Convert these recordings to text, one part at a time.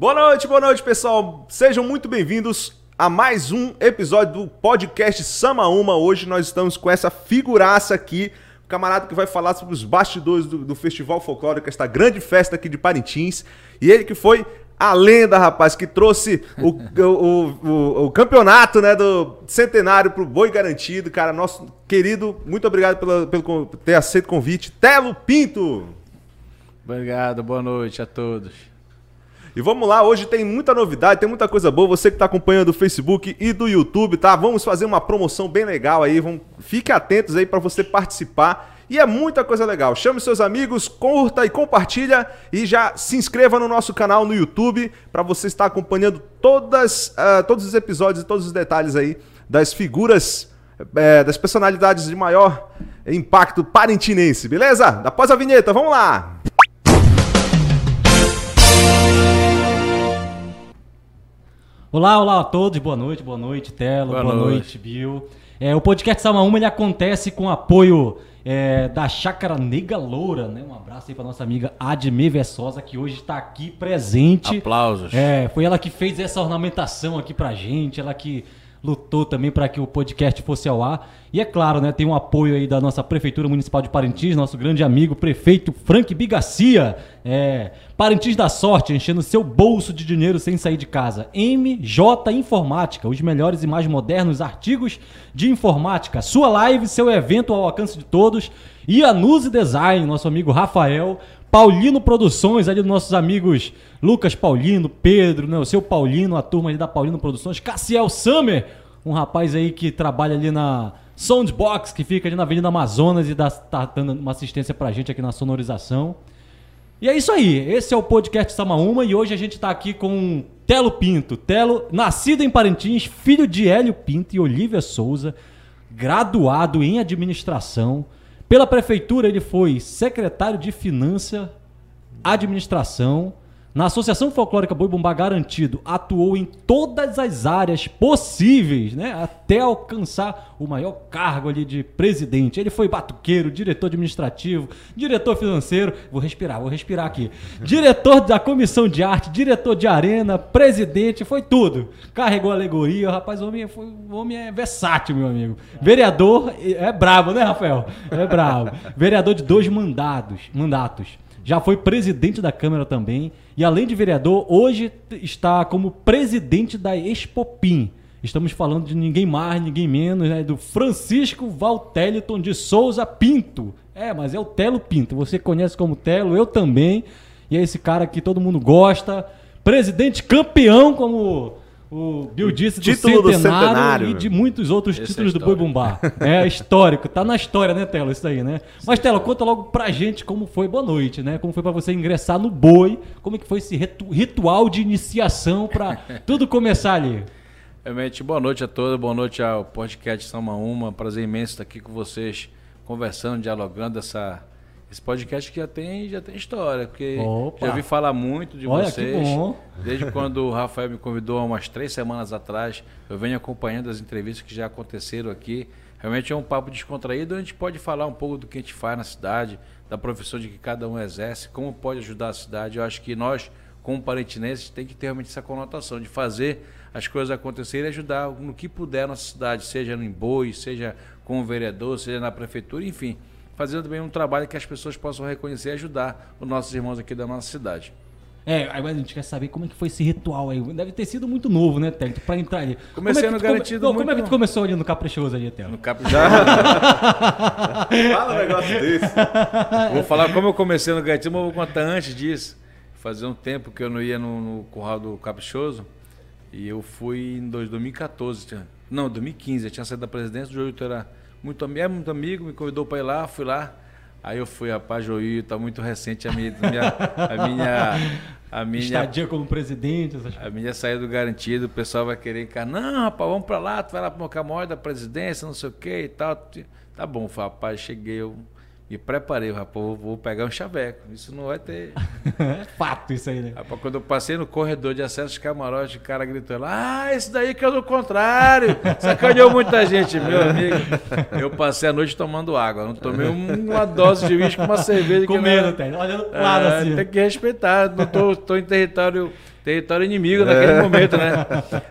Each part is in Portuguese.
Boa noite, boa noite, pessoal. Sejam muito bem-vindos a mais um episódio do podcast Sama Uma. Hoje nós estamos com essa figuraça aqui, o camarada que vai falar sobre os bastidores do, do Festival Folclórico, esta grande festa aqui de Parintins. E ele que foi a lenda, rapaz, que trouxe o, o, o, o, campeonato né, do centenário pro Boi Garantido. Cara, nosso querido, muito obrigado pela, pelo ter aceito o convite. Telo Pinto! Obrigado, boa noite a todos. E vamos lá, hoje tem muita novidade, tem muita coisa boa. Você que está acompanhando do Facebook e do YouTube, tá? Vamos fazer uma promoção bem legal aí. Vamos... Fique atentos aí para você participar. E é muita coisa legal. Chame seus amigos, curta e compartilha e já se inscreva no nosso canal no YouTube para você estar acompanhando todas, uh, todos os episódios e todos os detalhes aí das figuras, uh, das personalidades de maior impacto parentinense, beleza? Após a vinheta, vamos lá! Olá, olá a todos, boa noite, boa noite, Telo, boa, boa noite. noite, Bill. É, o podcast Salma 1 ele acontece com apoio é, da Chácara Nega Loura, né? Um abraço aí pra nossa amiga Adme Vessosa, que hoje está aqui presente. Aplausos. É, foi ela que fez essa ornamentação aqui pra gente, ela que lutou também para que o podcast fosse ao ar. E é claro, né, tem um apoio aí da nossa Prefeitura Municipal de Parintins, nosso grande amigo, prefeito Frank Bigacia. É, Parintins da Sorte, enchendo seu bolso de dinheiro sem sair de casa. MJ Informática, os melhores e mais modernos artigos de informática. Sua live, seu evento ao alcance de todos. E a Nuse Design, nosso amigo Rafael, Paulino Produções, ali dos nossos amigos Lucas Paulino, Pedro, né, o seu Paulino, a turma ali da Paulino Produções, Cassiel Summer, um rapaz aí que trabalha ali na Soundbox, que fica ali na Avenida Amazonas e dá, tá dando uma assistência pra gente aqui na sonorização. E é isso aí, esse é o podcast Samaúma e hoje a gente tá aqui com Telo Pinto. Telo, nascido em Parintins, filho de Hélio Pinto e Olivia Souza, graduado em administração, pela prefeitura, ele foi secretário de Finança, Administração, na Associação Folclórica Boi Bumbá Garantido, atuou em todas as áreas possíveis, né? Até alcançar o maior cargo ali de presidente. Ele foi batuqueiro, diretor administrativo, diretor financeiro. Vou respirar, vou respirar aqui. Diretor da comissão de arte, diretor de arena, presidente, foi tudo. Carregou alegoria, rapaz, o homem, foi, o homem é versátil, meu amigo. Vereador, é brabo, né, Rafael? É brabo. Vereador de dois mandados, mandatos já foi presidente da Câmara também e além de vereador, hoje está como presidente da Expopim. Estamos falando de ninguém mais, ninguém menos, né? do Francisco Valteliton de Souza Pinto. É, mas é o Telo Pinto. Você conhece como Telo, eu também. E é esse cara que todo mundo gosta. Presidente campeão, como o Bill disse do título centenário, do centenário e de muitos outros Esse é títulos é do Boi Bumbá. É histórico, tá na história, né, Telo? Isso aí, né? Mas, Telo, conta logo pra gente como foi, boa noite, né? Como foi para você ingressar no Boi, como é que foi esse ritual de iniciação para tudo começar ali. Realmente, boa noite a todos, boa noite ao podcast São Uma. Prazer imenso estar aqui com vocês, conversando, dialogando essa esse podcast já tem, já tem história, porque Opa. já ouvi falar muito de Olha, vocês. Desde quando o Rafael me convidou há umas três semanas atrás, eu venho acompanhando as entrevistas que já aconteceram aqui. Realmente é um papo descontraído, a gente pode falar um pouco do que a gente faz na cidade, da profissão de que cada um exerce, como pode ajudar a cidade. Eu acho que nós, como parentinenses, tem que ter realmente essa conotação de fazer as coisas acontecerem e ajudar no que puder na cidade, seja no boi, seja com o vereador, seja na prefeitura, enfim fazendo também um trabalho que as pessoas possam reconhecer e ajudar os nossos irmãos aqui da nossa cidade. É, agora a gente quer saber como é que foi esse ritual aí. Deve ter sido muito novo, né, Télio? Pra entrar ali. Comecei como é no garantido come... Não, Como é que tu começou ali no Caprichoso ali, Télio? No Caprichoso. Fala um negócio desse. Vou falar como eu comecei no garantido, mas vou contar antes disso. Fazia um tempo que eu não ia no, no curral do Caprichoso. E eu fui em 2014. Não, 2015. Eu tinha saído da presidência, o Joelito era muito, é muito amigo, me convidou para ir lá, fui lá. Aí eu fui, rapaz, Joí, tá muito recente a minha, a minha, a minha estadia como presidente, a minha saída do garantido, o pessoal vai querer encarar, não, rapaz, vamos para lá, tu vai lá para o Camói da presidência, não sei o que e tal. Tá bom, rapaz, cheguei, eu me preparei, rapaz, vou, vou pegar um chaveco. Isso não vai ter. é fato isso aí, né? Rapaz, quando eu passei no corredor de acesso de camarote, o cara gritando: Ah, esse daí que é do contrário. Sacaneou muita gente, meu amigo. Eu passei a noite tomando água. Não tomei uma dose de uísque com uma cerveja. Comendo, que não... olhando pro lado é, assim. Tem que respeitar. Não tô, tô em território território inimigo naquele é. momento, né?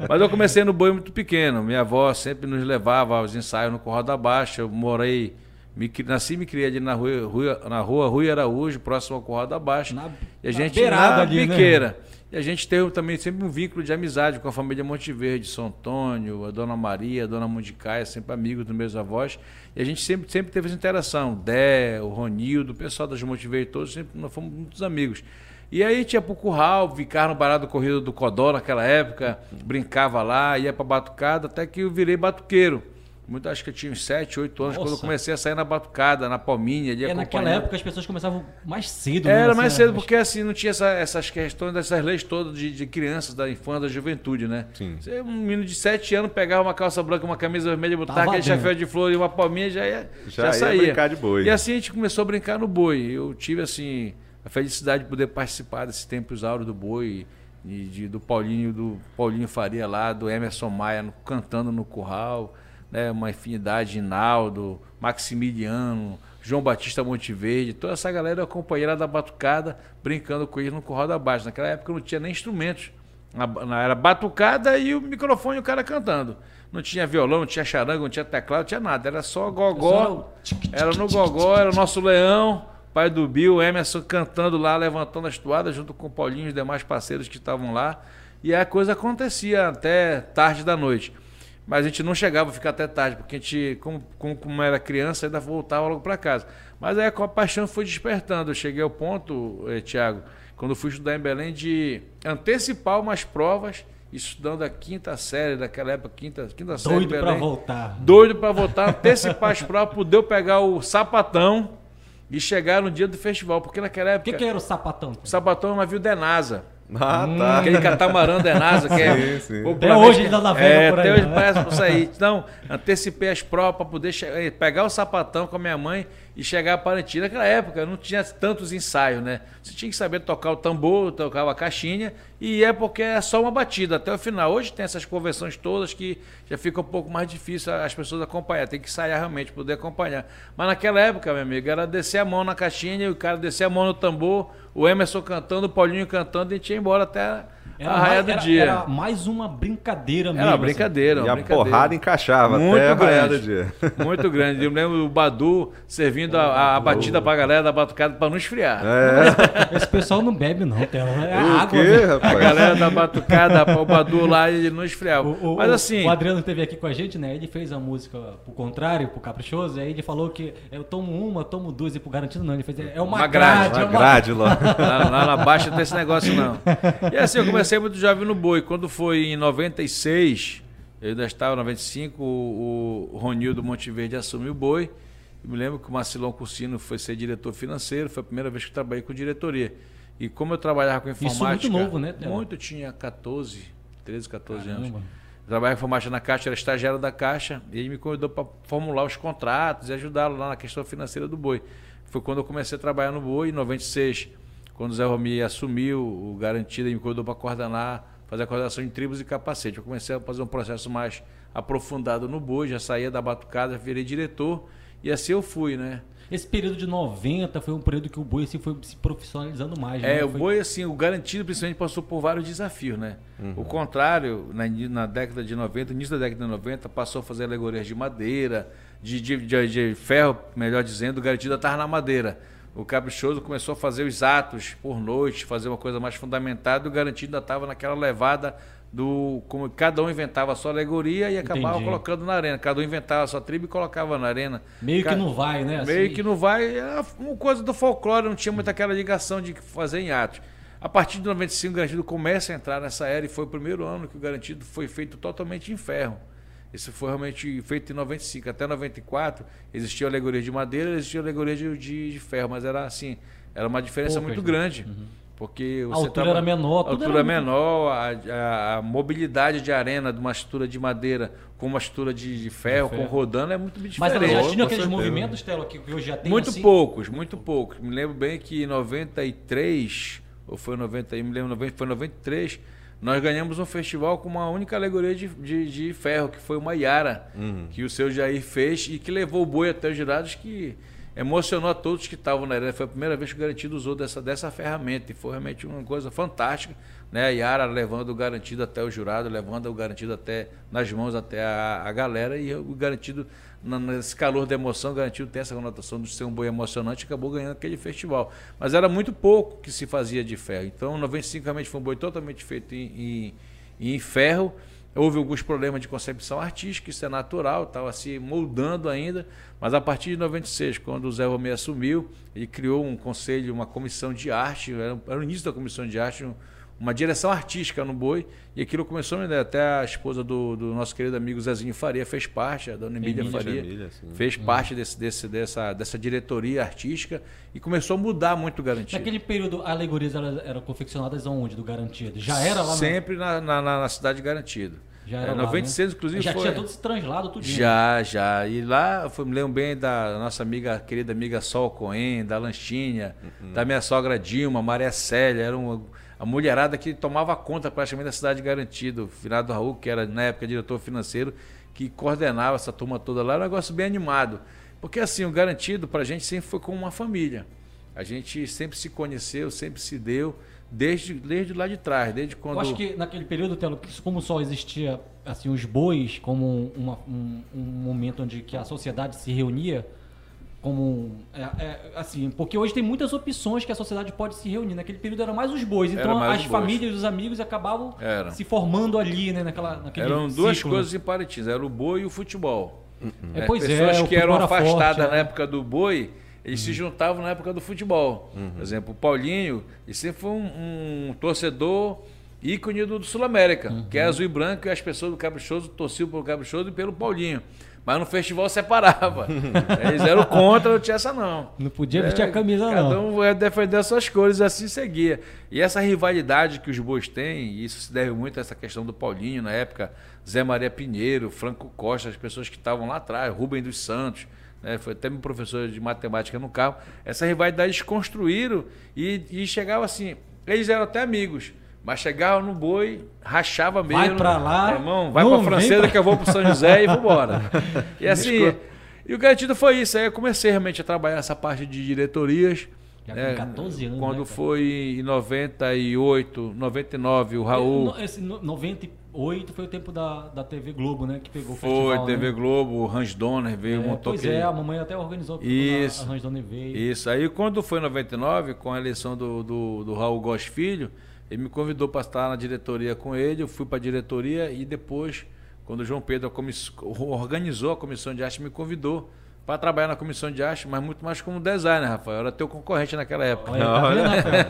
Mas eu comecei no boi muito pequeno. Minha avó sempre nos levava aos ensaios no Corral da Baixa. Eu morei, me, nasci e me criei ali na rua, rua, na rua Rui Araújo, próximo ao Corral da Baixa. Na, e a gente na ali, biqueira. Né? E a gente teve também sempre um vínculo de amizade com a família Monteverde, São Antônio, a Dona Maria, a Dona Mundicaia, sempre amigos dos meus avós. E a gente sempre, sempre teve essa interação. Dé, o Ronildo, o pessoal das Monteverde, todos sempre nós fomos muitos amigos. E aí tinha pro curral, ficava no barato do corrido do Codó naquela época, brincava lá, ia pra batucada, até que eu virei batuqueiro. Muito, acho que eu tinha uns 7, 8 anos Nossa. quando eu comecei a sair na batucada, na palminha. Ali, é, naquela época as pessoas começavam mais cedo. Né? Era né? mais cedo, porque assim, não tinha essa, essas questões, dessas leis todas de, de, crianças, da infância, da juventude, né? Sim. Você, um menino de 7 anos pegava uma calça branca, uma camisa vermelha, botava aquele chapéu de flor e uma palminha, já ia, já, já saía. Ia brincar de boi. E assim a gente começou a brincar no boi. Eu tive assim a felicidade de poder participar desses tempos áureos do boi, de, de, do Paulinho, do Paulinho Faria lá, do Emerson Maia no, cantando no curral, né, uma infinidade, Naldo, Maximiliano, João Batista Monteverde, toda essa galera lá da batucada, brincando com eles no curral da baixa. Naquela época não tinha nem instrumentos. Na, na, era batucada e o microfone e o cara cantando. Não tinha violão, não tinha charango, não tinha teclado, não tinha nada. Era só gogó. Era no gogó, era o nosso leão pai do Bill, Emerson cantando lá, levantando as toadas junto com o Paulinho e os demais parceiros que estavam lá. E a coisa acontecia até tarde da noite. Mas a gente não chegava a ficar até tarde, porque a gente, como, como, como era criança, ainda voltava logo para casa. Mas aí a paixão foi despertando. Eu cheguei ao ponto, eh, Tiago, quando fui estudar em Belém, de antecipar umas provas, estudando a quinta série daquela época, quinta, quinta série. Doido para voltar. Doido para voltar, antecipar as provas, poder eu pegar o sapatão e chegar no dia do festival, porque naquela época. O que, que, era o sapatão? O sapatão é um navio da NASA. Ah, hum. tá. Aquele catamarã da NASA, que é. Sim, sim. Até hoje ele dá na é, por aí. Até hoje né? parece pra sair. Então, antecipei as provas para poder eh, pegar o sapatão com a minha mãe e chegar a Parintins. Naquela época não tinha tantos ensaios, né? Você tinha que saber tocar o tambor, tocar a caixinha, e é porque é só uma batida até o final. Hoje tem essas conversões todas que já fica um pouco mais difícil as pessoas acompanhar. Tem que ensaiar realmente, poder acompanhar. Mas naquela época, meu amigo, era descer a mão na caixinha e o cara descer a mão no tambor, o Emerson cantando, o Paulinho cantando, e a gente ia embora até era a raia do era, dia. Era mais uma brincadeira mesmo. Era uma brincadeira. Assim. Uma e a porrada encaixava muito até grande, a raia do dia. Muito grande. Eu lembro o Badu servindo a, a batida pra galera da batucada pra não esfriar. É. Esse pessoal não bebe não, tem é água. Quê, a galera da batucada, o Badu lá, ele não esfriava. O, o, Mas assim... O Adriano esteve aqui com a gente, né? Ele fez a música pro contrário, pro caprichoso, e aí ele falou que eu tomo uma, tomo duas, e pro garantido não. Ele fez, é uma, uma grade. grade. Uma, é uma grade lá. lá. Lá na baixa não tem esse negócio não. E assim, eu comecei muito jovem no boi. Quando foi em 96, eu ainda estava em 95, o, o Ronildo Monteverde assumiu o boi. Eu me lembro que o Marcelão Cursino foi ser diretor financeiro, foi a primeira vez que eu trabalhei com diretoria. E como eu trabalhava com informática. Isso muito novo, né? Muito, tinha 14, 13, 14 Caramba. anos. Eu trabalhava com informática na Caixa, era estagiário da Caixa, e ele me convidou para formular os contratos e ajudá-lo lá na questão financeira do boi. Foi quando eu comecei a trabalhar no boi, em 96, quando o Zé Romi assumiu o garantido, ele me convidou para coordenar fazer a coordenação de tribos e capacete. Eu comecei a fazer um processo mais aprofundado no boi, já saía da batucada, virei diretor e assim eu fui, né? Esse período de 90 foi um período que o boi assim, foi se profissionalizando mais. Né? É, o boi, assim, o garantido principalmente passou por vários desafios, né? Uhum. O contrário, na, na, década de 90, início da década de 90, passou a fazer alegorias de madeira, de, de, de, de ferro, melhor dizendo, o garantido estava na madeira o Caprichoso começou a fazer os atos por noite, fazer uma coisa mais fundamentada, e o Garantido ainda estava naquela levada do. como cada um inventava a sua alegoria e acabava Entendi. colocando na arena. Cada um inventava a sua tribo e colocava na arena. Meio que não vai, né? Meio assim? que não vai. É uma coisa do folclore, não tinha muita aquela ligação de fazer em atos. A partir de 95, o Garantido começa a entrar nessa era e foi o primeiro ano que o Garantido foi feito totalmente em ferro. Isso foi realmente feito em 95. Até 94 existia alegoria de madeira, existia alegoria de, de, de ferro, mas era assim, era uma diferença Poucas, muito né? grande. Uhum. Porque a altura tava, era menor, a altura era menor, a, a, a, mobilidade de arena de uma estrutura de madeira com uma estrutura de, de, ferro, de ferro, com rodando é muito diferente. Mas ela já tinha aqueles certeza. movimentos, Telo, que hoje já tem Muito assim? poucos, muito poucos. Me lembro bem que em 93, ou foi 90, me lembro, foi 93, nós ganhamos um festival com uma única alegoria de, de, de ferro, que foi uma Yara, uhum. que o seu Jair fez e que levou o boi até os jurados que emocionou a todos que estavam na arena. Foi a primeira vez que o Garantido usou dessa, dessa ferramenta e foi realmente uma coisa fantástica. Né? A Yara levando o Garantido até o jurado, levando o Garantido até nas mãos até a, a galera e o Garantido, nesse calor da emoção, o Garantido tem essa conotação de ser um boi emocionante e acabou ganhando aquele festival. Mas era muito pouco que se fazia de ferro. Então, 95 realmente foi um boi totalmente feito em, em, em ferro Houve alguns problemas de concepção artística, isso é natural, estava se moldando ainda, mas a partir de 96, quando o Zé Romeu assumiu, ele criou um conselho, uma comissão de arte, era, era o início da comissão de arte, uma direção artística no boi, e aquilo começou, né, até a esposa do, do, nosso querido amigo Zezinho Faria fez parte, a dona Emília, Faria, Emília, fez hum. parte desse, desse, dessa, dessa diretoria artística e começou a mudar muito o Garantido. Naquele período, alegorias eram, eram confeccionadas aonde do Garantido? Já era lá Sempre na, na, na, na cidade de Garantido. Já era é, 96, lá, né? inclusive. Já foi... tinha tudo se translado, tudo. Já, já. E lá, eu me lembro bem da nossa amiga, querida amiga Sol Coen, da Lanchinha, uhum. da minha sogra Dilma, Maria Célia, era uma, a mulherada que tomava conta praticamente da cidade garantida. O Finado Raul, que era na época diretor financeiro, que coordenava essa turma toda lá, era um negócio bem animado. Porque assim, o garantido pra gente sempre foi como uma família. A gente sempre se conheceu, sempre se deu desde, desde lá de trás, desde quando... Eu acho que naquele período, Telo, como só existia assim, os bois como uma, um, um, momento onde que a sociedade se reunia, como é, é, assim, porque hoje tem muitas opções que a sociedade pode se reunir. Naquele período eram mais os bois, então as famílias e os amigos acabavam era. se formando ali, né, naquela, naquele Eram duas ciclo, coisas em Parintins, era o boi e o futebol. Uhum. É, pois Pessoas é, que eram afastadas forte, na é. época do boi eles uhum. se juntavam na época do futebol. Uhum. Por exemplo, o Paulinho, ele sempre foi um, um torcedor ícone do, do Sul-América, uhum. que é azul e branco, e as pessoas do Caprichoso torciam pelo Caprichoso e pelo Paulinho. Mas no festival separava. Eles eram contra, não tinha essa não. Não podia vestir é, a camisa cada não. Cada um ia defender as suas cores e assim seguia. E essa rivalidade que os bois têm, e isso se deve muito a essa questão do Paulinho, na época, Zé Maria Pinheiro, Franco Costa, as pessoas que estavam lá atrás, Rubem dos Santos, né, foi até meu professor de matemática no carro, essa rivalidade eles construíram e, e chegava assim, eles eram até amigos, mas chegava no boi, rachava mesmo. Vai pra lá. Irmão, vai não, pra Francesa pra... que eu vou pro São José e vambora. e assim, e o garantido foi isso. Aí eu comecei realmente a trabalhar essa parte de diretorias. Já com 14 anos. Quando né, foi em 98, 99, o Raul. Esse 90 2008 foi o tempo da, da TV Globo, né? Que pegou o foi, festival. Foi, TV né? Globo, o Hans Donner veio, é, montou Pois é, a mamãe até organizou isso, a Hans Donner veio. Isso, aí quando foi em 99, com a eleição do, do, do Raul Góes Filho, ele me convidou para estar na diretoria com ele, eu fui para a diretoria e depois, quando o João Pedro organizou a comissão de arte, me convidou para trabalhar na comissão de arte, mas muito mais como designer, Rafael. Era teu concorrente naquela época. Olha, tá vendo, Rafael?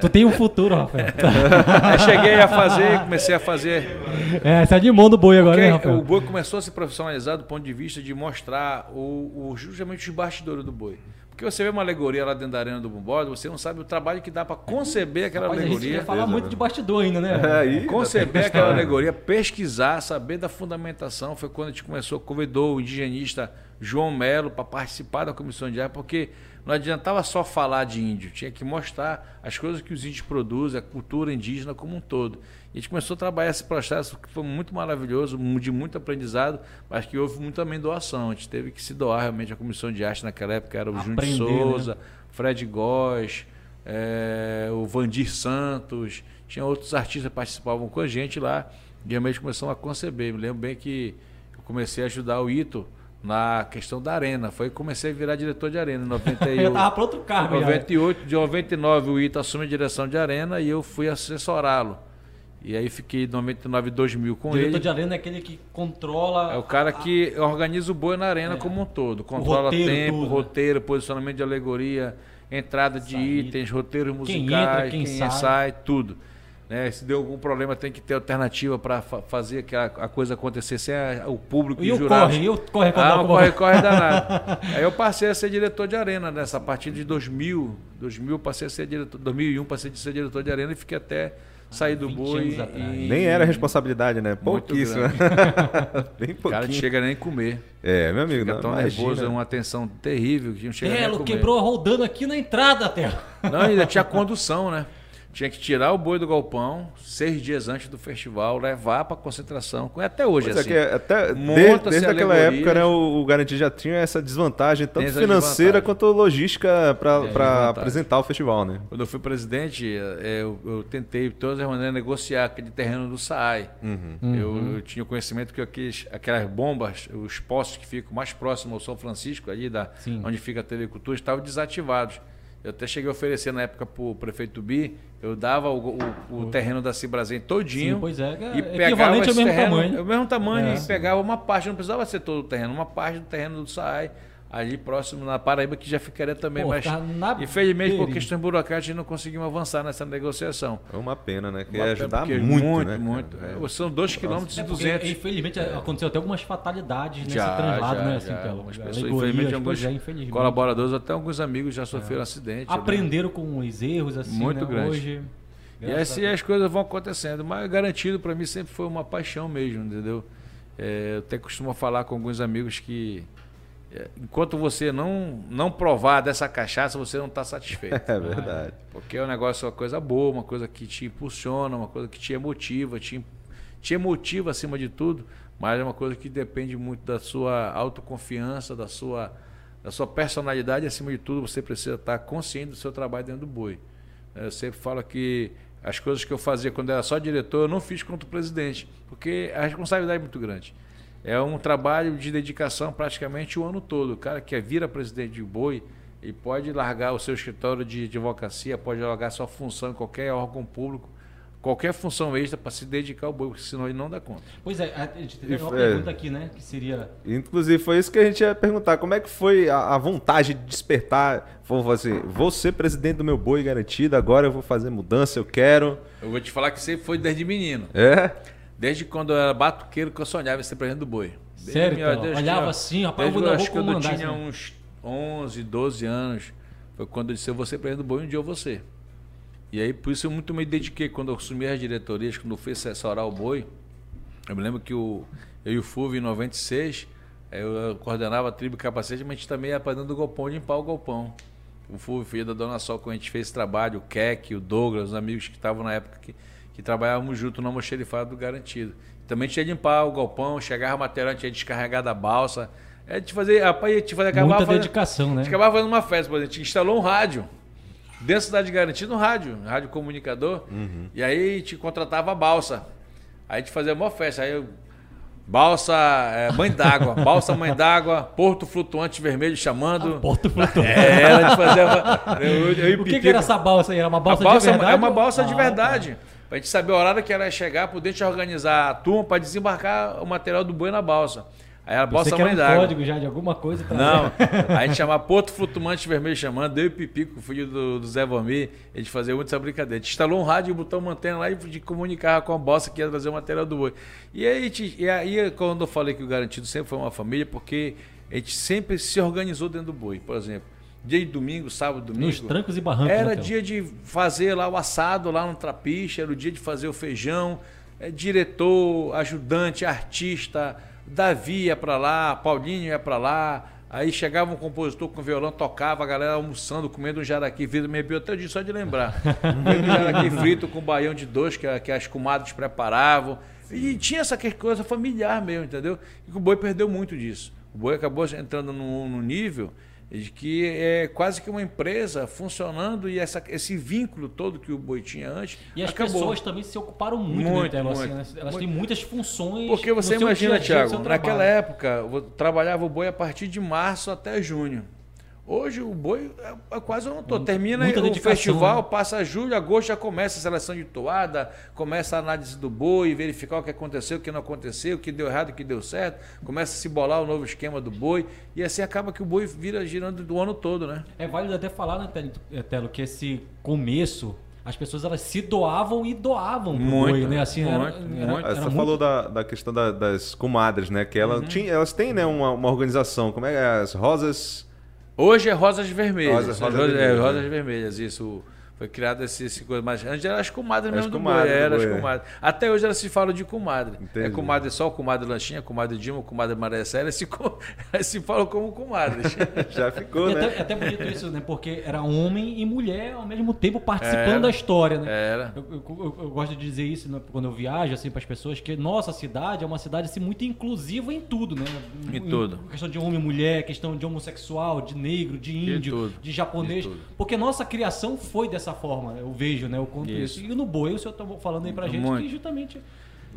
tu tem um futuro, Rafael. Aí cheguei a fazer, comecei a fazer. É, você animou no boi agora, né, Rafael? O boi começou a se profissionalizar do ponto de vista de mostrar o, o justamente os bastidores do boi. Porque você vê uma alegoria lá dentro da arena do Bumbode, você não sabe o trabalho que dá para conceber aquela Rapaz, alegoria. A gente falar muito de bastidor ainda, né? É, aí, conceber aquela alegoria, pesquisar, saber da fundamentação. Foi quando a gente começou, convidou o indigenista João Melo para participar da comissão de arte, porque não adiantava só falar de índio, tinha que mostrar as coisas que os índios produzem, a cultura indígena como um todo. E a gente começou a trabalhar esse processo que foi muito maravilhoso, de muito aprendizado, mas que houve muito também doação. A gente teve que se doar realmente à comissão de arte naquela época, era o Júnior de Souza, né? Fred Góes, é, o Vandir Santos, tinha outros artistas que participavam com a gente lá, e realmente começamos a conceber. Me lembro bem que eu comecei a ajudar o Ito na questão da arena. Foi que comecei a virar diretor de arena em 98. eu tava para outro cargo. 98, de 99 o Ito assume a direção de arena e eu fui assessorá-lo. E aí fiquei 99 2000 com diretor ele. Diretor de arena é aquele que controla. É o cara que organiza o boi na arena é. como um todo. Controla roteiro, tempo, tudo, né? roteiro, né? posicionamento de alegoria, entrada de Saída. itens, roteiros musicais, quem, entra, quem, quem sai. sai. tudo. Né? Se deu algum problema, tem que ter alternativa para fa fazer que a, a, coisa acontecer sem a, o público e, o corre, e o corre, ah, o corre, corre danado. Aí eu passei a ser diretor de arena nessa a partir de 2000, 2000 passei a ser diretor, 2001 passei a ser diretor de arena e fiquei até sair do boi. E... Nem era responsabilidade, né? Pouquíssimo. Bem pouquinho. O cara não chega nem comer. É, meu amigo. Fica não, tão imagina. nervoso, é uma tensão terrível que não chega Telo, nem a comer. quebrou rodando aqui na entrada, Telo. Não, ainda tinha condução, né? Tinha que tirar o boi do galpão seis dias antes do festival, levar para concentração. Até hoje, pois é assim. É até desde, desde aquela época, né, o, o Garantia já tinha essa desvantagem, tanto financeira quanto logística para é, apresentar o festival. Né? Quando eu fui presidente, é, eu, eu tentei, de todas as maneiras, negociar aquele terreno do SAI. Uhum. Eu, uhum. eu, tinha conhecimento que aqueles, aquelas bombas, os postos que ficam mais próximos ao São Francisco, ali da, onde fica a TV Cultura, estavam desativados. Eu até cheguei a oferecer na época para o prefeito Bi, eu dava o, o, o terreno da Cibrazen todinho. Sim, pois é, é e pegava esse mesmo terreno, tamanho. o mesmo tamanho, é. e pegava uma parte, não precisava ser todo o terreno, uma parte do terreno do SAI ali próximo na Paraíba, que já ficaria também Pô, mais. Infelizmente, por questões burocráticas, não conseguimos avançar nessa negociação. É uma pena, né? Que ia ajudar muito. Muito, né, muito. É. São 2 km e 200. Infelizmente, é. aconteceu até algumas fatalidades nesse já, translado, já, né? Assim, já, pelo, pessoas, infelizmente, alguns já, infelizmente. colaboradores, até alguns amigos já sofreram é. acidente. Né? Aprenderam né? com os erros, assim. Muito né? grande. Hoje. E assim as coisas vão acontecendo. Mas garantido para mim sempre foi uma paixão mesmo, entendeu? É, eu até costumo falar com alguns amigos que é, enquanto você não, não provar dessa cachaça, você não está satisfeito. É verdade. Porque é um negócio, uma coisa boa, uma coisa que te impulsiona, uma coisa que te emotiva, te, te emotiva acima de tudo, mas é uma coisa que depende muito da sua autoconfiança, da sua, da sua personalidade, acima de tudo, você precisa estar consciente do seu trabalho dentro do boi. É, eu sempre falo que as coisas que eu fazia quando era só diretor, eu não fiz contra o presidente, porque a responsabilidade é muito grande. É um trabalho de dedicação praticamente o ano todo. O cara que é vira presidente de boi, e pode largar o seu escritório de advocacia, pode largar sua função em qualquer órgão público, qualquer função extra para se dedicar ao boi, porque senão ele não dá conta. Pois é, a gente tem uma é, pergunta aqui, né? Que seria. Inclusive, foi isso que a gente ia perguntar. Como é que foi a, a vontade de despertar? Vou assim, vou ser presidente do meu boi garantido, agora eu vou fazer mudança, eu quero. Eu vou te falar que sempre foi desde menino. É? Desde quando eu era batuqueiro que eu sonhava em ser presidente do boi. Sério? Então? Olhava tinha, assim, rapaz, eu vou, acho que eu tinha uns 11, 12 anos, foi quando eu disse, eu vou ser presidente do boi, um dia eu vou ser. E aí, por isso eu muito me dediquei, quando eu assumi as diretorias, quando eu fui assessorar o boi, eu me lembro que o, eu e o Fulvio, em 96, eu coordenava a tribo capacete, mas a gente também ia para dentro do galpão limpar o galpão. O Fulvio, filho da Dona Sol, quando a gente fez esse trabalho, o Keck, o Douglas, os amigos que estavam na época que que trabalhávamos junto no almoxerifado do Garantido. Também tinha que limpar o galpão, chegava material, tinha descarregar da balsa. É de fazer, rapaz, a gente fazer, acabava Muita fazendo, dedicação, né? A gente acabava fazendo uma festa, por exemplo, a gente instalou um rádio. Dentro da cidade de Garantido, um rádio, um rádio comunicador. Uhum. E aí a gente contratava a balsa. Aí a gente fazia uma festa. Aí eu, Balsa é, Mãe d'Água, Balsa Mãe d'Água, Porto Flutuante Vermelho chamando. Ah, Porto Flutuante. É, a gente fazia. Eu, eu, o que, que, era essa balsa aí? Era uma balsa, balsa de verdade? É uma balsa ah, de verdade. Tá. Pra gente saber a hora que ela ia chegar, poder te organizar a turma para desembarcar o material do boi na balsa. Aí a balsa mãe d'água. um código já de alguma coisa pra Não, a gente chamava Porto Flutuante Vermelho chamando, deu o Pipico, filho do, do Zé Vomir, a gente fazia muito essa brincadeira. A gente instalou um rádio e botou uma antena lá e de comunicar com a balsa que ia trazer o material do boi. E aí, e aí, quando eu falei que o Garantido sempre foi uma família, porque a gente sempre se organizou dentro do boi, por exemplo dia de domingo, sábado, domingo. Nos trancos e barrancos. Era né, dia de fazer lá o assado lá no trapiche, era o dia de fazer o feijão. É, diretor, ajudante, artista, Davi ia para lá, Paulinho ia para lá. Aí chegava um compositor com violão, tocava, a galera almoçando, comendo um jaraqui frito, me até dia só de lembrar. comendo um jaraqui frito com baião de dois que, que as comadres preparavam. E tinha essa coisa familiar mesmo, entendeu? E o boi perdeu muito disso. O boi acabou entrando num, nível de que é quase que uma empresa funcionando e essa, esse vínculo todo que o Boi tinha antes. E as acabou. pessoas também se ocuparam muito, muito, né, muito, assim, Elas muito. têm muitas funções. Porque você imagina, Tiago, naquela época, eu trabalhava o Boi a partir de março até junho. Hoje o boi é, é quase um todo. Termina o festival, né? passa julho, agosto, já começa a seleção de toada, começa a análise do boi, verificar o que aconteceu, o que não aconteceu, o que deu errado, o que deu certo, começa a se bolar o novo esquema do boi, e assim acaba que o boi vira girando do ano todo, né? É válido até falar, né, Telo, que esse começo as pessoas elas se doavam e doavam pro muito, boi, né? Assim, muito, era, era, era Você muito... falou da, da questão da, das comadres, né? Que ela uhum. tinha, elas têm né, uma, uma organização, como é, é as rosas... Hoje é rosas vermelhas. Rosas, rosas, rosas vermelhas, é, rosas né? vermelhas, isso. Foi criado esse, esse coisa, mas antes era as comadres mesmo do boi, era as comadres. Até hoje elas se falam de comadre. É Entendi. É comadre só, comadre Lanchinha, comadre Dilma, comadre Maria Célia, se, se falam como comadres. Já ficou, né? Até, até bonito isso, né? Porque era homem e mulher ao mesmo tempo participando era, da história, né? Era. Eu, eu, eu, eu, gosto de dizer isso né, quando eu viajo assim para as pessoas que nossa cidade é uma cidade assim, muito inclusiva em tudo, né? Em, em tudo. Questão de homem e mulher, questão de homossexual, de negro, de índio, de, de japonês, de porque nossa criação foi dessa forma. Eu vejo, né? O quanto isso. isso. E no boi, o senhor está falando aí pra gente Muito. que justamente.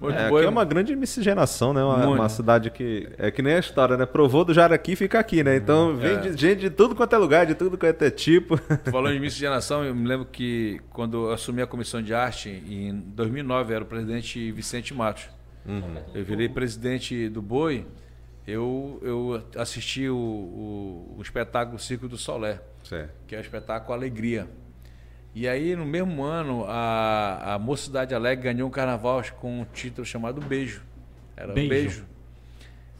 É, aqui é uma grande miscigenação, né? Uma, uma, cidade que. É que nem a história, né? Provou do Jaraqui fica aqui, né? Então vem é. de, gente de tudo quanto é lugar, de tudo quanto é tipo. Falando de miscigenação, eu me lembro que quando eu assumi a comissão de arte, em 2009, era o presidente Vicente Matos. Uhum. Eu virei presidente do Boi, eu, eu assisti o, o, o espetáculo Circo do Solé, certo. que é o espetáculo Alegria. E aí, no mesmo ano, a, a Mocidade Alegre ganhou um carnaval com um título chamado Beijo. Era Beijo. Beijo.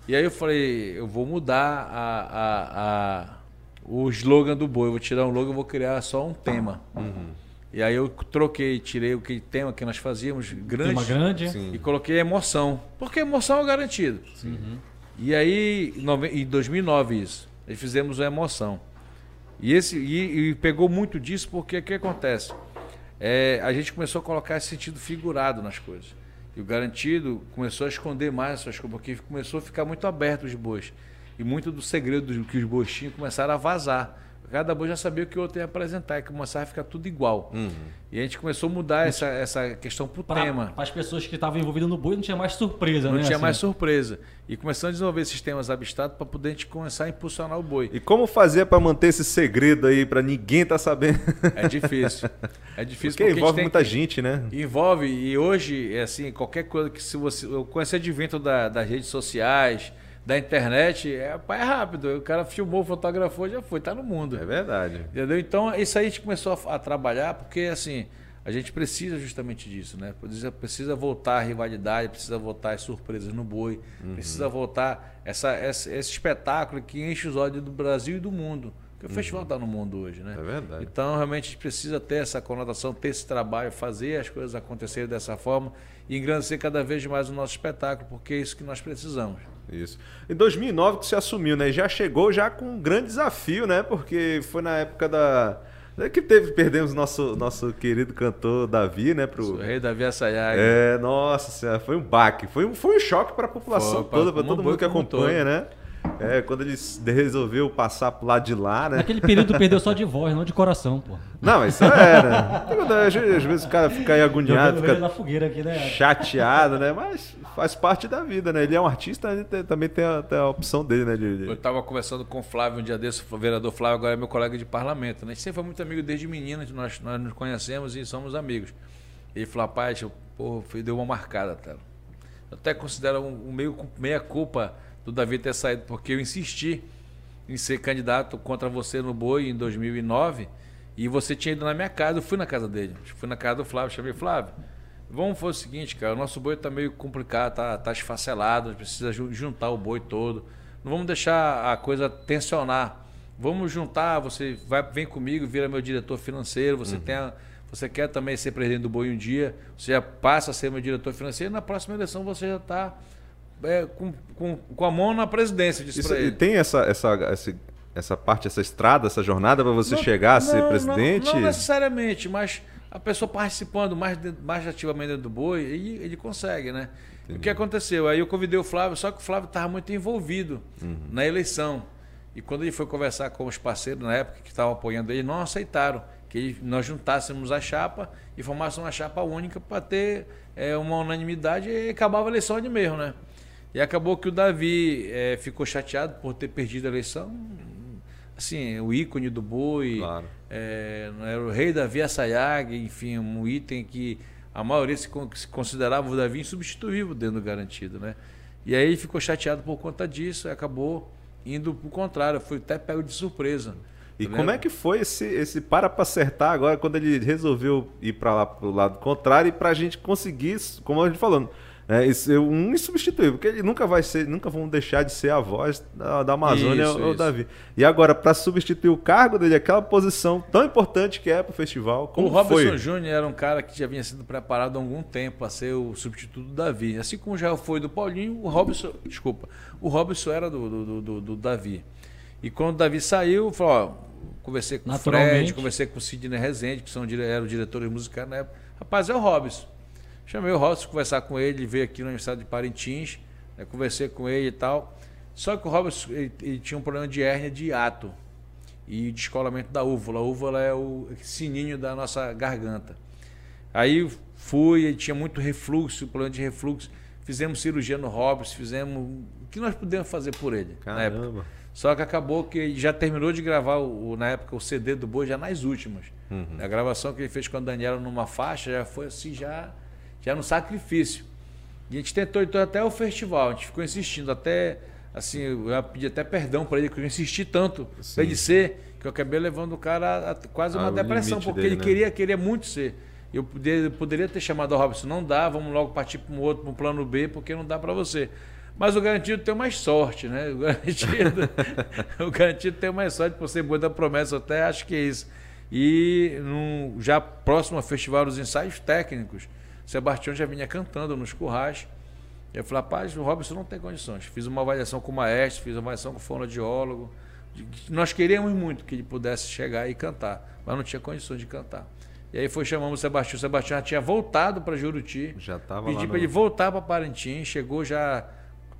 E aí eu falei, eu vou mudar a, a, a, o slogan do boi, eu vou tirar um logo e vou criar só um tema. Uhum. E aí eu troquei, tirei o que tema que nós fazíamos, grande, tema grande. e coloquei emoção. Porque emoção é garantido. Uhum. E aí, em 2009 isso, nós fizemos a emoção. E, esse, e, e pegou muito disso porque o que acontece? É, a gente começou a colocar esse sentido figurado nas coisas. E o garantido começou a esconder mais essas coisas, porque começou a ficar muito aberto os bois. E muito do segredo que os bois tinham começaram a vazar. Cada boi já sabia o que o outro ia apresentar e começava a ficar tudo igual. Uhum. E a gente começou a mudar essa, essa questão para o tema. Para as pessoas que estavam envolvidas no boi não tinha mais surpresa, não né? Não tinha assim. mais surpresa. E começando a desenvolver sistemas abstratos para poder a gente começar a impulsionar o boi. E como fazer para manter esse segredo aí, para ninguém estar tá sabendo? É difícil. É difícil porque, porque envolve muita que... gente, né? Envolve. E hoje, é assim, qualquer coisa que se você... Eu conheci advento da, das redes sociais da internet é, é rápido. O cara filmou, fotografou, já foi, tá no mundo. É verdade. Entendeu? Então, isso aí a gente começou a, a trabalhar, porque assim, a gente precisa justamente disso, né? Precisa, precisa voltar a rivalidade, precisa voltar as surpresas no boi, uhum. precisa voltar essa, essa, esse espetáculo que enche os olhos do Brasil e do mundo. Porque o uhum. festival está no mundo hoje, né? É verdade. Então, realmente, a gente precisa ter essa conotação, ter esse trabalho, fazer as coisas acontecerem dessa forma e engrandecer cada vez mais o nosso espetáculo, porque é isso que nós precisamos. Isso. Em 2009 que você assumiu, né? Já chegou já com um grande desafio, né? Porque foi na época da é que teve, perdemos nosso nosso querido cantor Davi, né? Pro... O rei Davi Assayag. É, nossa senhora, foi um baque. Foi um, foi um choque para a população foi, toda, para todo mundo que acompanha, todo. né? É, quando ele resolveu passar pro lado de lá, né? Naquele período perdeu só de voz, não de coração, pô. Não, isso era. Às vezes o cara fica aí agoniado, fica na fogueira aqui, né? chateado, né? Mas faz parte da vida, né? Ele é um artista, ele tem, também tem a, tem a, opção dele, né? De, de... Eu estava conversando com o Flávio um dia desse, o vereador Flávio agora é meu colega de parlamento, né? A gente sempre foi muito amigo desde menino, nós, nós nos conhecemos e somos amigos. Ele falou, rapaz, eu, pô, deu uma marcada, tá? Eu até considero um, um meio meia culpa do Davi ter saído, porque eu insisti em ser candidato contra você no Boi em 2009 e você tinha ido na minha casa, eu fui na casa dele, fui na casa do Flávio, chamei Flávio. Vamos fazer o seguinte, cara, o nosso boi está meio complicado, tá, tá esfacelado, precisa juntar o boi todo. Não vamos deixar a coisa tensionar. Vamos juntar, você vai, vem comigo, vira meu diretor financeiro, você uhum. tem a, você quer também ser presidente do boi um dia, você já passa a ser meu diretor financeiro, na próxima eleição você já está é, com, com, com, a mão na presidência, disse Isso, E tem essa, essa, essa, essa parte, essa estrada, essa jornada para você não, chegar a não, ser presidente? Não, não, necessariamente, mas a pessoa participando mais, mais ativamente dentro do boi, ele, ele consegue, né? Entendi. O que aconteceu? Aí eu convidei o Flávio, só que o Flávio estava muito envolvido uhum. na eleição. E quando ele foi conversar com os parceiros na época que estavam apoiando ele, não aceitaram que nós juntássemos a chapa e formássemos uma chapa única para ter é, uma unanimidade e acabava a eleição de mesmo, né? E acabou que o Davi é, ficou chateado por ter perdido a eleição. Assim, o ícone do boi, claro. é, era o rei Davi Assayag, enfim, um item que a maioria se, considerava o Davi insubstituível dentro do garantido, né? E aí ele ficou chateado por conta disso e acabou indo pro contrário, foi até pego de surpresa. E como é que foi esse, esse para para acertar agora quando ele resolveu ir para lá pro lado contrário e para a gente conseguir, como a gente falando, é, esse, um insubstituível, porque ele nunca vai ser, nunca vão deixar de ser a voz da, da Amazônia isso, ou Davi. E agora, para substituir o cargo dele, aquela posição tão importante que é para o festival, como O Robson Júnior era um cara que já vinha sendo preparado há algum tempo para ser o substituto do Davi. Assim como já foi do Paulinho, o Robson, desculpa, o Robson era do, do, do, do Davi. E quando o Davi saiu, falou, ó, conversei com o Fred, conversei com o Sidney Rezende, que são, eram diretores musicais na época. Rapaz, é o Robson. Chamei o Robson conversar com ele, ele veio aqui na Universidade de Parintins, né, conversei com ele e tal. Só que o Robson ele, ele tinha um problema de hérnia de hiato e descolamento da úvula. A úvula é o sininho da nossa garganta. Aí fui, ele tinha muito refluxo, problema de refluxo. Fizemos cirurgia no Robson, fizemos o que nós pudemos fazer por ele Caramba. na época. Só que acabou que ele já terminou de gravar o, na época o CD do Boi já nas últimas. Uhum. A gravação que ele fez com a Daniela numa faixa já foi assim já já no sacrifício. E a gente tentou então até o festival, a gente ficou insistindo, até assim, eu pedi até perdão para ele, porque eu insisti tanto para ele ser, que eu acabei levando o cara a, quase uma ah, depressão, porque dele, ele né? queria, queria muito ser. Eu poderia, poderia ter chamado o Robson, não dá, vamos logo partir para um outro, para um plano B, porque não dá para você. Mas o garantido tem mais sorte, né? O garantido, o garantido tem mais sorte por ser boa da promessa, até acho que é isso. E no, já próximo ao Festival dos Ensaios Técnicos, Sebastião já vinha cantando nos currais. Eu falei, rapaz, o Robson não tem condições. Fiz uma avaliação com o maestro, fiz uma avaliação com o fonoaudiólogo. Nós queríamos muito que ele pudesse chegar e cantar, mas não tinha condições de cantar. E aí foi chamamos o Sebastião. O Sebastião já tinha voltado para Juruti. Já estava Pedi para no... ele voltar para Parintins. Chegou já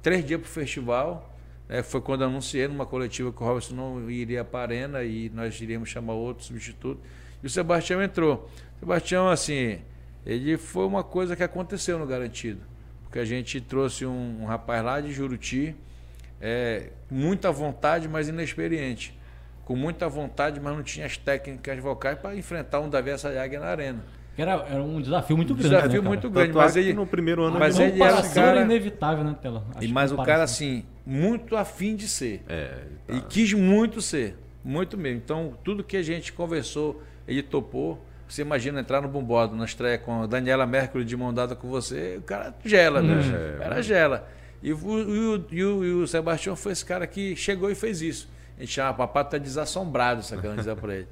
três dias para o festival. É, foi quando anunciei numa coletiva que o Robson não iria para a Arena e nós iríamos chamar outro substituto. E o Sebastião entrou. O Sebastião, assim, ele foi uma coisa que aconteceu no Garantido. Porque a gente trouxe um, um rapaz lá de Juruti, é, muita vontade, mas inexperiente. Com muita vontade, mas não tinha as técnicas vocais para enfrentar um Davi Assayag na arena. Era, era um desafio muito grande. Desafio né, muito grande, mas ele no primeiro ano mas ele era, cara, inevitável, né, Tela? e mas o cara assim, muito afim de ser. É, tá. E quis muito ser, muito mesmo. Então, tudo que a gente conversou, ele topou. Você imagina entrar no Bumbodo na estreia com a Daniela Mercury de mão dada com você, o cara gela, né? Uhum. O cara gela. E o, e, o, e o Sebastião foi esse cara que chegou e fez isso. A gente chama papai tá desassombrado, sacando dizer para ele.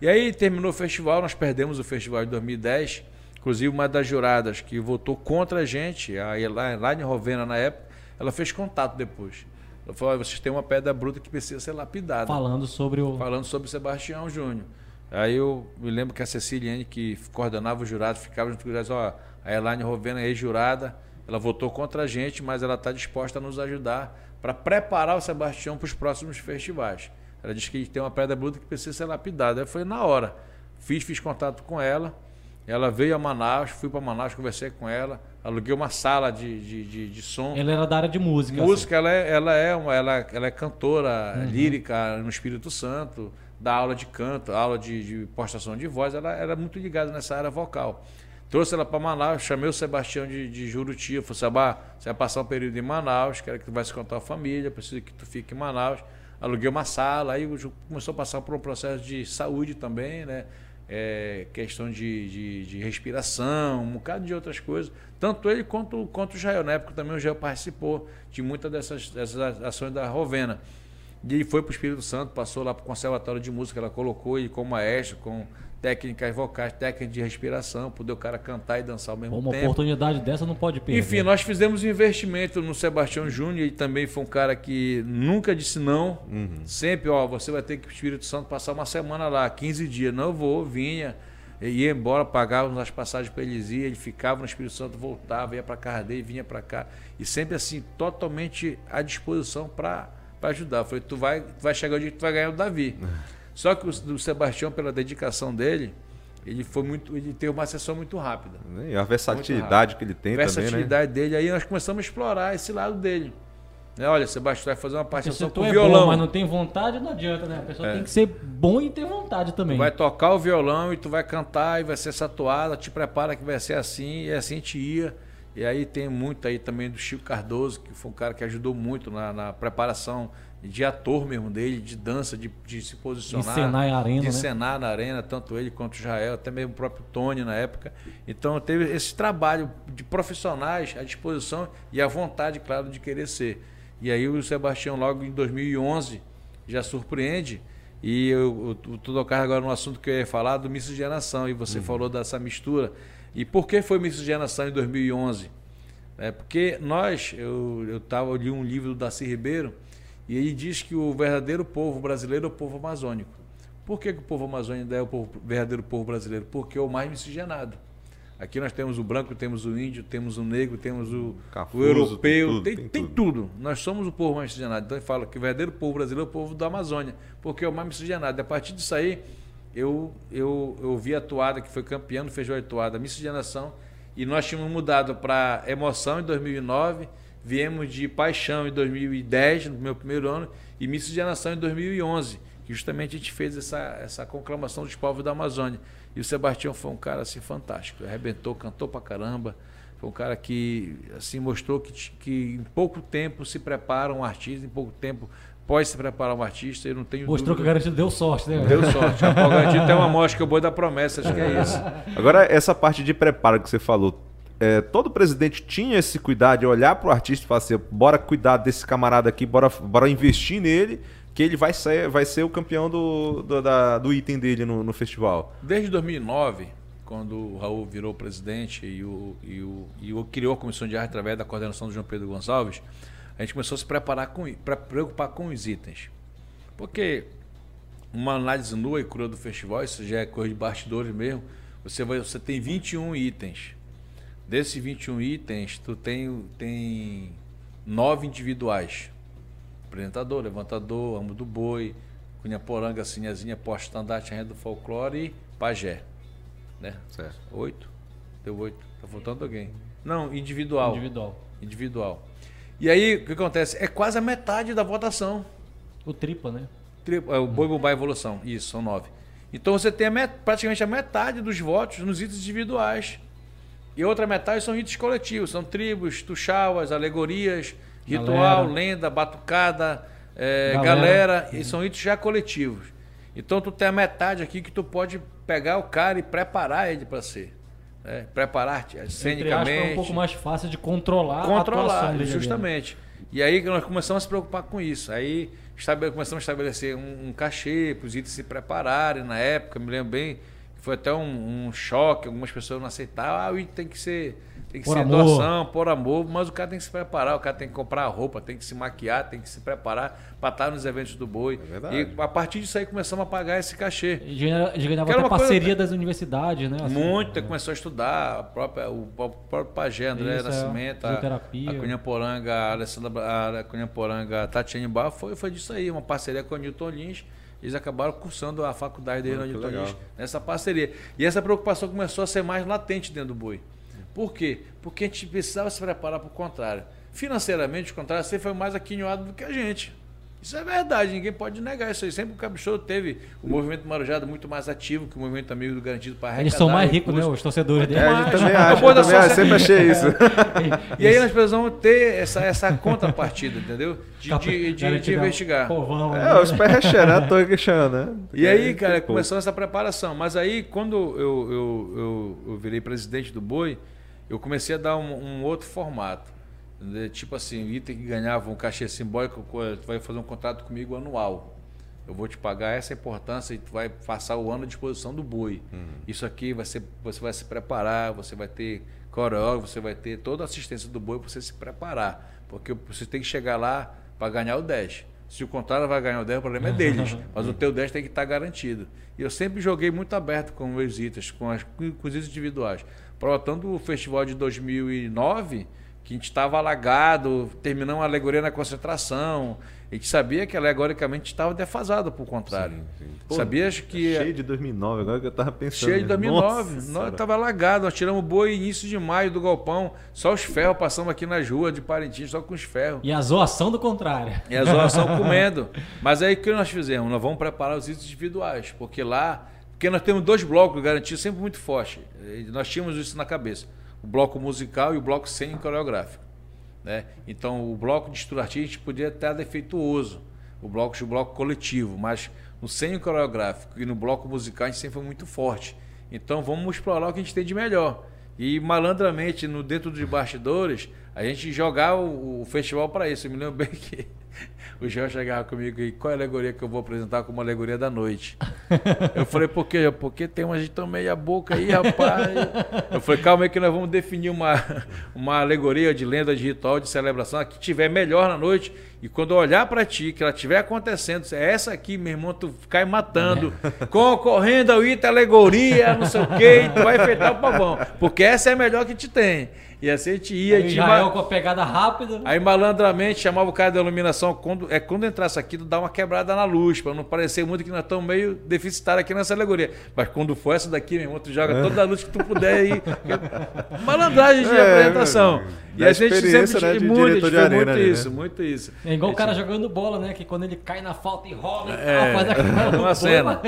E aí terminou o festival, nós perdemos o festival de 2010. Inclusive, uma das juradas que votou contra a gente, a Elaine Rovena na época, ela fez contato depois. Ela falou: vocês têm uma pedra bruta que precisa ser lapidada. Falando sobre o. Falando sobre o Sebastião Júnior. Aí eu me lembro que a Ceciliane, que coordenava o jurado, ficava junto com os ó, a Elaine Rovena, ex-jurada, ela votou contra a gente, mas ela está disposta a nos ajudar para preparar o Sebastião para os próximos festivais. Ela disse que tem uma pedra bruta que precisa ser lapidada. Aí foi na hora. Fiz, fiz contato com ela. Ela veio a Manaus, fui para Manaus, conversei com ela, aluguei uma sala de, de, de, de som. Ela era da área de música. Música, assim. ela, é, ela, é uma, ela, ela é cantora uhum. lírica no Espírito Santo da aula de canto, aula de, de postação de voz, ela era muito ligada nessa área vocal. Trouxe ela para Manaus, chamei o Sebastião de, de Juruti, falei, Sabá, você vai passar um período em Manaus, quero que tu vai se contar a família, preciso que tu fique em Manaus. Aluguei uma sala, aí começou a passar por um processo de saúde também, né? É, questão de, de, de, respiração, um bocado de outras coisas. Tanto ele quanto, quanto o Jael. Na época também o Jael participou de muitas dessas, dessas ações da Rovena. E ele foi para o Espírito Santo, passou lá para o Conservatório de Música, ela colocou ele como maestro, com técnicas vocais, técnicas de respiração, poder o cara cantar e dançar ao mesmo Uma tempo. Uma oportunidade dessa não pode perder. Enfim, nós fizemos um investimento no Sebastião Júnior, ele também foi um cara que nunca disse não. Uhum. Sempre, ó, você vai ter que ir para o Espírito Santo passar uma semana lá, 15 dias. Não vou, vinha, ia embora, pagávamos as passagens para eles ir, ele ficava no Espírito Santo, voltava, ia para casa dele, vinha para cá. E sempre assim, totalmente à disposição para para ajudar. Eu falei, tu vai, tu vai chegar o dia que tu vai ganhar o Davi. Só que o, o Sebastião, pela dedicação dele, ele foi muito, ele teve uma sessão muito rápida. E a versatilidade que ele tem a versatilidade também, né? dele, aí nós começamos a explorar esse lado dele. Né? Olha, Sebastião vai fazer uma participação com é violão. Bom, mas não tem vontade, não adianta, né? A pessoa é. tem que ser bom e ter vontade também. Tu vai tocar o violão e tu vai cantar e vai ser essa toada, te prepara que vai ser assim, e assim te ia. E aí tem muito aí também do Chico Cardoso, que foi um cara que ajudou muito na, na preparação de ator mesmo dele, de dança, de, de se posicionar. Encenar em arena, De né? encenar na arena, tanto ele quanto o Israel, até mesmo o próprio Tony na época. Então teve esse trabalho de profissionais à disposição e a vontade, claro, de querer ser. E aí o Sebastião logo em 2011 já surpreende. E eu estou tocando agora no assunto que eu ia falar do miscigenação, e você uhum. falou dessa mistura. E por que foi miscigenação em 2011? É porque nós, eu, eu, tava, eu li um livro do Darcy Ribeiro, e ele diz que o verdadeiro povo brasileiro é o povo amazônico. Por que, que o povo amazônico é o povo, verdadeiro povo brasileiro? Porque é o mais miscigenado. Aqui nós temos o branco, temos o índio, temos o negro, temos o, Cafuso, o europeu, tem, tudo, tem, tem, tem tudo. tudo. Nós somos o povo mais miscigenado. Então ele fala que o verdadeiro povo brasileiro é o povo da Amazônia, porque é o mais miscigenado. E a partir disso aí, eu, eu, eu vi a toada, que foi campeão do Feijão e Toada, miscigenação, e nós tínhamos mudado para emoção em 2009, viemos de paixão em 2010, no meu primeiro ano, e miscigenação em 2011, que justamente a gente fez essa, essa conclamação dos povos da Amazônia. E o Sebastião foi um cara assim fantástico, arrebentou, cantou pra caramba. Foi um cara que assim mostrou que, que em pouco tempo se prepara um artista, em pouco tempo pode se preparar um artista. Eu não tenho Mostrou dúvida. que o garantido deu sorte, né? Deu sorte. o garantido tem uma mostra que eu boi da promessa, acho que é isso. Agora, essa parte de preparo que você falou, é, todo presidente tinha esse cuidado de olhar para o artista e falar assim: bora cuidar desse camarada aqui, bora, bora investir nele que ele vai ser, vai ser o campeão do, do, da, do item dele no, no, festival? Desde 2009, quando o Raul virou presidente e o, e o, e o criou a comissão de arte através da coordenação do João Pedro Gonçalves, a gente começou a se preparar com, para preocupar com os itens. Porque uma análise nua e crua do festival, isso já é coisa de bastidores mesmo, você, vai, você tem 21 itens. Desses 21 itens, tu tem, tem nove individuais apresentador, levantador, amo do boi, Cunhaporanga, Sinhazinha, poste estandarte, renda do folclore e pajé. Né? Certo. Oito? Deu oito. Tá faltando alguém. Não, individual. Individual. Individual. E aí, o que acontece? É quase a metade da votação. O tripla, né? Tripla, é o Boi Bubá Evolução. Isso, são nove. Então você tem a praticamente a metade dos votos nos itens individuais. E outra metade são itens coletivos. São tribos, tuxauas, alegorias, Ritual, galera. lenda, batucada, é, galera, galera e são itens já coletivos. Então tu tem a metade aqui que tu pode pegar o cara e preparar ele para ser. Né? Preparar cenicamente. é um pouco mais fácil de controlar, controlar a justamente. E aí nós começamos a se preocupar com isso. Aí começamos a estabelecer um, um cachê para os itens se prepararem na época, me lembro bem, foi até um, um choque, algumas pessoas não aceitaram, ah, o item tem que ser tem que por ser amor. doação, por amor, mas o cara tem que se preparar, o cara tem que comprar roupa, tem que se maquiar, tem que se preparar para estar nos eventos do boi. É e a partir disso aí começamos a pagar esse cachê. E ganhava até parceria coisa... das universidades, né? Assim, muito, é. começou a estudar, a própria, o, próprio pajé, André Isso, Nascimento, é. a, a Cunhaporanga, a Alessandra a Cunhaporanga, a Tatiane Bar, foi, foi disso aí, uma parceria com o Newton Lins eles acabaram cursando a faculdade dele, onde Lins, nessa parceria. E essa preocupação começou a ser mais latente dentro do boi. Por quê? Porque a gente precisava se preparar para o contrário. Financeiramente, o contrário, você foi mais aquinhoado do que a gente. Isso é verdade, ninguém pode negar isso aí. Sempre o Caprichoso teve o movimento Marujada muito mais ativo que o movimento Amigo do Garantido para arrecadar. Eles são mais ricos, né? Os torcedores dele. É, a gente também acha, eu também acho, sempre achei isso. e aí nós precisamos ter essa, essa contrapartida, entendeu? De, de, de, de investigar. Povão, é, né? os pés recheados, tô queixando, né? E aí, cara, começou essa preparação. Mas aí, quando eu, eu, eu, eu virei presidente do Boi, eu comecei a dar um, um outro formato. Tipo assim, o item que ganhava um cachê simbólico, tu vai fazer um contrato comigo anual. Eu vou te pagar essa importância e tu vai passar o ano à disposição do boi. Uhum. Isso aqui vai ser, você vai se preparar, você vai ter coreógrafo, você vai ter toda a assistência do boi para você se preparar. Porque você tem que chegar lá para ganhar o 10. Se o contrário vai ganhar o 10, o problema é deles. mas o teu 10 tem que estar garantido. E eu sempre joguei muito aberto com os itens, com, as, com os itens individuais. Protando o festival de 2009, que a gente estava alagado, terminamos a alegoria na concentração. A gente sabia que alegoricamente estava defasado, por contrário. Sim, sim. Pô, Sabias que. Cheio de 2009, agora que eu estava pensando. Cheio de 2009. Nossa, nós estava alagado, nós tiramos boi início de maio do galpão, só os ferros passamos aqui nas ruas de Parintins, só com os ferros. E a zoação do contrário. E a zoação comendo. Mas aí o que nós fizemos? Nós vamos preparar os itens individuais, porque lá porque nós temos dois blocos garantidos sempre muito fortes. Nós tínhamos isso na cabeça. o bloco musical e o bloco sem coreográfico. Né? Então, o bloco de estudo artístico podia estar defeituoso, o bloco de bloco coletivo, mas no sem coreográfico e no bloco musical a gente sempre foi muito forte. Então, vamos explorar o que a gente tem de melhor. E malandramente, no dentro dos bastidores, a gente jogar o, o festival para isso. Eu me lembro bem que o João chegava comigo e qual é a alegoria que eu vou apresentar como alegoria da noite? Eu falei, por quê? Porque tem uma gente tão meia boca aí, rapaz. Eu falei, calma aí que nós vamos definir uma, uma alegoria de lenda, de ritual, de celebração, que tiver melhor na noite. E quando eu olhar para ti, que ela estiver acontecendo, é essa aqui, meu irmão, tu cai matando, concorrendo ao Ita Alegoria, não sei o quê, e tu vai enfeitar o pavão. Porque essa é a melhor que te tem. E assim a gente ia. Aí Israel ma... com a pegada rápida. Aí malandramente chamava o cara da iluminação. Quando, é quando entrasse aqui, tu dá uma quebrada na luz, para não parecer muito que nós estamos meio deficitários aqui nessa alegoria. Mas quando for essa daqui, meu irmão, tu joga é. toda a luz que tu puder aí. Malandragem de é, apresentação. E a gente sempre né, de muito, de arena, muito isso, né? muito isso. É igual o cara jogando bola, né? Que quando ele cai na falta e rola, é, faz aquela uma cena.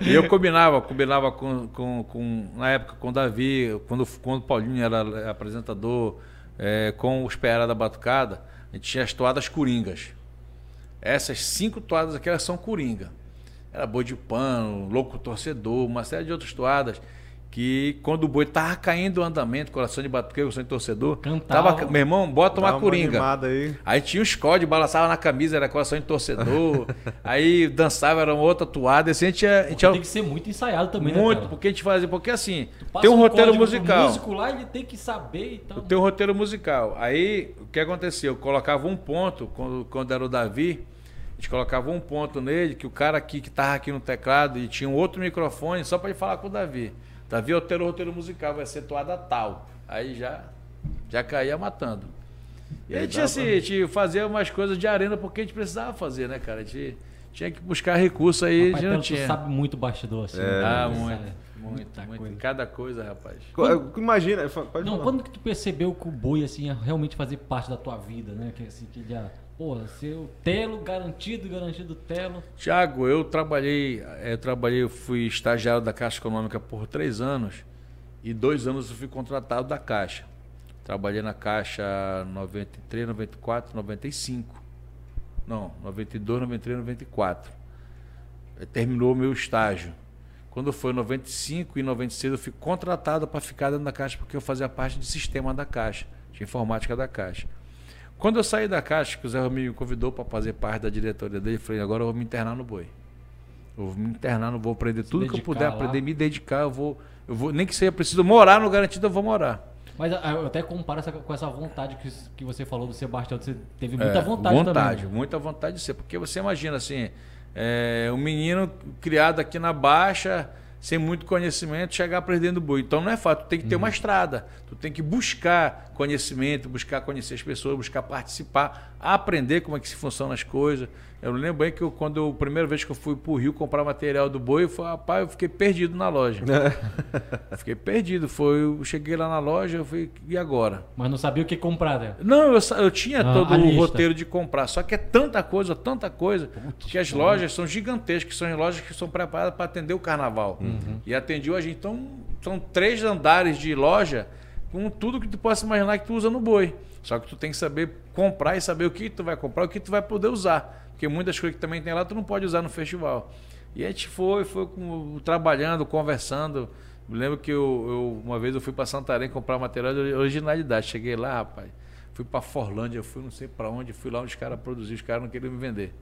E eu combinava, combinava com, com, com, na época com o Davi, quando, quando o Paulinho era apresentador, é, com o Esperar da Batucada, a gente tinha as toadas coringas. Essas cinco toadas aqui elas são coringa. Era boi de pano, louco torcedor, uma série de outras toadas que quando o boi tava caindo o andamento, coração de batuque, coração de torcedor, Cantava. tava, meu irmão, bota uma coringa. Uma aí. aí tinha os códigos, balançava na camisa, era coração de torcedor. aí dançava, era uma outra toada. Assim, a gente, a gente tem que ser muito ensaiado também, né, Muito, né, porque a gente fazia, porque assim, tem um, um roteiro musical. O músico lá, ele tem que saber então. Tem um roteiro musical. Aí, o que aconteceu? Eu colocava um ponto, quando, quando era o Davi, a gente colocava um ponto nele, que o cara aqui que tava aqui no teclado e tinha um outro microfone só para ele falar com o Davi. Davi Otero, roteiro musical, vai ser toada tal. Aí já, já caía matando. E a gente, assim, a gente fazia umas coisas de arena porque a gente precisava fazer, né, cara? A gente tinha que buscar recurso aí, rapaz, a gente não tinha. sabe muito bastidor, assim. É, né? ah, muito. Muito, muito. Coisa. Cada coisa, rapaz. Quando, Imagina, pode Não, falar. quando que tu percebeu que o boi, assim, ia realmente fazer parte da tua vida, né? Que, assim, que já Porra, seu telo garantido, garantido telo. Tiago, eu trabalhei, eu trabalhei, eu fui estagiário da Caixa Econômica por três anos e dois anos eu fui contratado da Caixa. Trabalhei na Caixa 93, 94, 95. Não, 92, 93, 94. Terminou o meu estágio. Quando foi 95 e 96, eu fui contratado para ficar dentro da Caixa porque eu fazia parte do sistema da Caixa, de informática da Caixa. Quando eu saí da Caixa, que o Zé me convidou para fazer parte da diretoria dele, eu falei, agora eu vou me internar no boi. Eu vou me internar, não vou aprender tudo que eu puder lá. aprender, me dedicar, eu vou, eu vou, nem que seja preciso morar no garantido, eu vou morar. Mas ah, eu até comparo essa, com essa vontade que, que você falou do Sebastião, você teve muita é, vontade, vontade também. Muita vontade de ser, porque você imagina assim, é, um menino criado aqui na Baixa, sem muito conhecimento, chegar aprendendo boi. Então não é fácil, tu tem que ter uhum. uma estrada, tu tem que buscar conhecimento, buscar conhecer as pessoas, buscar participar, aprender como é que se funcionam as coisas. Eu lembro bem que eu, quando eu, a primeira vez que eu fui para o Rio comprar material do boi, eu falei, rapaz, eu fiquei perdido na loja. eu fiquei perdido. Foi, eu cheguei lá na loja, eu falei, e agora? Mas não sabia o que comprar, né? Não, eu, eu tinha ah, todo o lista. roteiro de comprar. Só que é tanta coisa, tanta coisa, Putz, que as lojas são gigantescas, são lojas que são preparadas para atender o carnaval. Uhum. E atendiu a gente. Então, são três andares de loja com tudo que tu possa imaginar que tu usa no boi. Só que tu tem que saber comprar e saber o que tu vai comprar, o que tu vai poder usar. Porque muitas coisas que também tem lá tu não pode usar no festival. E a gente foi, foi com, trabalhando, conversando. Me lembro que eu, eu, uma vez eu fui para Santarém comprar material de originalidade. Cheguei lá, rapaz. Fui para Forlândia, fui não sei para onde, fui lá onde os caras produziam, os caras não queriam me vender.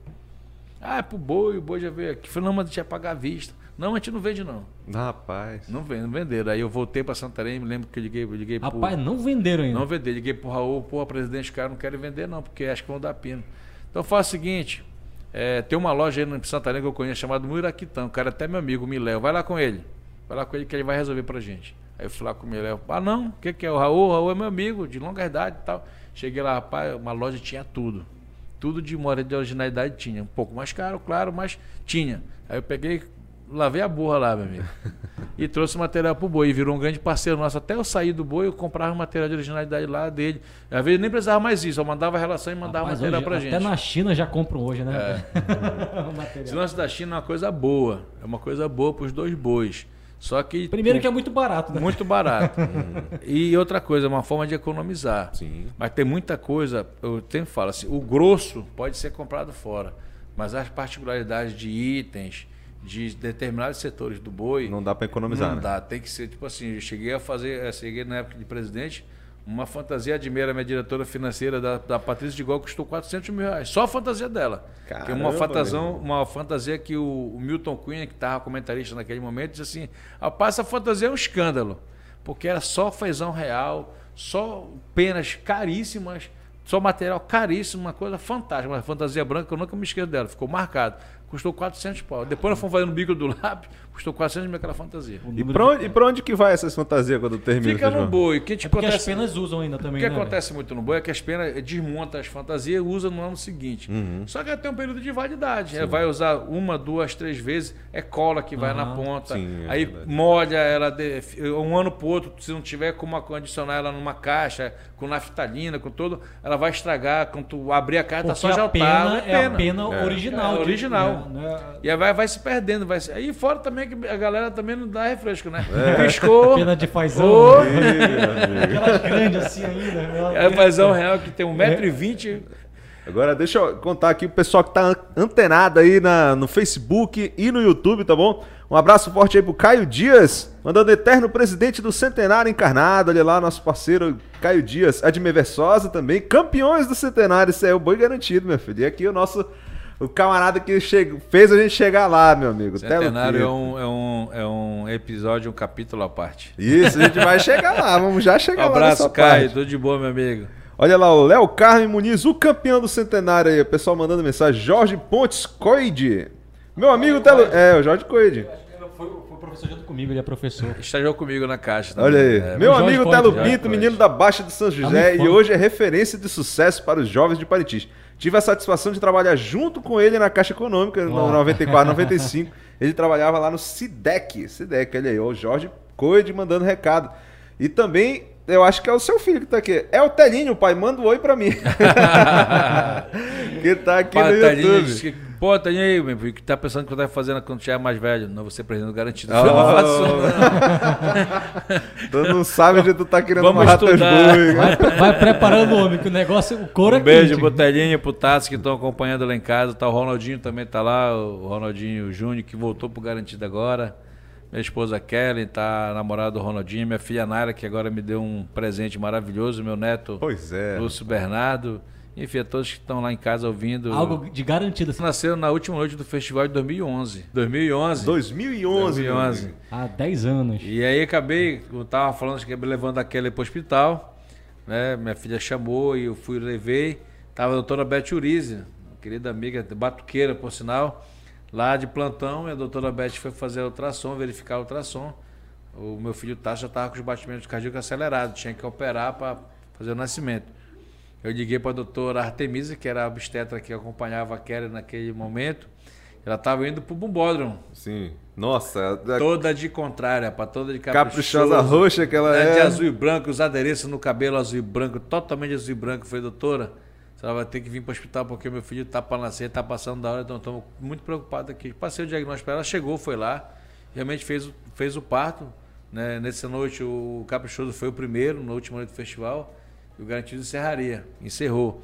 Ah, é pro boi, o boi já veio aqui. Falei, não, mas a gente ia pagar a vista. Não, a gente não vende, não. Rapaz. Não vende, não venderam. Aí eu voltei para Santarém, me lembro que eu liguei, eu liguei Rapaz, pro, não venderam ainda. Não venderam. Liguei pro Raul, pô, presidente, os caras não querem vender, não, porque acho que vão dar pino. Então faz o seguinte: é, tem uma loja aí no Santarém que eu conheço chamada Muiraquitão. O cara é até meu amigo, Miléo. Vai lá com ele. Vai lá com ele que ele vai resolver pra gente. Aí eu fui lá com o Miléo. Ah, não, o que, que é? O Raul? O Raul é meu amigo, de longa idade e tal. Cheguei lá, rapaz, uma loja tinha tudo. Tudo de moda de originalidade tinha. Um pouco mais caro, claro, mas tinha. Aí eu peguei, lavei a burra lá, meu amigo. e trouxe material pro boi. E virou um grande parceiro nosso. Até eu sair do boi, eu comprava material de originalidade lá dele. Às vezes nem precisava mais isso, eu mandava a relação e mandava Rapaz, material hoje, pra até gente. Até na China já compram hoje, né? É. Esse lance da China é uma coisa boa. É uma coisa boa pros dois bois. Só que. Primeiro que é muito barato, né? Muito barato. e outra coisa, é uma forma de economizar. Sim. Mas tem muita coisa, eu sempre falo assim, o grosso pode ser comprado fora. Mas as particularidades de itens, de determinados setores do boi. Não dá para economizar. Não né? dá. Tem que ser, tipo assim, eu cheguei a fazer, eu cheguei na época de presidente, uma fantasia de meia, minha diretora financeira da, da Patrícia de Gol custou 400 mil reais. Só a fantasia dela. Caramba, que é uma fantasia, uma fantasia que o, o Milton Cunha, que estava comentarista naquele momento, disse assim: rapaz, essa fantasia é um escândalo. Porque era só fezão real, só penas caríssimas, só material caríssimo, uma coisa fantástica. Uma fantasia branca, eu nunca me esqueço dela, ficou marcado. Custou 400 pau. Depois nós fomos fazendo bico do lápis, custou 400 mil aquela fantasia. E pra, onde, e pra onde que vai essas fantasias quando termina? Fica o no boi. O que, É porque as acontece, penas usam ainda o também, que né? acontece muito no boi é que as penas desmonta as fantasias e usa no ano seguinte. Uhum. Só que tem um período de validade. É, vai usar uma, duas, três vezes, é cola que vai na Aham. ponta. Sim, é aí verdade. molha ela de- um ano pro outro, se não tiver como acondicionar ela numa caixa, com naftalina, com tudo, ela vai estragar. Quando tu abrir a caixa, tá só já a pena é a pena É. original. É, de- original. né? Né? E aí vai, vai se perdendo. Vai se... Aí fora também que a galera também não dá refresco, né? Piscou. Pena de fazão. Ô, né? Aquelas grandes assim ainda. né? É fazão real que tem 1,20m. Agora deixa eu contar aqui o pessoal que tá an- antenado aí na, no Facebook e no YouTube, tá bom? Um abraço forte aí pro Caio Dias, mandando eterno presidente do Centenário encarnado, olha lá, nosso parceiro Caio Dias, Admir Versosa também, campeões do Centenário, isso aí é o boi garantido, meu filho. E aqui o nosso, o camarada que chega, fez a gente chegar lá, meu amigo. Centenário é um, é, um, é um episódio, um capítulo à parte. Isso, a gente vai chegar lá, vamos já Um chegar lá abraço, Caio. parte. Tudo de boa, meu amigo. Olha lá, o Léo Carmen Muniz, o campeão do centenário aí. O pessoal mandando mensagem. Jorge Pontes Coide. Meu amigo Telo. É, o Jorge Coide. Foi, foi professor junto comigo, ele é professor. Estagiou comigo na caixa. também. Olha aí. É, Meu amigo Telo Pinto, menino da Baixa de São José. muito E hoje é referência de sucesso para os jovens de Parintins. Tive a satisfação de trabalhar junto com ele na Caixa Econômica, no Ó. 94, 95. Ele trabalhava lá no SIDEC. SIDEC, olha aí. O Jorge Coide mandando recado. E também, eu acho que é o seu filho que tá aqui. É o Telinho, pai. Manda um oi pra mim. que tá aqui Pá, no Tadinho, YouTube. que- Pô, Tadinho aí, meu filho, que tá pensando que eu tava fazendo quando tiver mais velho? Não, você presidente garantido. Ah. Não. Tu não sabe onde tu tá querendo Vamos teus estudar. boi. Vai, vai preparando o homem, que o negócio, o couro é Um beijo quente. pro Telinho, pro Tassi que estão acompanhando lá em casa. Tá, o Ronaldinho também tá lá, o Ronaldinho Júnior, que voltou pro Garantido agora. Minha esposa Kelly tá namorada do Ronaldinho. Minha filha Naira, que agora me deu um presente maravilhoso. Meu neto Pois é. Lúcio Bernardo. Enfim, a todos que estão lá em casa ouvindo. Algo de garantido. Assim, Nasceram na última noite do festival de 2011. 2011. 2011. meu 2011. amigo. há 10 anos. E aí acabei, eu tava falando, que acabei levando a Kelly pro hospital, né? Minha filha chamou e eu fui levei. Tava a doutora Beth Urize, querida amiga, batuqueira, por sinal, lá de plantão, e a doutora Beth foi fazer a ultrassom, verificar ultrassom. O meu filho Tasso já estava com os batimentos cardíacos acelerados, tinha que operar para fazer o nascimento. Eu liguei para a doutora Artemisa, que era a obstetra que acompanhava a Kelly naquele momento. Ela estava indo para o bumbódromo, Sim. Nossa, a toda de contrária, para toda de caprichosa caprichoso. roxa que ela Né, é. De azul e branco, os adereços no cabelo azul e branco, totalmente azul e branco. Falei, doutora, a senhora vai ter que vir para o hospital porque meu filho está para nascer, está passando da hora, então estamos muito preocupados aqui. Passei o diagnóstico para ela, chegou, foi lá, realmente fez, fez o parto. Né? Nessa noite o Caprichoso foi o primeiro, na última noite do festival, e o Garantido encerraria, encerrou.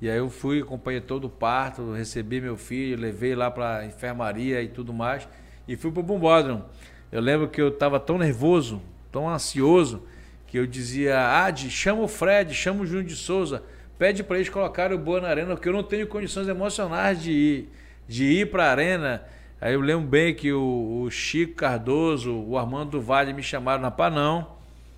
E aí eu fui, acompanhei todo o parto, recebi meu filho, levei lá para enfermaria e tudo mais, e fui para o Bumbódromo. Eu lembro que eu estava tão nervoso, tão ansioso, que eu dizia, Adi, chama o Fred, chama o Júnior de Souza, pede para eles colocarem o Boa na arena, porque eu não tenho condições emocionais de ir, de ir para a arena. Aí eu lembro bem que o, o Chico Cardoso, o Armando do Vale me chamaram, rapaz, não,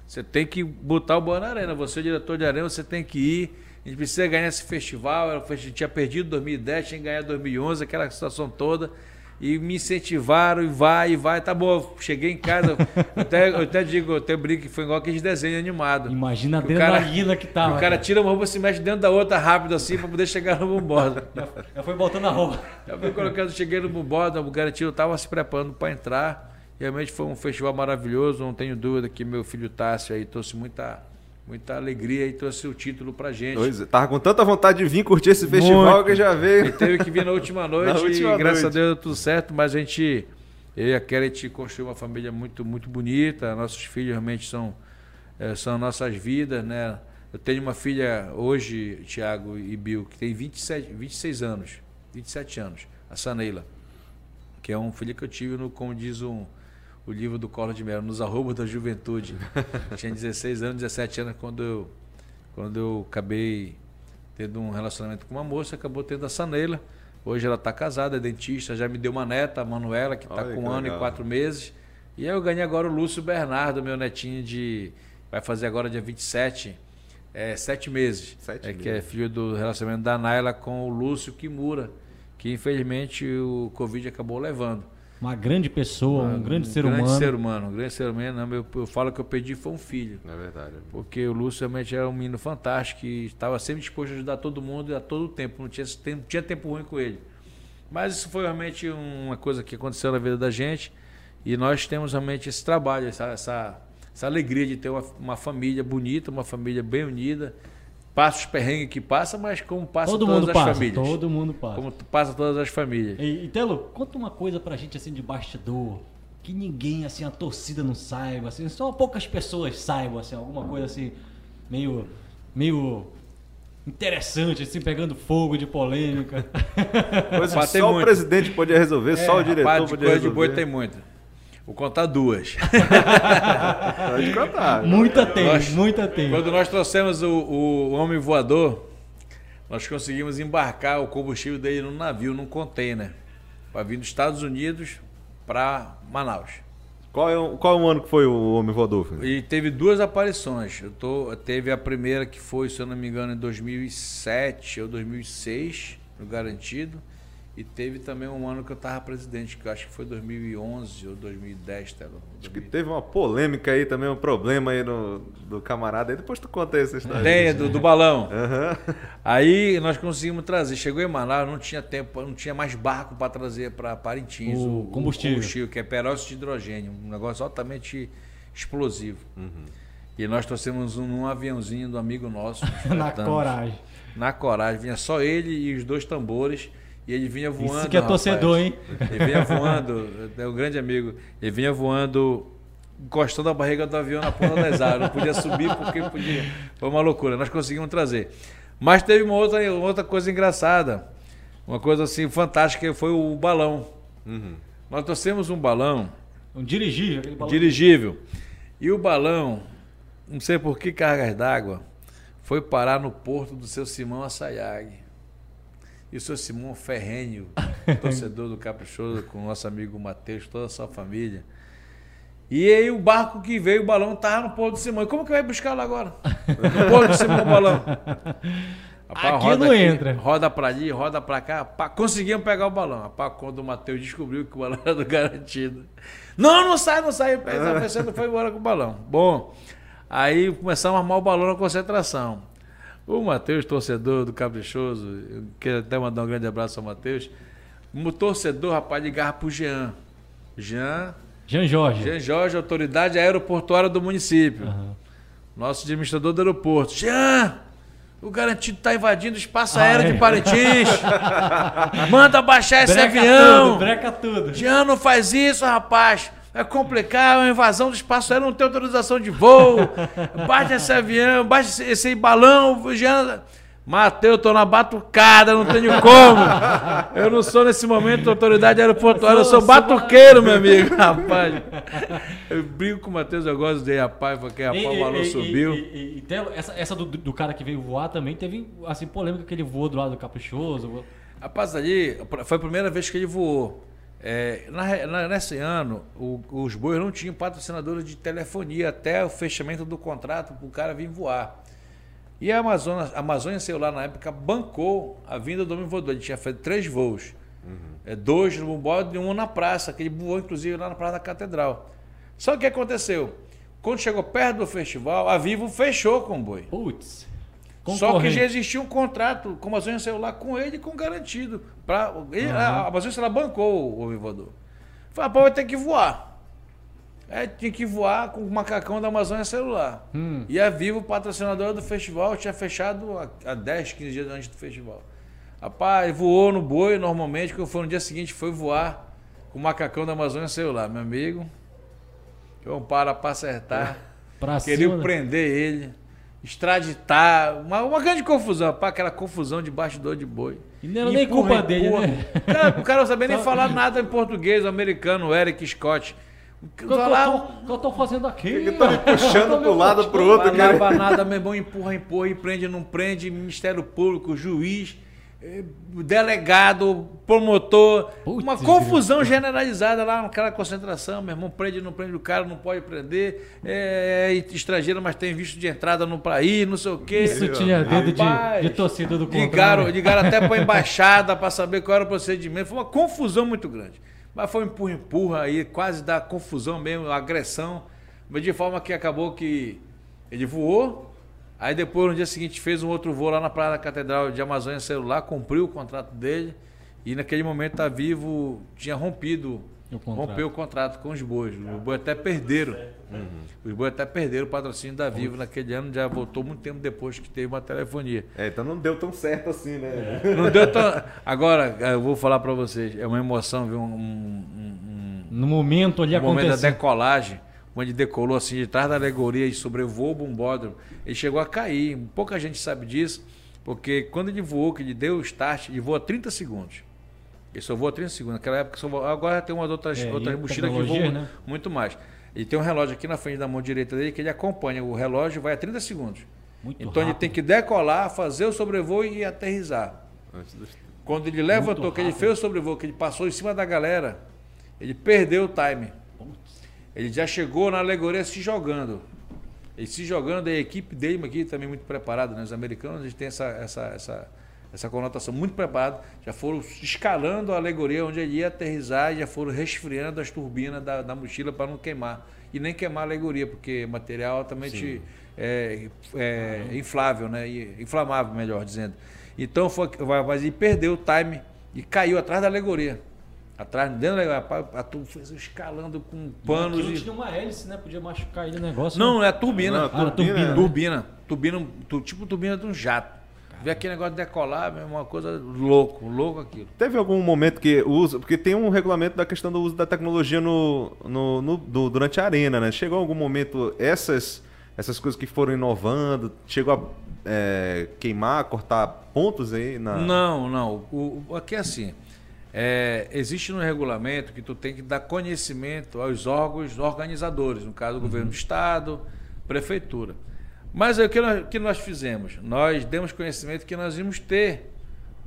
você tem que botar o Boa na arena, você é diretor de arena, você tem que ir, a gente precisa ganhar esse festival, a gente tinha perdido 2010, tinha que ganhar 2011, aquela situação toda. E me incentivaram, e vai, e vai, tá bom. Cheguei em casa, eu até, eu até digo, eu até brinco que foi igual aqueles desenhos animados. Imagina a Que o cara- adrenalina que tava. o cara tira uma roupa e se mexe dentro da outra rápido assim pra poder chegar no bumbódromo. Já foi botando a roupa. Eu fui colocando, cheguei no bumbódromo, o garantido tava se preparando para entrar. Realmente foi um festival maravilhoso, não tenho dúvida que meu filho Tássio aí trouxe muita, muita alegria e trouxe o título pra gente. Pois é, Tava com tanta vontade de vir curtir esse festival Muito. que já Ele veio. teve que vir na última noite Na última e graças noite. a Deus deu tudo certo, mas a gente Eu e a Kelly construiu uma família muito, muito bonita. Nossos filhos realmente são, é, são nossas vidas, né? Eu tenho uma filha hoje, Tiago e Bill, que tem 27, 26 anos, 27 anos, a Saneila, que é um filho que eu tive no, como diz um, o livro do Collor de Mello, nos arrobos da juventude. Tinha 16 anos, 17 anos quando eu, quando eu acabei tendo um relacionamento com uma moça, acabou tendo a Saneila. Hoje ela está casada, é dentista, já me deu uma neta, a Manuela, que está com um ano legal. e quatro meses. E eu ganhei agora o Lúcio Bernardo, meu netinho de. Vai fazer agora dia 27, é, sete meses. Sete é, meses. Que é filho do relacionamento da Naila com o Lúcio Kimura, que infelizmente o Covid acabou levando. Uma grande pessoa, um, um grande ser grande humano. ser humano, um grande ser humano. Eu, eu falo que eu perdi foi um filho. É verdade. Porque o Lúcio realmente era um menino fantástico e estava sempre disposto a ajudar todo mundo a todo tempo. Não tinha, não tinha tempo ruim com ele. Mas isso foi realmente uma coisa que aconteceu na vida da gente. E nós temos realmente esse trabalho, essa, essa, essa alegria de ter uma, uma família bonita, uma família bem unida passa os perrengues que passa, mas como passa todo todas mundo as passa, famílias. Todo mundo passa. Como passa todas as famílias. E, e Telo, conta uma coisa pra gente assim de bastidor. Que ninguém, assim, a torcida não saiba, assim, só poucas pessoas saibam, assim, alguma coisa assim, meio. meio interessante, assim, pegando fogo de polêmica. Coisa só muito. o presidente podia resolver, é, só o diretor rapaz, podia coisa resolver. de boi tem muito. Vou contar duas. Pode contar. Muita tem, nós, muita tem. Quando nós trouxemos o, o homem voador, nós conseguimos embarcar o combustível dele num navio, num container, para vir dos Estados Unidos para Manaus. Qual é, o, qual é o ano que foi o Homem Voador? Filho? E teve duas aparições. Eu tô, teve a primeira que foi, se eu não me engano, em 2007 ou 2006, no Garantido. E teve também um ano que eu estava presidente, que eu acho que foi 2011 ou 2010, Telo. Acho que teve uma polêmica aí também, um problema aí no, do camarada aí. Depois tu conta essa história. Tem, do, do balão. Uhum. Aí nós conseguimos trazer. Chegou em Manaus, não tinha tempo, não tinha mais barco para trazer para Parintins o, o, combustível. o, combustível. que é peróxido de hidrogênio, um negócio altamente explosivo. Uhum. E nós trouxemos um, um aviãozinho do amigo nosso. Na coragem. Na coragem. Vinha só ele e os dois tambores e ele vinha voando. Isso que é torcedor, hein? Ele vinha voando, é um grande amigo. Ele vinha voando, encostando a barriga do avião na ponta das asas. Não podia subir porque podia. Foi uma loucura. Nós conseguimos trazer. Mas teve uma outra, outra coisa engraçada. Uma coisa assim fantástica foi o balão. Uhum. Nós trouxemos um balão. Um dirigível. Balão. Dirigível. E o balão, não sei por que cargas d'água, foi parar no porto do seu Simão Assayag. E o seu Simão Ferrenho, torcedor do Caprichoso, com o nosso amigo Matheus, toda a sua família. E aí o barco que veio, o balão estava no Porto do Simão. E como que vai buscar lá agora? No Porto do Simão, o balão. Rapaz, aqui não aqui, entra. Roda para ali, roda para cá. Pá, conseguimos pegar o balão. Rapaz, quando o Matheus descobriu que o balão era do garantido. Não, não sai, não sai. Pensando, foi embora com o balão. Bom, aí começamos a armar o balão na concentração. O Matheus, torcedor do Caprichoso, eu quero até mandar um grande abraço ao Matheus. O torcedor, rapaz, ligava pro Jean. Jean. Jean Jorge. Jean Jorge, autoridade aeroportuária do município. Uhum. Nosso administrador do aeroporto. Jean! O garantido está invadindo o espaço aéreo ah, é. de Parintins. Manda baixar esse breca avião. Tudo, breca tudo. Jean, não faz isso, rapaz. É complicado, é uma invasão do espaço aéreo, não tem autorização de voo. Bate esse avião, bate esse, esse balão, Jean. Mateus, tô na batucada, não tenho como. Eu não sou nesse momento autoridade aeroportuária, eu sou batuqueiro, meu amigo. Rapaz, eu brigo com o Matheus, eu gosto de rapaz, porque rapaz, o balão subiu. E, e, e, essa, essa do, do, cara que veio voar também teve assim, polêmica que ele voou do lado do Caprichoso. Rapaz, ali foi a primeira vez que ele voou. É, na, na, nesse ano, o, os bois não tinham patrocinadores de telefonia até o fechamento do contrato para o cara vir voar. E a Amazônia, a Amazônia Celular, na época, bancou a vinda do homem voador. A gente tinha feito três voos. Uhum. É, dois no bode e um na praça, que ele voou, inclusive, lá na Praça da Catedral. Só que o que aconteceu? Quando chegou perto do festival, a Vivo fechou com o boi. Putz. Só que já existia um contrato com a Amazônia Celular com ele com garantido. Pra, ele, uhum. A Amazônia Celular bancou o voador. Falei, pô, vai ter que voar. É, tinha que voar com o macacão da Amazônia Celular. Hum. E a Vivo, patrocinadora do festival, tinha fechado há 10, 15 dias antes do festival. Rapaz, voou no boi normalmente, quando foi no dia seguinte, foi voar com o macacão da Amazônia celular, meu amigo. Eu para para acertar. Pra Queriam né? prender ele, extraditar. Uma, uma grande confusão, pá, aquela confusão de bastidor de boi. E não era nem culpa dele, né? Cara, o cara não sabia nem falar nada em português, o americano, o Eric Scott. O que, eu tô fazendo aqui? Que tá me puxando pro lado pro outro. Não leva nada, meu irmão, empurra, empurra, e prende, não prende, Ministério Público, juiz, delegado, promotor, Putz, uma confusão Deus. generalizada lá naquela concentração, meu irmão, prende, não prende o cara, não pode prender, é, é estrangeiro, mas tem visto de entrada no país, não sei o quê. Isso tinha dedo de, de torcida do ligaram, ligaram até para a embaixada para saber qual era o procedimento, foi uma confusão muito grande. Mas foi um empurra-empurra aí, quase da confusão mesmo, agressão. Mas de forma que acabou que ele voou. Aí depois, no dia seguinte, fez um outro voo lá na Praia da Catedral de Amazônia Celular, cumpriu o contrato dele. E naquele momento a Vivo tinha rompido o rompeu o contrato com os bois. Os bois até perderam. Uhum. Os bois até perderam o patrocínio da Vivo naquele ano, já voltou muito tempo depois que teve uma telefonia. É, então não deu tão certo assim, né? É. Não deu tão. Agora, eu vou falar para vocês, é uma emoção ver um. um, um no momento ali um momento da decolagem, onde decolou assim de trás da alegoria e sobrevoou o bombódromo, ele chegou a cair. Pouca gente sabe disso, porque quando ele voou, que ele deu o start, ele voa 30 segundos. Ele só voa 30 segundos. Naquela época, só voa... agora tem umas outras, é, outras mochilas que voam né? muito mais. Ele tem um relógio aqui na frente da mão direita dele que ele acompanha. O relógio vai a 30 segundos. Muito então rápido. ele tem que decolar, fazer o sobrevoo e aterrizar. Quando ele levantou, que ele fez o sobrevoo, que ele passou em cima da galera, ele perdeu o time. Ele já chegou na alegoria se jogando. Ele se jogando, a equipe dele aqui também muito preparada, né? Os americanos eles têm essa, essa, essa essa conotação muito preparada, já foram escalando a alegoria onde ele ia aterrizar e já foram resfriando as turbinas da, da mochila para não queimar. E nem queimar a alegoria, porque é material altamente é, é, inflável, né? inflamável, melhor dizendo. Então foi, mas ele perdeu o time e caiu atrás da alegoria. Atrás, dentro da a, a turma fez escalando com panos. E... tinha uma hélice, né? Podia machucar ele o negócio. Não, né? é a turbina. Não, a turbina. Ah, turbina. Turbina. Turbina, tu, tipo turbina de um jato. Ver aquele negócio de decolar, é uma coisa louco, louco aquilo. Teve algum momento que usa, porque tem um regulamento da questão do uso da tecnologia no, no, no, no durante a arena, né? Chegou algum momento essas essas coisas que foram inovando, chegou a é, queimar, cortar pontos aí na. Não, não. O, o aqui é assim. É, existe no regulamento que tu tem que dar conhecimento aos órgãos organizadores, no caso do uhum. governo do estado, prefeitura. Mas o que nós, que nós fizemos? Nós demos conhecimento que nós íamos ter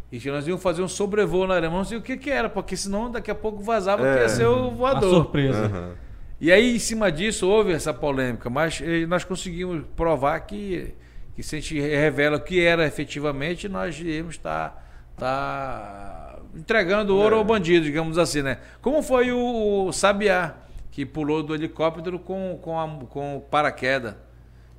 e que nós íamos fazer um sobrevoo na Alemanha. E o que, que era, porque senão daqui a pouco vazava é, que ia ser o voador. A surpresa. Uhum. E aí, em cima disso, houve essa polêmica, mas eh, nós conseguimos provar que, que se a gente revela o que era efetivamente, nós íamos estar tá, tá entregando ouro é. ao bandido, digamos assim, né? Como foi o, o Sabiá, que pulou do helicóptero com, com, a, com paraquedas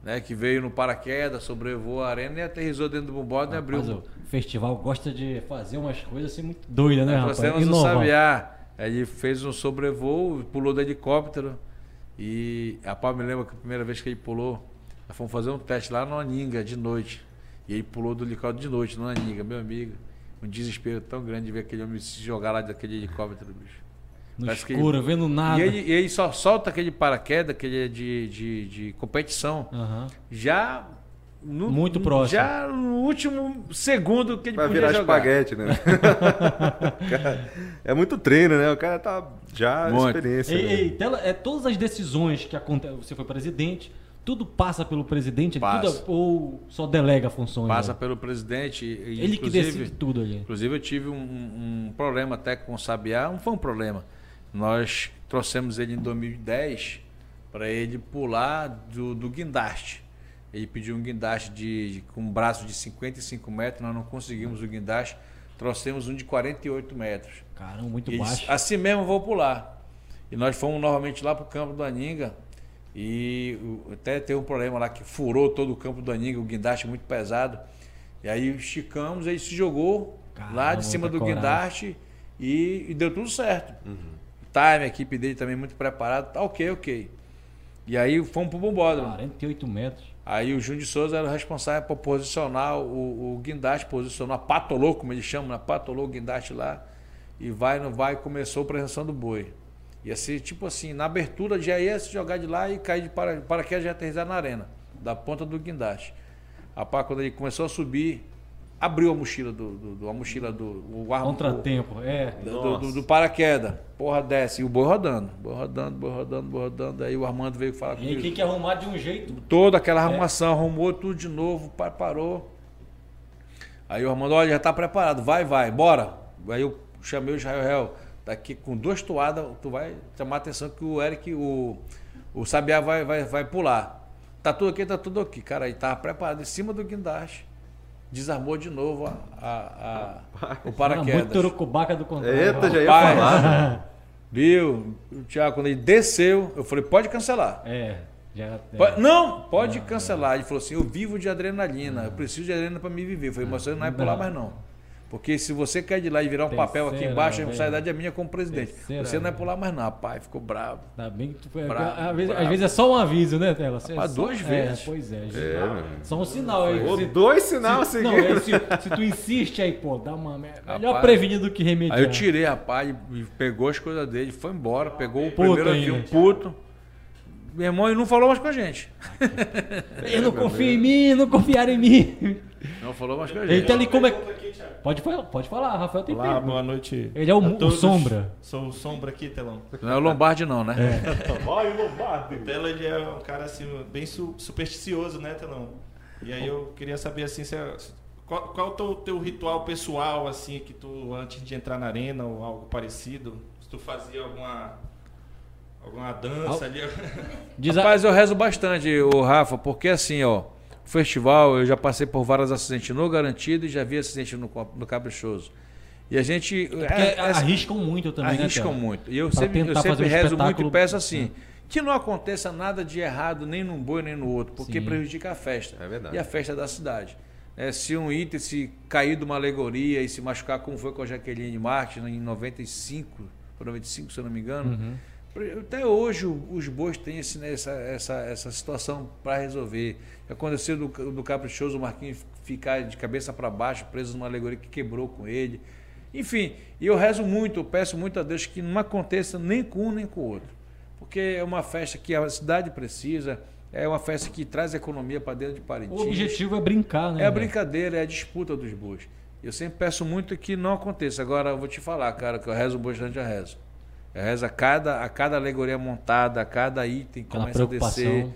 né, que veio no paraquedas, sobrevoou a arena e aterrizou dentro do bombode e abriu. o festival gosta de fazer umas coisas assim muito doidas, né, rapaz? Nós temos o Sabiá, ele fez um sobrevoo, pulou do helicóptero e a Pau me lembra que a primeira vez que ele pulou, nós fomos fazer um teste lá no Aninga de noite. E ele pulou do helicóptero de noite no Aninga, meu amigo. Um desespero tão grande de ver aquele homem se jogar lá daquele helicóptero, bicho. No Parece escuro, ele... vendo nada. E ele, ele, só solta aquele paraquedas, aquele de, de, de competição, uhum. já no, Muito próximo. Já no último segundo que ele Vai virar jogar. espaguete, né? é muito treino, né? O cara tá já muito. experiência. Ei, né? ei, tela, é, todas as decisões que acontecem, você foi presidente, tudo passa pelo presidente, passa. Tudo, ou só delega funções? Passa né? pelo presidente. E, Ele que decide tudo ali. Inclusive eu tive um, um problema até com o Sabiá, não foi um problema nós trouxemos ele em 2010 para ele pular do, do guindaste. Ele pediu um guindaste de, de, com um braço de 55 metros, nós não conseguimos o guindaste, trouxemos um de 48 metros. Caramba, muito ele, baixo. Assim mesmo vou pular. E nós fomos novamente lá para o campo do Aninga. E até teve um problema lá que furou todo o campo do Aninga, o guindaste muito pesado. E aí esticamos, ele se jogou Caramba, lá de cima do coragem. guindaste e, e, deu tudo certo. Uhum time, a equipe dele também muito preparada. Tá ok, ok. E aí fomos pro Bombódromo. 48 metros. Aí o Júnior de Souza era o responsável por posicionar o, o guindaste, posicionar, patolou, como eles chamam, né? patolou o guindaste lá. e vai, não vai, começou a prevenção do boi. Ia ser tipo assim, na abertura já ia se jogar de lá e cair de para, paraquedas e aterrissar na arena, da ponta do guindaste. Rapaz, quando ele começou a subir, abriu a mochila do, do, do a mochila do o ar, contratempo, é. Do, do, do, paraquedas. Porra, desce. E o boi rodando. Boi rodando, boi rodando, boi rodando. Aí o Armando veio falar comigo. E tem que arrumar de um jeito. Toda aquela é. arrumação, é. arrumou tudo de novo, parou. Aí o Armando, olha, já tá preparado, vai, vai, bora. Aí eu chamei o Israel, daqui com duas toadas, tu vai chamar a atenção que o Eric, o, o Sabiá vai, vai, vai pular. Tá tudo aqui, tá tudo aqui. Cara, aí tava preparado em cima do guindaste desarmou de novo a, a, a o paraquedas. Muito urucubaca do contrário. Eita, já ia falar. Viu? O Thiago, quando ele desceu, eu falei, pode cancelar. É. Já, é. Pode, não, pode não, cancelar. É. Ele falou assim, eu vivo de adrenalina, eu preciso de adrenalina para me viver. Eu falei, mas você não vai pular mais não. Porque se você quer de lá e virar um Terceira, papel aqui embaixo, a responsabilidade é minha como presidente. Terceira, você não é pular mais não. Pai, ficou bravo. Ainda bem que tu foi. Bravo, às, vezes, às, vezes, é só um aviso, né, Tela? Rapaz, é duas vezes. É, pois é. é só um sinal aí. Se, dois sinais se, não, é, se, se, tu insiste aí, pô, dá uma. Melhor prevenir do que remediar. Aí eu tirei, rapaz, e pegou as coisas dele, foi embora, pegou o primeiro avião puto. Meu irmão não falou mais com a gente. Ele não confia em mim, não confiaram em mim. Não falou mais com a gente. Então, ali como é... Pode falar, pode falar, Rafael tem Olá, boa noite. Ele é o, o Sombra. Sou o Sombra aqui, Telão. Não é o Lombardi não, né? É. Vai, Lombardi. O Tela ele é um cara assim, bem su supersticioso, né, Telão? E aí eu queria saber assim, se é, qual, qual é o teu, ritual pessoal, assim, que tu, antes de entrar na arena ou algo parecido, se tu fazia alguma Alguma dança ali? Diz Rapaz, eu rezo bastante, o Rafa, porque assim, ó, festival, eu já passei por vários acidentes no garantido e já vi acidente no, no caprichoso. E a gente. É, é, arriscam muito também, né, Arriscam né, muito. E eu pra sempre, eu sempre um rezo muito e peço assim. Né? Que não aconteça nada de errado nem num boi nem no outro, porque Sim. prejudica a festa. É verdade. E a festa da cidade. É, se um item se cair de uma alegoria e se machucar, como foi com a Jaqueline Martins em 95, 95, se eu não me engano. Uhum até hoje os bois têm esse, né, essa, essa, essa situação para resolver. Aconteceu do, do Caprichoso, o Marquinhos ficar de cabeça para baixo, preso numa alegoria que quebrou com ele. Enfim, e eu rezo muito, eu peço muito a Deus que não aconteça nem com um nem com o outro. Porque é uma festa que a cidade precisa, é uma festa que traz economia para dentro de Parintins. O objetivo é brincar, né? É a brincadeira, é a disputa dos bois. Eu sempre peço muito que não aconteça. Agora, eu vou te falar, cara, que eu rezo bastante, eu rezo. Reza a cada, a cada alegoria montada, a cada item Aquela começa a descer.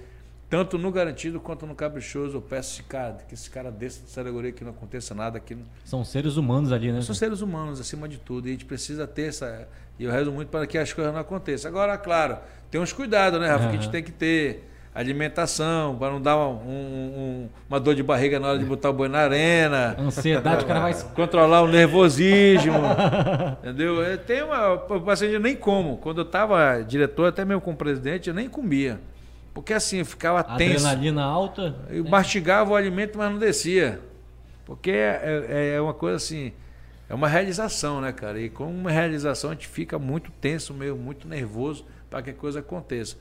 Tanto no garantido quanto no caprichoso, eu peço cara, que esse cara desça dessa alegoria, que não aconteça nada. Que não... São seres humanos ali, né? São seres humanos, acima de tudo. E a gente precisa ter essa. E eu rezo muito para que as coisas não aconteçam. Agora, claro, tem uns cuidados, né, Rafa? Uhum. Que a gente tem que ter alimentação, para não dar um, um, uma dor de barriga na hora de botar o boi na arena. Ansiedade, o cara vai. Controlar o nervosismo. entendeu? Eu tenho uma. paciente nem como. Quando eu estava diretor, até mesmo com o presidente, eu nem comia. Porque assim, eu ficava tenso. Adrenalina alta. Eu né? mastigava o alimento, mas não descia. Porque é, é, é uma coisa assim. É uma realização, né, cara? E com uma realização a gente fica muito tenso mesmo, muito nervoso para que a coisa aconteça.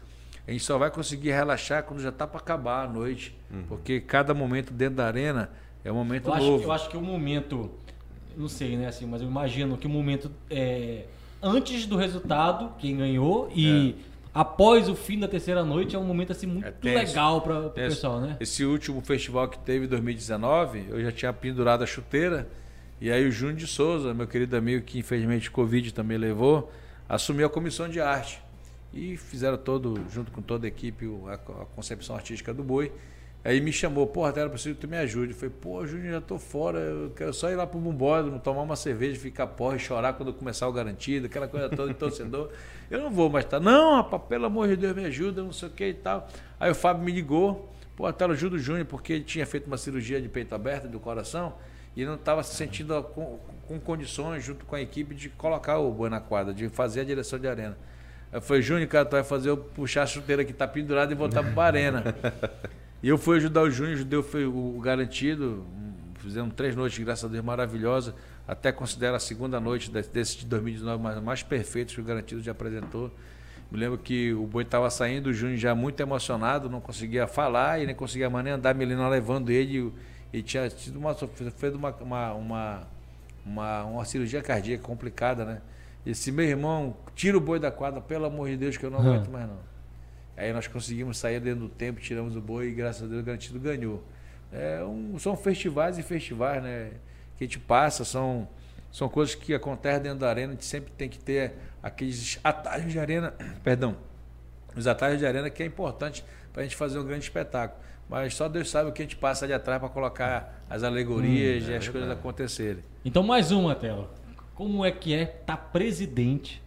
A gente só vai conseguir relaxar quando já está para acabar a noite. Uhum. Porque cada momento dentro da arena é um momento eu novo. Acho, eu acho que o momento, não sei, né, assim, mas eu imagino que o momento é antes do resultado, quem ganhou, e é. após o fim da terceira noite é um momento assim muito é legal para o pessoal, né? Esse último festival que teve em 2019, eu já tinha pendurado a chuteira. E aí o Júnior de Souza, meu querido amigo que infelizmente Covid também levou, assumiu a comissão de arte e fizeram todo, junto com toda a equipe, a, a concepção artística do boi. Aí me chamou, porra, eu preciso que tu me ajude. Eu falei, pô, Júnior, já tô fora, eu quero só ir lá pro Bumbódromo, tomar uma cerveja, ficar porra e chorar quando começar o garantido, aquela coisa toda de torcedor. Eu não vou mais tá. Não, rapaz, pelo amor de Deus, me ajuda, não sei o que e tal. Aí o Fábio me ligou, pô, até ajuda o Júnior, porque ele tinha feito uma cirurgia de peito aberto do coração e não estava se sentindo com, com condições, junto com a equipe, de colocar o boi na quadra, de fazer a direção de arena. Eu falei, Júnior, cara, tu vai fazer eu puxar a chuteira que tá pendurada e voltar para a arena. e eu fui ajudar o Júnior, Judeu foi o, garantido. Fizemos três noites, graças a Deus, maravilhosas. Até considero a segunda noite desse de 2019 mais, mais perfeita que o garantido já apresentou. Me lembro que o boi estava saindo, o Júnior já muito emocionado, não conseguia falar e nem conseguia mais nem andar, Melina levando ele. E tinha tido uma, fez uma, uma, uma uma, uma cirurgia cardíaca complicada, né? E disse, meu irmão, tira o boi da quadra, pelo amor de Deus, que eu não aguento mais não. Aí nós conseguimos sair dentro do tempo, tiramos o boi e graças a Deus o garantido ganhou. É um, são festivais e festivais, né? Que a gente passa, são, são coisas que acontecem dentro da arena, a gente sempre tem que ter aqueles atalhos de arena, perdão, os atalhos de arena que é importante para a gente fazer um grande espetáculo. Mas só Deus sabe o que a gente passa ali atrás para colocar as alegorias hum, e as é coisas acontecerem. Então mais uma, Telo. Como é que é estar tá presidente,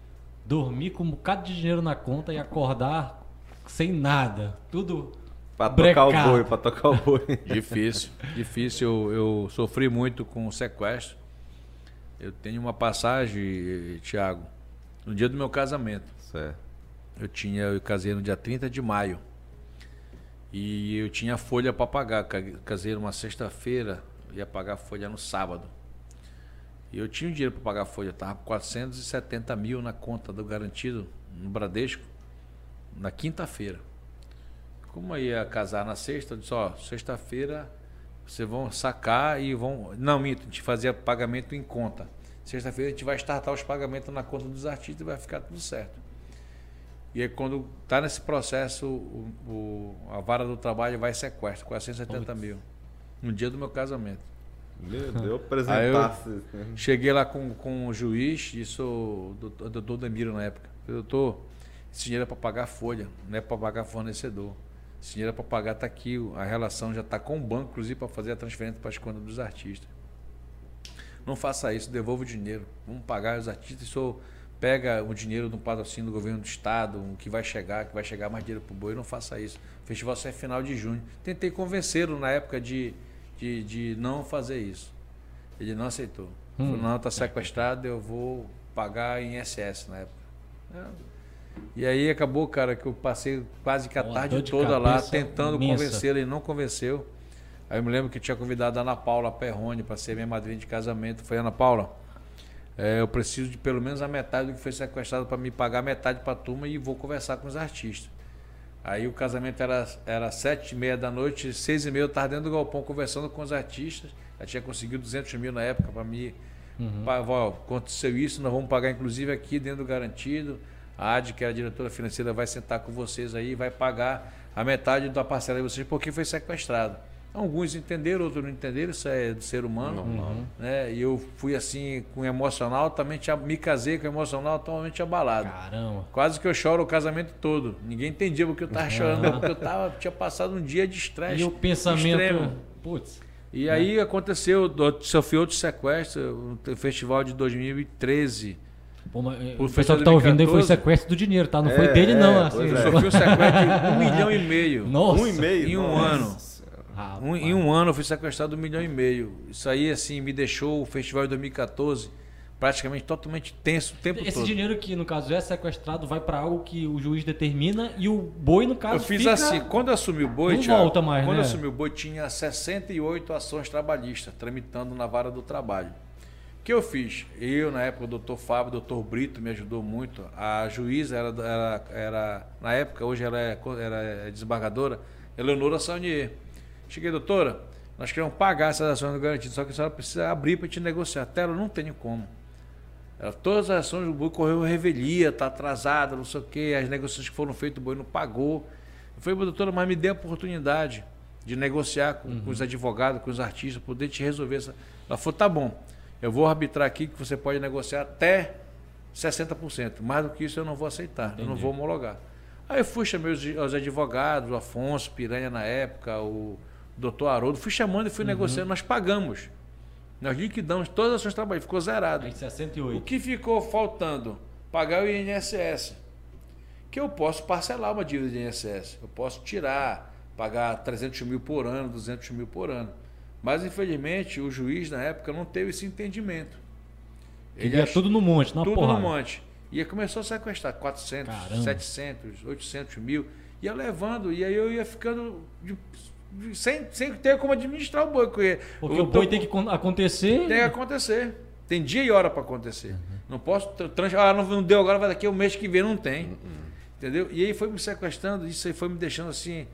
dormir com um bocado de dinheiro na conta e acordar sem nada? Tudo Pra tocar o boi, pra tocar o boi. difícil, difícil. Eu, eu, sofri muito com o sequestro. Eu tenho uma passagem, Tiago, no dia do meu casamento. Certo. Eu tinha, eu casei no dia 30 de maio. E eu tinha folha para pagar. Casei numa sexta-feira, ia pagar folha no sábado. E eu tinha dinheiro para pagar a folha, tava com 470 mil na conta do garantido no Bradesco na quinta-feira. Como eu ia casar na sexta, eu disse, ó, sexta-feira vocês vão sacar e vão. Não, minto, a gente fazia pagamento em conta. Sexta-feira a gente vai startar os pagamentos na conta dos artistas e vai ficar tudo certo. E aí, quando está nesse processo, o, o, a vara do trabalho vai sequestro, 470 Putz. mil. No dia do meu casamento. Meu Deus, apresentasse. Cheguei lá com, com o juiz, isso, o doutor Demiro na época. Doutor, esse dinheiro é para pagar folha, não é para pagar fornecedor. Esse dinheiro é para pagar, está aqui, a relação já está com o banco, inclusive, para fazer a transferência para as contas dos artistas. Não faça isso, devolva o dinheiro. Vamos pagar os artistas. Isso pega o dinheiro do patrocínio do governo do estado, que vai chegar, que vai chegar mais dinheiro para o boi. Não faça isso. O festival só é final de junho. Tentei convencê-lo na época de, de, de não fazer isso. Ele não aceitou. Hum. Falou, não, está sequestrado, eu vou pagar em SS na época. É. E aí acabou, cara, que eu passei quase que a Uma tarde toda lá tentando convencê-lo, ele não convenceu. Aí eu me lembro que tinha convidado a Ana Paula Perrone para ser minha madrinha de casamento. Foi Ana Paula, é, eu preciso de pelo menos a metade do que foi sequestrado para me pagar metade para a turma e vou conversar com os artistas. Aí o casamento era, era sete e meia da noite, seis e meia eu estava dentro do galpão conversando com os artistas. Já tinha conseguido 200 mil na época para mim. Uhum. Pra, ó, aconteceu isso, nós vamos pagar inclusive aqui dentro do garantido. A AD, que é a diretora financeira, vai sentar com vocês aí e vai pagar a metade da parcela de vocês porque foi sequestrado. Alguns entenderam, outros não entenderam, isso é do ser humano. Uhum. Né? E eu fui assim, com emocional, também me casei com emocional totalmente abalado. Caramba. Quase que eu choro o casamento todo. Ninguém entendia porque eu estava chorando, porque eu tava, tinha passado um dia de estresse. E o pensamento. Putz. E aí aconteceu, sofri outro sequestro, o festival de 2013 Pô, mas, o pessoal que tá ouvindo aí foi sequestro do dinheiro, tá? Não é, foi dele, é, não. Assim, é. Sofreu sequestro de um milhão e meio. Nossa. Um e meio? Em um nossa. ano. Um, em um ano eu fui sequestrado um milhão e meio. Isso aí, assim, me deixou o festival de 2014 praticamente totalmente tenso o tempo Esse todo. Esse dinheiro que, no caso, é sequestrado, vai para algo que o juiz determina e o boi, no caso, Eu fiz assim, quando eu assumi o boi, não Thiago, volta mais, quando né? eu assumi o boi, tinha 68 ações trabalhistas tramitando na vara do trabalho que eu fiz? Eu, na época, o doutor Fábio, o doutor Brito me ajudou muito. A juíza era, era, era na época, hoje ela é, era desembargadora, Eleonora Saunier. Cheguei, doutora, nós queremos pagar essas ações do garantido, só que a senhora precisa abrir para te negociar. Até ela não tem como. Ela, todas as ações do boi correu revelia, está atrasada, não sei o quê, as negociações que foram feitas, o boi não pagou. Eu falei, doutora, mas me dê a oportunidade de negociar com, uhum. com os advogados, com os artistas, poder te resolver essa. Ela falou, tá bom. Eu vou arbitrar aqui que você pode negociar até 60%. Mais do que isso eu não vou aceitar, Entendi. eu não vou homologar. Aí eu fui, chamei os, os advogados, o Afonso Piranha na época, o doutor Haroldo, fui chamando e fui uhum. negociando, nós pagamos. Nós liquidamos todas as ações de trabalho, ficou zerado. Em 68. O que ficou faltando? Pagar o INSS. Que eu posso parcelar uma dívida de INSS. Eu posso tirar, pagar 300 mil por ano, 200 mil por ano. Mas, infelizmente, o juiz na época não teve esse entendimento. Ele ia tudo no monte, na Tudo porrada. no monte. E começou a sequestrar 400, Caramba. 700, 800 mil. Ia levando, e aí eu ia ficando de, sem, sem ter como administrar o boi. Porque, o, boi tem que acontecer. Tem que acontecer. Tem dia e hora para acontecer. Uhum. Não posso. Ah, não deu agora, vai daqui o mês que vem, não tem. Uhum. Entendeu? E aí foi me sequestrando, isso aí foi me deixando assim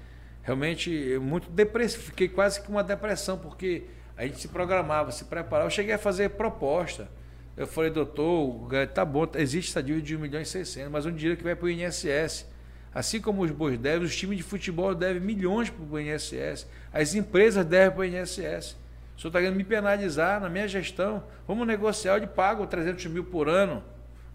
realmente muito depressivo. Fiquei quase que uma depressão, porque A gente se programava, se preparava. Eu cheguei a fazer proposta. Eu falei, doutor, tá bom, existe essa dívida de 1 milhão e 600, mas um dinheiro que vai para o INSS. Assim como os bois devem, os times de futebol devem milhões para o INSS, as empresas devem para o INSS. O senhor está querendo me penalizar na minha gestão. Vamos negociar, eu lhe pago 300 mil por ano.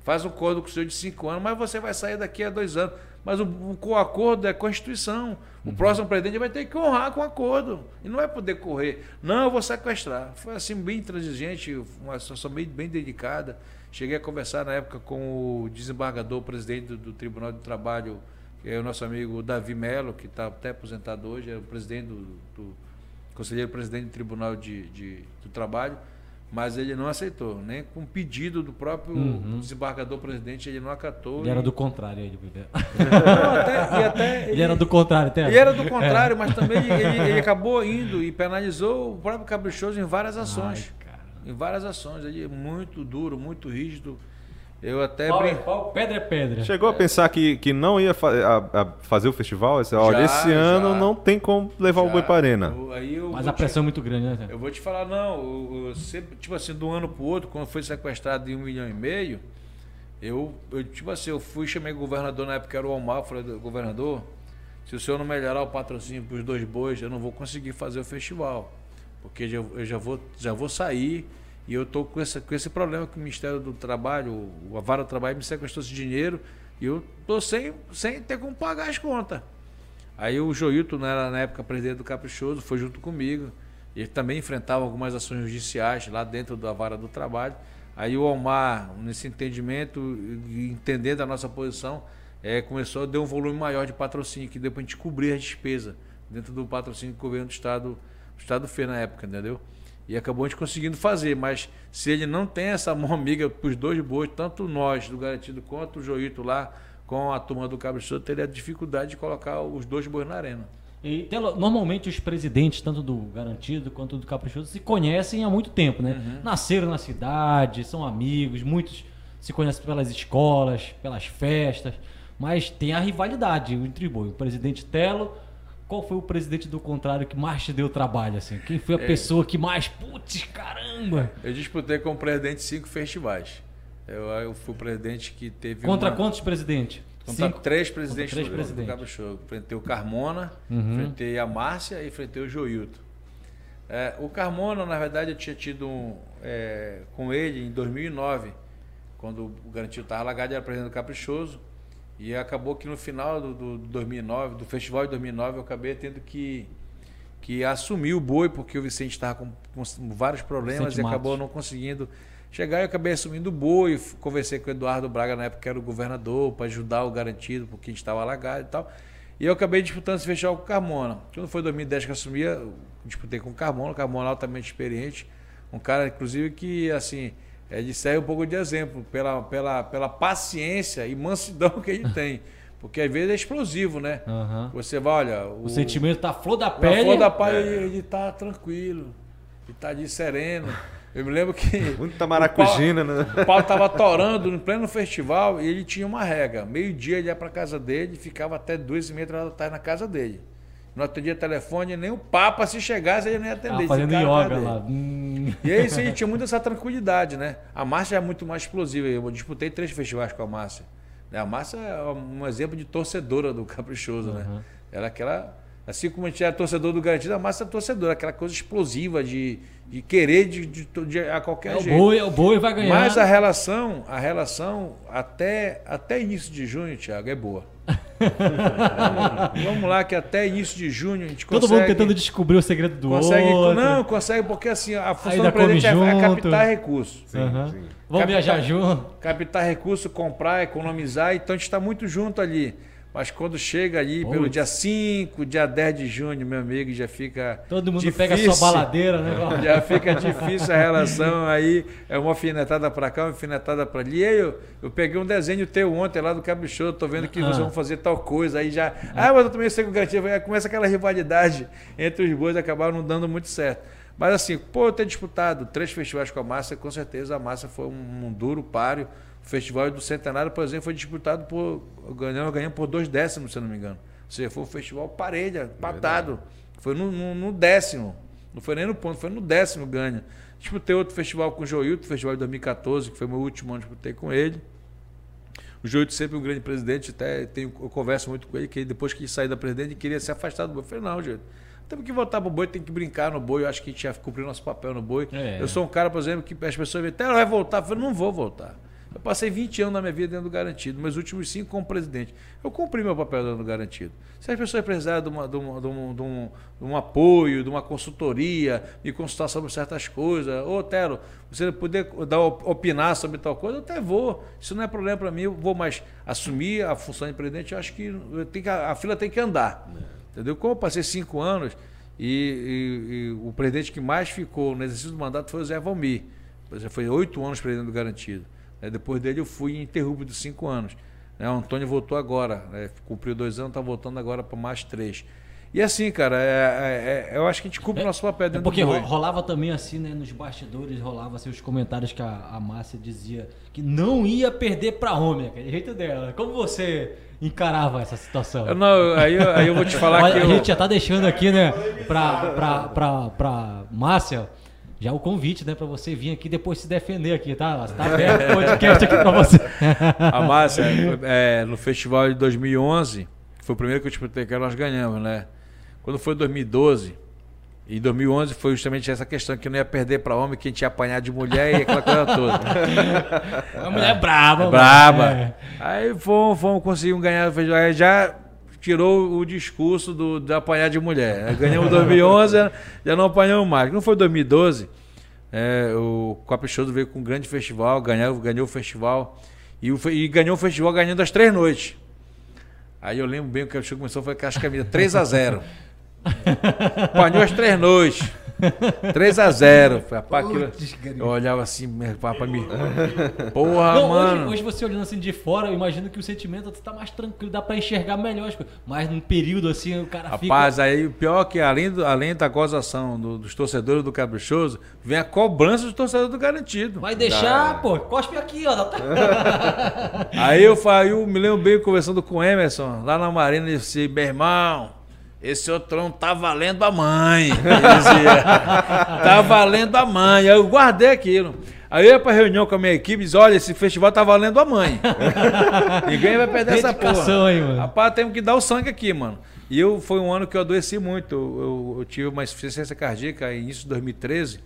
Faz um acordo com o senhor de cinco anos, mas você vai sair daqui a dois anos. Mas o, o acordo é Constituição. O uhum. próximo presidente vai ter que honrar com o acordo. E não vai poder correr. Não, eu vou sequestrar. Foi assim, bem transigente, uma situação bem, bem dedicada. Cheguei a conversar na época com o desembargador, presidente do, do Tribunal do Trabalho, é o nosso amigo Davi Melo, que está até aposentado hoje, é o presidente do, do conselheiro presidente do Tribunal de, de, do Trabalho mas ele não aceitou, nem com pedido do próprio uhum. desembargador presidente, ele não acatou. Ele e... era do contrário, ele. não, até, até ele, ele, era do contrário, até. Ele era do contrário, é. mas também ele, ele, acabou indo e penalizou o próprio Caprichoso em várias ações. Ai, em várias ações. Ele é muito duro, muito rígido. Eu até pau, brin... pau, pedra é pedra. Chegou a pensar que, que não ia fa a, a fazer o festival? Esse, olha, já, esse ano já, não tem como levar já. o boi para arena. Eu, Mas a pressão te... é muito grande, né? Eu vou te falar, não. Eu, eu sempre, tipo assim, do ano pro outro, quando foi sequestrado de um milhão e meio, eu, eu tipo assim, eu fui chamei o governador na época era o Omar, falei, governador, se o senhor não melhorar o patrocínio para os dois bois, eu não vou conseguir fazer o festival. Porque eu, eu já, vou, já vou sair e eu estou com, esse, com esse problema que o Ministério do Trabalho, a Vara do Trabalho me sequestrou esse dinheiro e eu estou sem, sem ter como pagar as contas. Aí o Joilton, né, na época presidente do Caprichoso, foi junto comigo. Ele também enfrentava algumas ações judiciais lá dentro da Vara do Trabalho. Aí o Omar, nesse entendimento, entendendo a nossa posição, é, começou a dar um volume maior de patrocínio, que deu para a gente cobrir a despesa dentro do patrocínio que o governo do Estado, Estado fez na época, entendeu? E acabou a gente conseguindo fazer, mas se ele não tem essa mão amiga para os dois bois, tanto nós do Garantido quanto o Joito lá com a turma do Cabo Sul, teria dificuldade de colocar os dois bois na arena. E, normalmente os presidentes, tanto do Garantido quanto do Caprichoso, se conhecem há muito tempo, né? Uhum. Nasceram na cidade, são amigos, muitos se conhecem pelas escolas, pelas festas, mas tem a rivalidade entre o presidente Telo qual foi o presidente do contrário que mais te deu trabalho, assim? Quem foi a é. pessoa que mais, putz, caramba? Eu disputei com o presidente cinco festivais. Eu, eu fui o presidente que teve. Contra uma... quantos presidentes? Contra cinco? três presidentes Contra três do, presidentes. do Show. Enfrentei o Carmona, uhum. enfrentei a Márcia e enfrentei o Joilton. É, o Carmona, na verdade, eu tinha tido um, é, com ele em 2009, quando o Garantido estava lagado, ele era presidente do Caprichoso. E acabou que no final do, do 2009, do festival de 2009, eu acabei tendo que, que assumir o boi, porque o Vicente estava com, com, vários problemas Vicente e acabou Matos. não conseguindo chegar. Eu acabei assumindo o boi, conversei com o Eduardo Braga, na época que era o governador, para ajudar o garantido, porque a gente estava alagado e tal. E eu acabei disputando esse festival com o Carmona. Quando foi 2010 que eu assumi, eu disputei com o Carmona, o Carmona altamente experiente, um cara, inclusive, que, assim, ele serve um pouco de exemplo pela, pela, pela paciência e mansidão que ele tem. Porque às vezes é explosivo, né? Uhum. Você vai, olha. O, o sentimento tá flor da pele. flor da pele, é. ele, ele tá tranquilo. Ele tá de sereno. Eu me lembro que. Muita maracujina, o né? O pau tava torando no pleno festival e ele tinha uma regra. Meio-dia ele ia pra casa dele e ficava até duas e meia da tarde na casa dele. Não atendia telefone, nem o Papa, se chegasse, ele ia atender. Ah, fazendo yoga lá. Hum. E aí sim, tinha muita essa tranquilidade, né? A Márcia é muito mais explosiva. Eu disputei três festivais com a Márcia. A Márcia é um exemplo de torcedora do Caprichoso, uhum. né? Ela é aquela Assim como a gente é torcedor do Garantido, a massa é torcedora, aquela coisa explosiva de, de querer de, de, de a qualquer é jeito. O boi, é o boi vai ganhar. Mas a relação, a relação até, até início de junho, Thiago, é boa. Vamos lá, que até início de junho a gente consegue. Todo mundo tentando descobrir o segredo do consegue, outro. Não, consegue, porque assim, a função do presidente é, é captar recursos. Sim, uhum. sim. Vamos captar, viajar junto. Captar recursos, comprar, economizar, então a gente está muito junto ali. Mas quando chega ali pelo dia 5, dia 10 de junho, meu amigo, já fica. Todo mundo difícil, pega a sua baladeira, né? Já fica difícil a relação aí. É uma alfinetada para cá, uma alfinetada para ali. E aí eu, eu peguei um desenho teu ontem lá do Caprichoso, tô vendo que ah. vocês vão fazer tal coisa. Aí já. Ah, mas eu também sei que o garantia. Começa aquela rivalidade entre os bois, acabaram não dando muito certo. Mas assim, pô, eu ter disputado três festivais com a Massa, com certeza a Massa foi um, um duro páreo. O Festival do Centenário, por exemplo, foi disputado por. Ganhamos, ganhamos por dois décimos, se não me engano. Ou seja, foi um festival parelha, patado. Foi no, no, no, décimo. Não foi nem no ponto, foi no décimo ganho. Disputei outro festival com o Joilton, festival de 2014, que foi meu último ano, disputei com ele. O Joilton sempre um grande presidente, até tenho, eu converso muito com ele, que depois que sair da presidente, ele queria se afastar do boi. Eu falei, não, Joilton, temos que voltar pro boi, tem que brincar no boi. Eu acho que a gente já cumpriu nosso papel no boi. É. Eu sou um cara, por exemplo, que as pessoas me até vai voltar. Eu falei, não vou voltar. Eu passei 20 anos da minha vida dentro do garantido, meus últimos cinco como presidente. Eu cumpri meu papel dentro do garantido. Se as pessoas precisarem de, uma, de, uma, de, um, de, um, de um apoio, de uma consultoria, me consultar sobre certas coisas, ô Tero, você poder dar, opinar sobre tal coisa, eu até vou. Isso não é problema para mim, eu vou mais assumir a função de presidente, eu acho que, tem que a, a fila tem que andar. É. Entendeu? Como eu passei cinco anos e, e, e, o presidente que mais ficou no exercício do mandato foi o Zé Valmir. Foi oito anos presidente do garantido. Né? Depois dele eu fui interrupto de cinco anos. Né? O Antônio voltou agora, né? cumpriu dois anos, está voltando agora para mais três. E assim, cara, é, é, é, eu acho que a gente cumpre o nosso papel dentro é porque do Porque rolava também assim, né, nos bastidores, rolava assim, os comentários que a, a Márcia dizia que não ia perder para homem, aquele jeito dela. Como você encarava essa situação? Eu não, aí, aí eu vou te falar que A eu... gente já tá deixando aqui, né, para pra, pra, pra Márcia já o convite, né, para você vir aqui depois se defender aqui, tá? Tá aberto o podcast aqui para você. A Márcia, é, no festival de 2011, foi o primeiro que eu disputei que nós ganhamos, né? Quando foi 2012, e 2011 foi justamente essa questão que não ia perder para homem, que a gente ia apanhar de mulher e aquela coisa toda. A mulher é braba, braba. É. Aí fomos, fomos conseguir ganhar, já tirou o discurso do, de apanhar de mulher. Ganhamos 2011, já não apanhamos mais. Não foi 2012, é, o Caprichoso veio com um grande festival, ganhou, ganhou o festival e, o, e ganhou o festival ganhando as três noites. Aí eu lembro bem o que o começou, foi com as camisas 3 a 0 Apanhou as três noites. 3 a 0 Rapaz, aquilo, eu olhava assim, para mim. Porra, Não, mano. Hoje, hoje, você olhando assim de fora, eu imagino que o sentimento tá mais tranquilo, dá para enxergar melhor as coisas. Mas num período assim, o cara Rapaz, fica. Rapaz, aí o pior é que além, do, além da gozação do, dos torcedores do Caprichoso, vem a cobrança dos torcedores do Garantido. Vai deixar, Dá. pô, cospe aqui, ó. aí eu, eu me lembro bem conversando com o Emerson, lá na Marina, e disse: meu irmão esse outro não tá valendo a mãe. tá valendo a mãe. Aí eu guardei aquilo. Aí eu ia pra reunião com a minha equipe e disse, olha, esse festival tá valendo a mãe. Ninguém vai perder essa porra. Aí, mano. Rapaz, temos que dar o sangue aqui, mano. E eu, foi um ano que eu adoeci muito. Eu, eu, eu tive uma insuficiência cardíaca em início de 2013.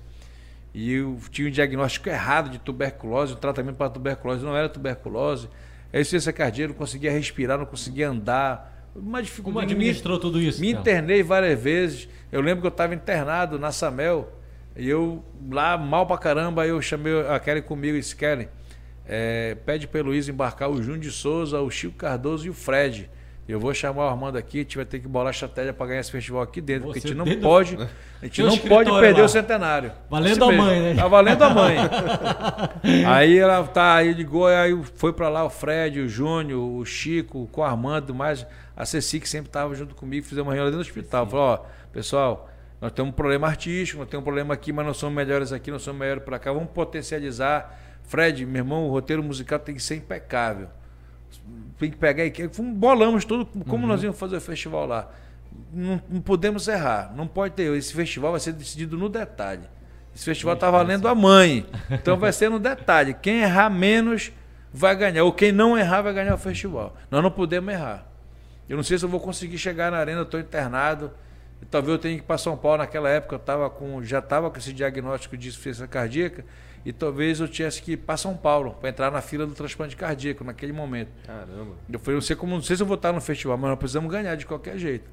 E eu tinha um diagnóstico errado de tuberculose. O tratamento para tuberculose não era tuberculose. A insuficiência cardíaca, não conseguia respirar, não conseguia andar uma dificuldade. Como administrou me, tudo isso? Me então? internei várias vezes. Eu lembro que eu estava internado na Samel. E eu lá, mal pra caramba, eu chamei a Kelly comigo e disse: Kelly, é, pede para Luiz embarcar o Júnior de Souza, o Chico Cardoso e o Fred. Eu vou chamar o Armando aqui, a gente vai ter que bolar estratégia para ganhar esse festival aqui dentro, Você porque a gente não pode, a gente não pode perder lá. o centenário. Valendo a mãe, né? Tá valendo a mãe. aí ela tá, aí ligou, aí foi para lá o Fred, o Júnior, o Chico, com o Armando, mais a Ceci, que sempre estava junto comigo, fizemos uma reunião dentro do hospital. Falou, ó, pessoal, nós temos um problema artístico, nós temos um problema aqui, mas nós somos melhores aqui, nós somos melhores para cá, vamos potencializar. Fred, meu irmão, o roteiro musical tem que ser impecável. Tem que pegar e bolamos tudo como uhum. nós íamos fazer o festival lá. Não, não, podemos errar, não pode ter. Esse festival vai ser decidido no detalhe. Esse festival está valendo a mãe. Então vai ser no detalhe. Quem errar menos vai ganhar. Ou quem não errar vai ganhar o festival. Nós não podemos errar. Eu não sei se eu vou conseguir chegar na arena, eu estou internado. Talvez eu tenha que ir para São Paulo naquela época, eu tava com, já estava com esse diagnóstico de insuficiência cardíaca e talvez eu tivesse que ir para São Paulo para entrar na fila do transplante cardíaco naquele momento. Caramba. Eu falei, não sei como, não sei se eu vou estar no festival, mas nós precisamos ganhar de qualquer jeito.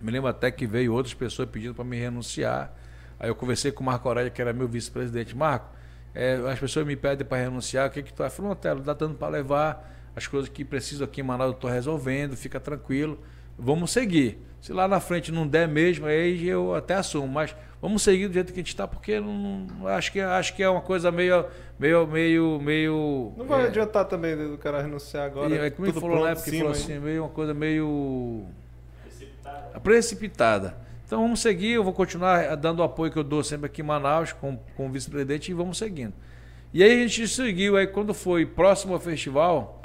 Me lembro até que veio outras pessoas pedindo para me renunciar. Aí eu conversei com o Marco Aurélio, que era meu vice-presidente. Marco, é, as pessoas me pedem para renunciar, o que que tu acha? Falou, Telo, dá dando para levar as coisas que preciso aqui em Manaus eu estou resolvendo, fica tranquilo, vamos seguir. Se lá na frente não der mesmo, aí eu até assumo, mas vamos seguir do jeito que a gente está, porque não, acho, que, acho que é uma coisa meio. meio, meio, meio não vai é, adiantar também do cara renunciar agora. É, como ele falou na época, falou assim, meio uma coisa meio. precipitada. precipitada. Então vamos seguir, eu vou continuar dando o apoio que eu dou sempre aqui em Manaus com, com o vice-presidente e vamos seguindo. E aí a gente seguiu, aí quando foi próximo ao festival,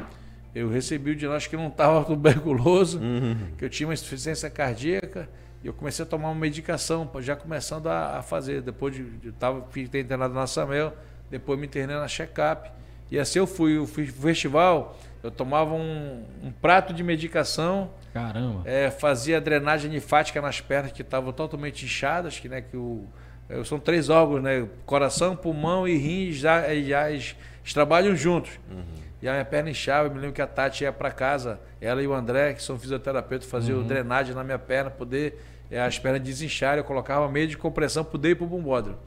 eu recebi o diagnóstico que não estava tuberculoso, uhum. que eu tinha uma insuficiência cardíaca. E eu comecei a tomar uma medicação, já começando a, a fazer. Depois de, de tava, fiquei internado na Samel, depois me internei na check-up. E assim eu fui, eu fui pro festival, eu tomava um, um prato de medicação. Caramba. É, fazia drenagem linfática nas pernas que estavam totalmente inchadas, que, né, que o, é, são três órgãos, né? Coração, pulmão e rins já, já eles trabalham juntos. Uhum. E a minha perna inchava, eu me lembro que a Tati ia para casa, ela e o André, que são fisioterapeutas, faziam uhum. drenagem na minha perna, poder é, as pernas desincharam, eu colocava meio de compressão, poder ir para o bombódromo.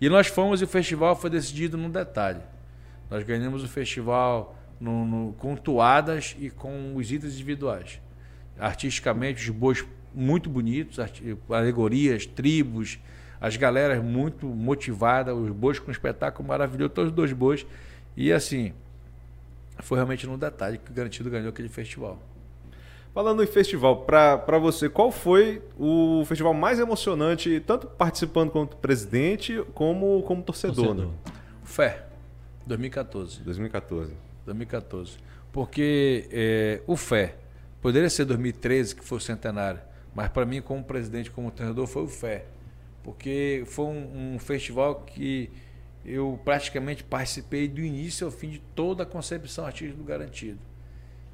E nós fomos e o festival foi decidido num detalhe. Nós ganhamos o festival no, no, com toadas e com os itens individuais. Artisticamente, os bois muito bonitos, alegorias, tribos, as galeras muito motivadas, os bois com um espetáculo maravilhoso, todos os dois bois. E assim, foi realmente no detalhe que o Garantido ganhou aquele festival. Falando em festival, para você, qual foi o festival mais emocionante, tanto participando como presidente, como como torcedor? torcedor. Né? Fé, 2014. 2014. 2014. Porque é, o Fé, poderia ser 2013, que foi o centenário, mas para mim, como presidente, como treinador, foi o Fé. Porque foi um, um festival que eu praticamente participei do início ao fim de toda a concepção artística do Garantido.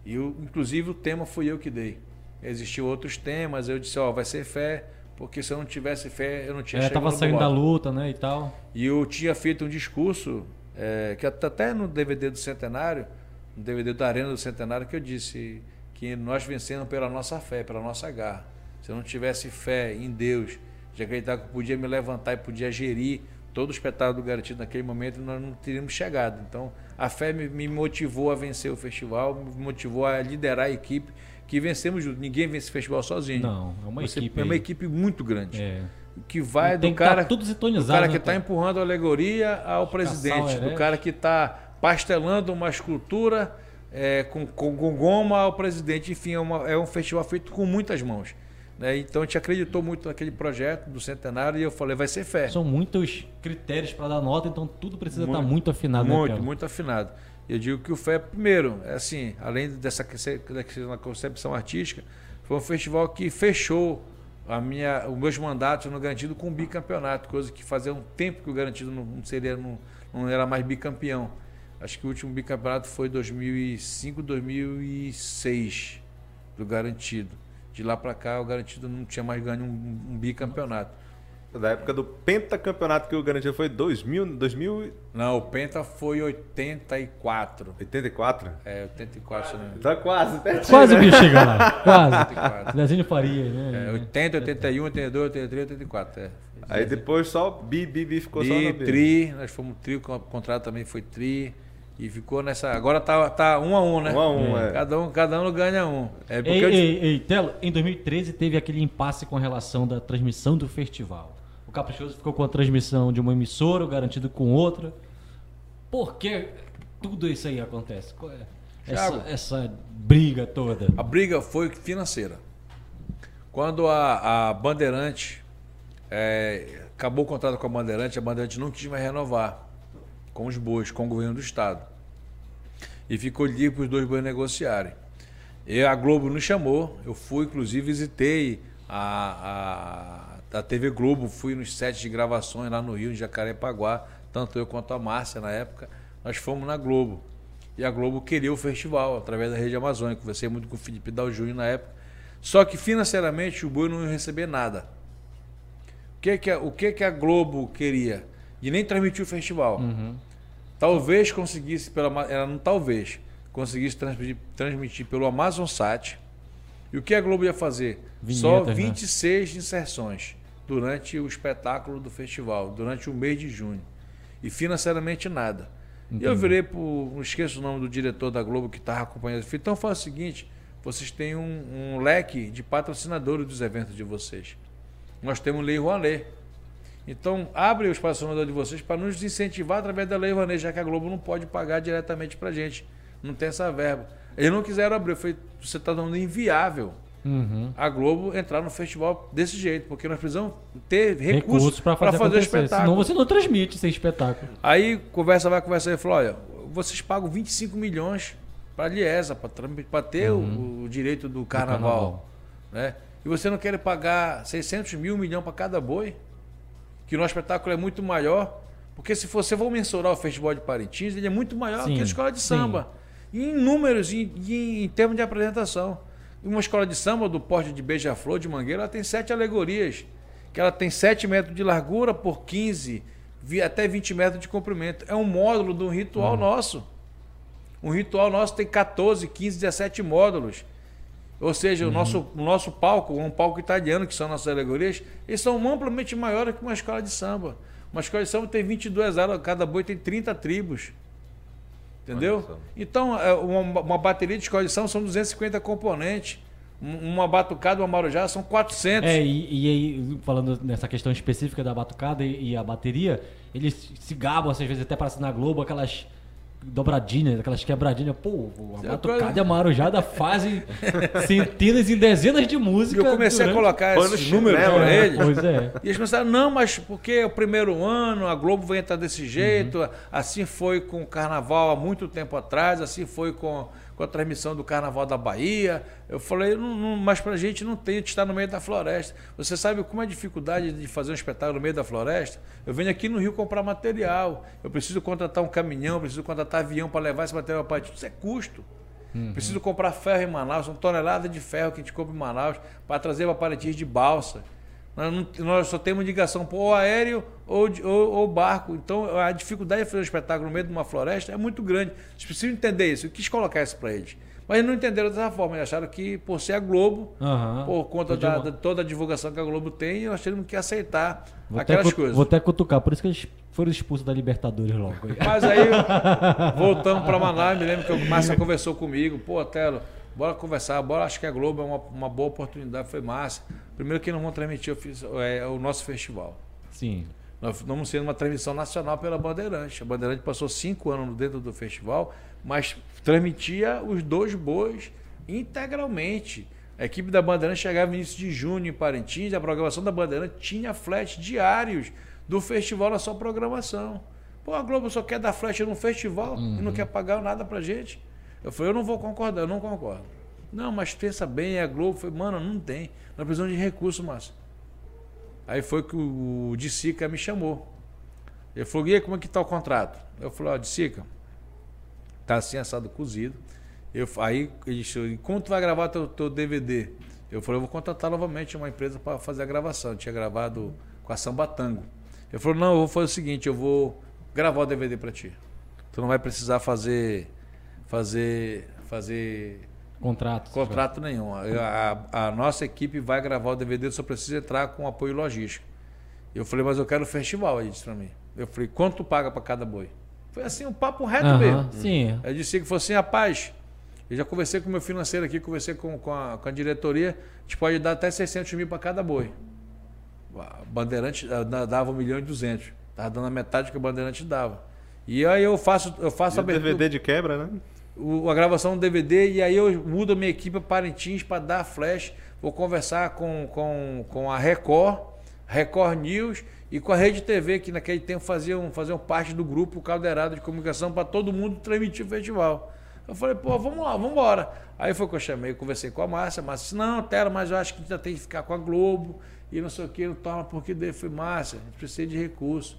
E eu, inclusive o tema fui eu que dei. Existiam outros temas, eu disse, ó, oh, vai ser fé, porque se eu não tivesse fé, eu não tinha é, chegado tava saindo da luta, né, e tal. E eu tinha feito um discurso, é, que até no DVD do Centenário, no DVD da Arena do Centenário, que eu disse que nós vencemos pela nossa fé, pela nossa garra. Se eu não tivesse fé em Deus, de acreditar que eu podia me levantar e podia gerir todo o espetáculo garantido naquele momento, nós não teríamos chegado. Então, a fé me, motivou a vencer o festival, me motivou a liderar a equipe, que vencemos junto. Ninguém vence o festival sozinho. Não, é uma Você, equipe. É uma equipe muito grande. É. Que vai do tá cara, tudo do cara que está né, empurrando a alegoria ao presidente, do cara que está pastelando uma escultura é, com, com, com, goma ao presidente. Enfim, é, uma, é um festival feito com muitas mãos. Né? Então a gente acreditou muito naquele projeto do centenário e eu falei, vai ser fé. São muitos critérios para dar nota, então tudo precisa muito, estar muito afinado. Né, muito, né, muito afinado. Eu digo que o FE, primeiro, é assim, além dessa concepção artística, foi um festival que fechou a minha, os meus mandatos no Garantido com bicampeonato, coisa que fazia um tempo que o Garantido não, não seria, não, não era mais bicampeão. Acho que o último bicampeonato foi 2005, 2006 do Garantido. De lá para cá, o Garantido não tinha mais ganho um, um bicampeonato. Da época do pentacampeonato que o Garantido foi 2000, 2000... Não, o penta foi 84. 84? É, 84. Né? Tá quase, pertinho, Quase né? o bicho chega lá, quase. Desenho Faria, né? É, 80, 81, 82, 83, 84, é. Aí depois só bi, bi, bi ficou bi, só no bi. tri, nós fomos tri, o contrato também foi tri. E ficou nessa. Agora tá, tá um a um, né? Um a um, é. Cada um, cada um ganha um. É porque ei, eu... ei, ei, Telo, em 2013 teve aquele impasse com relação da transmissão do festival. O Caprichoso ficou com a transmissão de uma emissora, o Garantido com outra. Por que tudo isso aí acontece? É essa, essa briga toda. A briga foi financeira. Quando a, a Bandeirante é, acabou o contrato com a Bandeirante, a Bandeirante não quis mais renovar com os bois, com o governo do estado. E ficou livre para os dois bois negociarem. E a Globo nos chamou, eu fui, inclusive, visitei a, a, a TV Globo, fui nos sets de gravações lá no Rio, em Jacarepaguá, tanto eu quanto a Márcia na época, nós fomos na Globo. E a Globo queria o festival, através da Rede Amazônica. Conversei muito com o Felipe Dal Júnior na época. Só que financeiramente o boi não ia receber nada. O que, que, a, o que, que a Globo queria? E nem transmitir o festival. Uhum. Talvez conseguisse, pela, era não talvez, conseguisse transmitir, transmitir pelo Amazon Sat. E o que a Globo ia fazer? Vinheta, Só 26 né? inserções durante o espetáculo do festival, durante o mês de junho. E financeiramente nada. Entendi. Eu virei para. Não esqueço o nome do diretor da Globo que estava acompanhando. Então faz o seguinte: vocês têm um, um, leque de patrocinadores dos eventos de vocês. Nós temos Lei Rouanet. Então, abre os patrocinadores de vocês para nos incentivar através da Lei Rouanet, já que a Globo não pode pagar diretamente para a gente. Não tem essa verba. Eles não quiseram abrir. Foi, você está dando inviável uhum. a Globo entrar no festival desse jeito, porque nós precisamos ter recursos, recursos para fazer, fazer o espetáculo. Senão você não transmite sem espetáculo. Aí, conversa vai, conversa aí, falou, olha, vocês pagam 25 milhões para a Liesa, para ter uhum. o, o, direito do carnaval. carnaval. Né? e você não quer pagar 600 mil, milhão para cada boi, que o nosso espetáculo é muito maior, porque se você for mensurar o Festival de Parintins, ele é muito maior sim, que a escola de samba. Sim. Em números, em, em, em termos de apresentação. Uma escola de samba do porte de Beija-Flor, de Mangueira, ela tem sete alegorias, que ela tem 7 metros de largura por 15, até 20 metros de comprimento. É um módulo de um ritual uhum. nosso. Um ritual nosso tem 14, 15, 17 módulos. Ou seja, uhum. o, nosso, o nosso palco, um palco italiano, que são nossas alegorias, eles são amplamente maiores que uma escola de samba. Uma escola de samba tem 22 alas, cada boi tem 30 tribos. Entendeu? Então, é, uma, uma bateria de escola de samba são 250 componentes. Uma batucada, uma marujá são 400. É, e, aí, falando nessa questão específica da batucada e, e a bateria, eles se gabam, às vezes até para na Globo, aquelas dobradinhas, aquelas quebradinhas. Pô, a Batucada e a Marujada fazem centenas e dezenas de músicas. Eu comecei a colocar esses números né? eles. Pois é. E eles pensaram, não, mas porque é o primeiro ano, a Globo vai entrar desse jeito, uhum. assim foi com o Carnaval há muito tempo atrás, assim foi com com a transmissão do Carnaval da Bahia. Eu falei, não, não, mas pra gente não tem, a gente está no meio da floresta. Você sabe como é a dificuldade de fazer um espetáculo no meio da floresta? Eu venho aqui no Rio comprar material. Eu preciso contratar um caminhão, preciso contratar avião para levar esse material para Isso é custo. Uhum. Preciso comprar ferro em Manaus, uma tonelada de ferro que a gente compra em Manaus para trazer para Paraty de balsa. Nós, não, nós, só temos ligação ou aéreo ou, ou, ou, barco. Então a dificuldade de fazer um espetáculo no meio de uma floresta é muito grande. Vocês precisam entender isso. Eu quis colocar isso para eles. Mas eles não entenderam dessa forma. Eles acharam que, por ser a Globo, uhum. por conta da, da, toda a divulgação que a Globo tem, nós temos que aceitar vou aquelas coisas. Vou até cutucar, por isso que eles foram expulsos da Libertadores logo. Mas aí, voltamos para Manaus, me lembro que o Márcio conversou comigo. Pô, Telo, bora conversar, bora, acho que a Globo é uma, uma boa oportunidade. Foi massa. Primeiro que não vão transmitir é, o nosso festival. Sim. Nós vamos ser uma transmissão nacional pela Bandeirante. A Bandeirante passou cinco anos dentro do festival, mas transmitia os dois bois integralmente. A equipe da Bandeirante chegava no início de junho em Parintins, a programação da Bandeirante tinha flash diários do festival na sua programação. Pô, a Globo só quer dar flash no festival uhum. e não uhum. quer pagar nada pra gente. Eu falei, eu não vou concordar, eu não concordo. Não, mas pensa bem, a Globo foi, mano, não tem. Nós precisamos de recurso, Márcio. Aí foi que o Dicica me chamou. Ele falou, e aí, como é que tá o contrato? Eu falei, ó, oh, Dicica, tá assim assado cozido. Eu, aí ele disse, tu vai gravar teu, teu DVD? Eu falei, eu vou contratar novamente uma empresa para fazer a gravação. Eu tinha gravado com a Sambatango. Ele falou, não, eu vou fazer o seguinte, eu vou gravar o DVD para ti. Tu não vai precisar fazer fazer fazer Contrato. Contrato nenhum. A, a, a, nossa equipe vai gravar o DVD, só precisa entrar com apoio logístico. Eu falei, mas eu quero o festival, ele disse pra mim. Eu falei, quanto tu paga para cada boi? Foi assim, um papo reto uhum, mesmo. Sim. Aí disse que foi assim, rapaz, eu já conversei com o meu financeiro aqui, conversei com, com, a, com a diretoria, a gente pode dar até 600 mil para cada boi. A Bandeirante dava 1 milhão e 200. Tava dando a metade que a Bandeirante dava. E aí eu faço, eu faço e a DVD de quebra, né? O, a gravação do DVD e aí eu mudo a minha equipe para Parintins para dar flash. Vou conversar com, com, com a Record, Record News e com a Rede TV, que naquele tempo faziam, faziam parte do grupo Caldeirado de Comunicação para todo mundo transmitir o festival. Eu falei, pô, vamos lá, vamos embora. Aí foi que eu chamei, conversei com a Márcia, a Márcia disse, não, Tera, mas eu acho que ainda tem que ficar com a Globo e não sei o que, não toma, porque daí foi Márcia, a gente precisa de recurso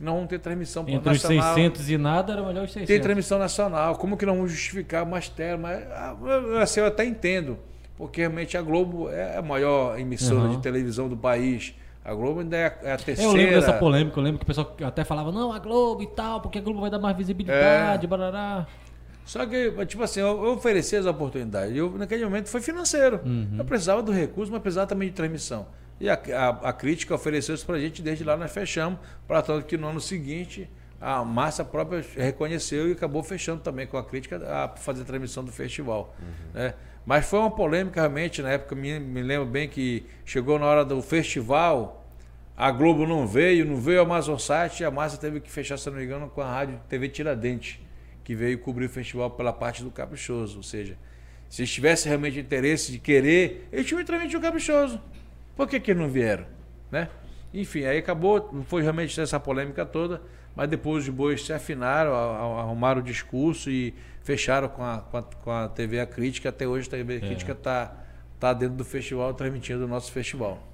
não vamos ter transmissão Entre nacional. os 600 e nada, era melhor os 600. Tem transmissão nacional. Como que não vamos justificar mais termo? Mas, ah, assim, eu até entendo, porque realmente a Globo é a maior emissora uhum. de televisão do país. A Globo ainda é, é a terceira. Eu lembro dessa polêmica, eu lembro que o pessoal até falava, não, a Globo e tal, porque a Globo vai dar mais visibilidade, é. barará. Só que, tipo assim, eu, eu ofereci as oportunidades. Eu, naquele momento foi financeiro. Uhum. Eu precisava do recurso, mas precisava também de transmissão. E a, a, a crítica ofereceu isso para a gente, desde lá nós fechamos, para tanto que no ano seguinte a massa própria reconheceu e acabou fechando também com a crítica a fazer a transmissão do festival. Uhum. Né? Mas foi uma polêmica realmente, na época me, me lembro bem que chegou na hora do festival, a Globo não veio, não veio a Amazonsat, e a massa teve que fechar, se não me engano, com a rádio TV Tiradentes, que veio cobrir o festival pela parte do Caprichoso. Ou seja, se eles tivessem realmente interesse de querer, eles tinham transmitido o Caprichoso. Por que, que não vieram? Né? Enfim, aí acabou, não foi realmente essa polêmica toda, mas depois os bois se afinaram, arrumaram o discurso e fecharam com a, com a, com a TV A Crítica. Até hoje a TV A Crítica está é. tá dentro do festival, transmitindo o nosso festival.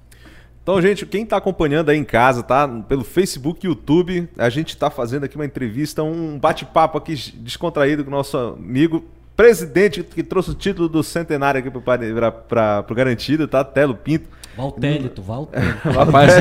Então, gente, quem está acompanhando aí em casa, tá? Pelo Facebook e YouTube, a gente está fazendo aqui uma entrevista, um bate-papo aqui descontraído com o nosso amigo presidente que trouxe o título do centenário aqui para o Garantido, tá? Telo Pinto. Valtélito, Valtélito. Rapaz,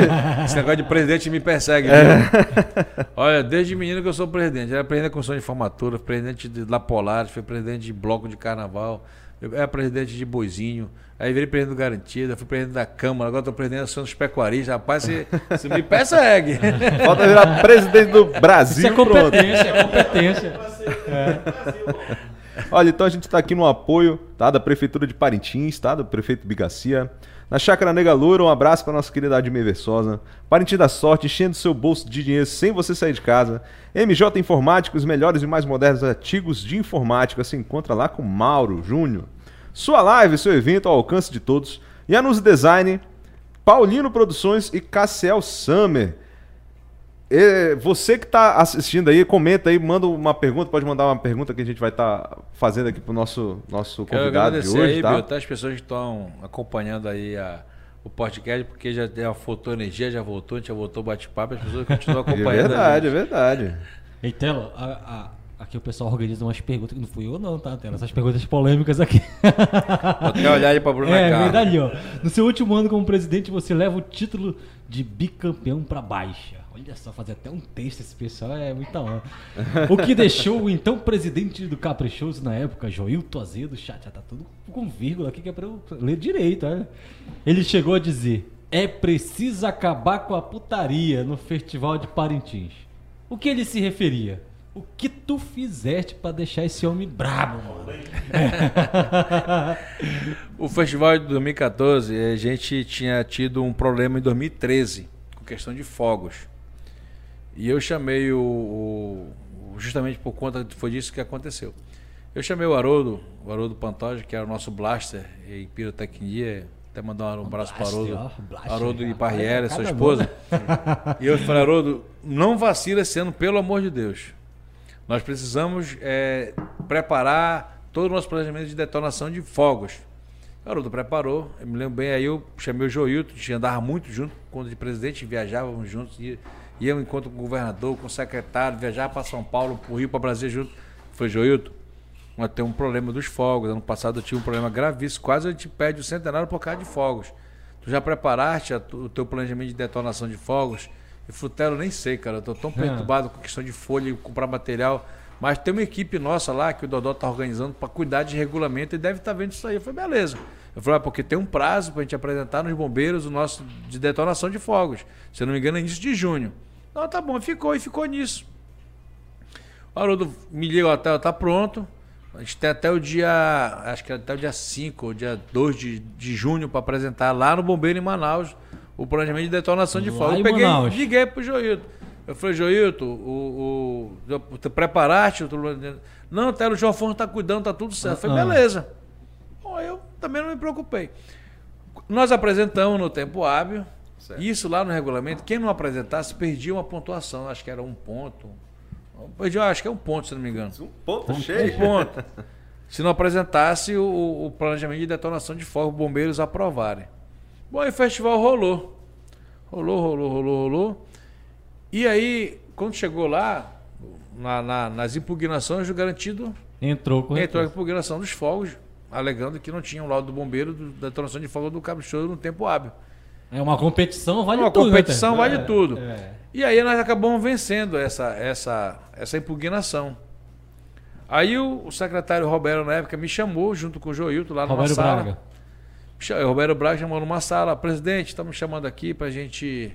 esse negócio de presidente me persegue. É. Olha, desde menino que eu sou presidente. Era presidente da comissão de formatura, presidente de La Polaris, fui presidente de bloco de carnaval, eu era presidente de Boizinho, aí virei presidente do Garantida, fui presidente da Câmara, agora estou presidente da dos Pecuaristas. Rapaz, você, você me persegue. Falta virar presidente do Brasil. Isso é competência, é competência. É. Olha, então a gente está aqui no apoio tá, da Prefeitura de Parintins, tá, do prefeito Bigacia. Na Chácara Nega Loura, um abraço para nossa querida Admir Versosa. Parintins da Sorte, enchendo seu bolso de dinheiro sem você sair de casa. MJ Informática, os melhores e mais modernos artigos de informática. Se encontra lá com Mauro Júnior. Sua live, seu evento ao alcance de todos. Janus Design, Paulino Produções e Cassiel Summer. E você que está assistindo aí, comenta aí, manda uma pergunta, pode mandar uma pergunta que a gente vai estar tá fazendo aqui para o nosso, nosso convidado de hoje. Aí, tá? Bill, tá? As pessoas que estão acompanhando aí a, o podcast, porque já, já voltou energia, já voltou, a gente já voltou bate-papo, as pessoas continuam acompanhando. É verdade, é verdade. Então, a, a, aqui o pessoal organiza umas perguntas, que não fui eu não, tá? Tem essas perguntas polêmicas aqui. Vou olhar aí para Bruno É, Carlos. verdade, ó. No seu último ano como presidente, você leva o título de bicampeão para baixa. Olha só, fazer até um texto esse pessoal é muita honra. o que deixou o então presidente do Caprichoso na época, Joilton Azedo, chat, já tá tudo com vírgula aqui que é pra eu ler direito, olha. Ele chegou a dizer: é preciso acabar com a putaria no Festival de Parintins. O que ele se referia? O que tu fizeste para deixar esse homem brabo, mano? o festival de 2014, a gente tinha tido um problema em 2013, com questão de fogos. E eu chamei o, o, Justamente por conta. Foi disso que aconteceu. Eu chamei o Haroldo, o Haroldo Pantoja, que era o nosso blaster em pirotecnia. Até mandar um abraço para o Haroldo. Haroldo e Parriera, sua esposa. e eu falei, Haroldo, não vacila esse ano, pelo amor de Deus. Nós precisamos é, preparar todo o nosso planejamento de detonação de fogos. O Haroldo preparou, eu me lembro bem, aí eu chamei o Joilton, a gente andava muito junto, quando de presidente, viajávamos juntos. E ia um encontro com o governador, com o secretário, viajar para São Paulo, para o Rio, para Brasília junto. Foi, Joilton, tem um problema dos fogos. Ano passado eu tive um problema gravíssimo, quase a gente perde o centenário por causa de fogos. Tu já preparaste a, o teu planejamento de detonação de fogos? E Frutero, nem sei, cara. Eu tô tão é. perturbado com questão de folha e comprar material. Mas tem uma equipe nossa lá que o Dodó tá organizando para cuidar de regulamento e deve estar tá vendo isso aí. Eu falei, beleza. Eu falei, ah, porque tem um prazo para a gente apresentar nos bombeiros o nosso de detonação de fogos. Se eu não me engano, é início de junho. Não, tá bom, ficou e ficou nisso. O Haroldo me liga, ó, tá pronto. A gente tem até o dia, acho que até o dia 5 ou dia 2 de, de junho para apresentar lá no Bombeiro em Manaus o planejamento de detonação de fogo. Eu peguei, Manaus. liguei pro. Eu falei, Joilton, o, o, o, preparaste? Não, até o João Afonso tá cuidando, tá tudo certo. Eu falei, ah. beleza. Bom, eu também não me preocupei. Nós apresentamos no tempo hábil, Certo. Isso lá no regulamento, quem não apresentasse perdia uma pontuação, acho que era um ponto. Perdia, acho que é um ponto, se não me engano. Um ponto um, cheio? Um ponto. se não apresentasse o, o, planejamento de detonação de fogo, bombeiros aprovarem. Bom, aí o festival rolou. Rolou, rolou, rolou, rolou. E aí, quando chegou lá, na, na, nas impugnações, o garantido. Entrou com Entrou a impugnação dos fogos, alegando que não tinha o laudo do bombeiro da detonação de fogo do Cabo Show no tempo hábil. É uma competição, vale uma tudo. Uma né, competição né? vale é, tudo. É. E aí nós acabamos vencendo essa, essa, essa impugnação. Aí o, o, secretário Roberto, na época, me chamou junto com o Joilton lá numa Roberto sala. Braga. O Roberto Braga chamou numa sala, presidente, estamos chamando aqui para gente,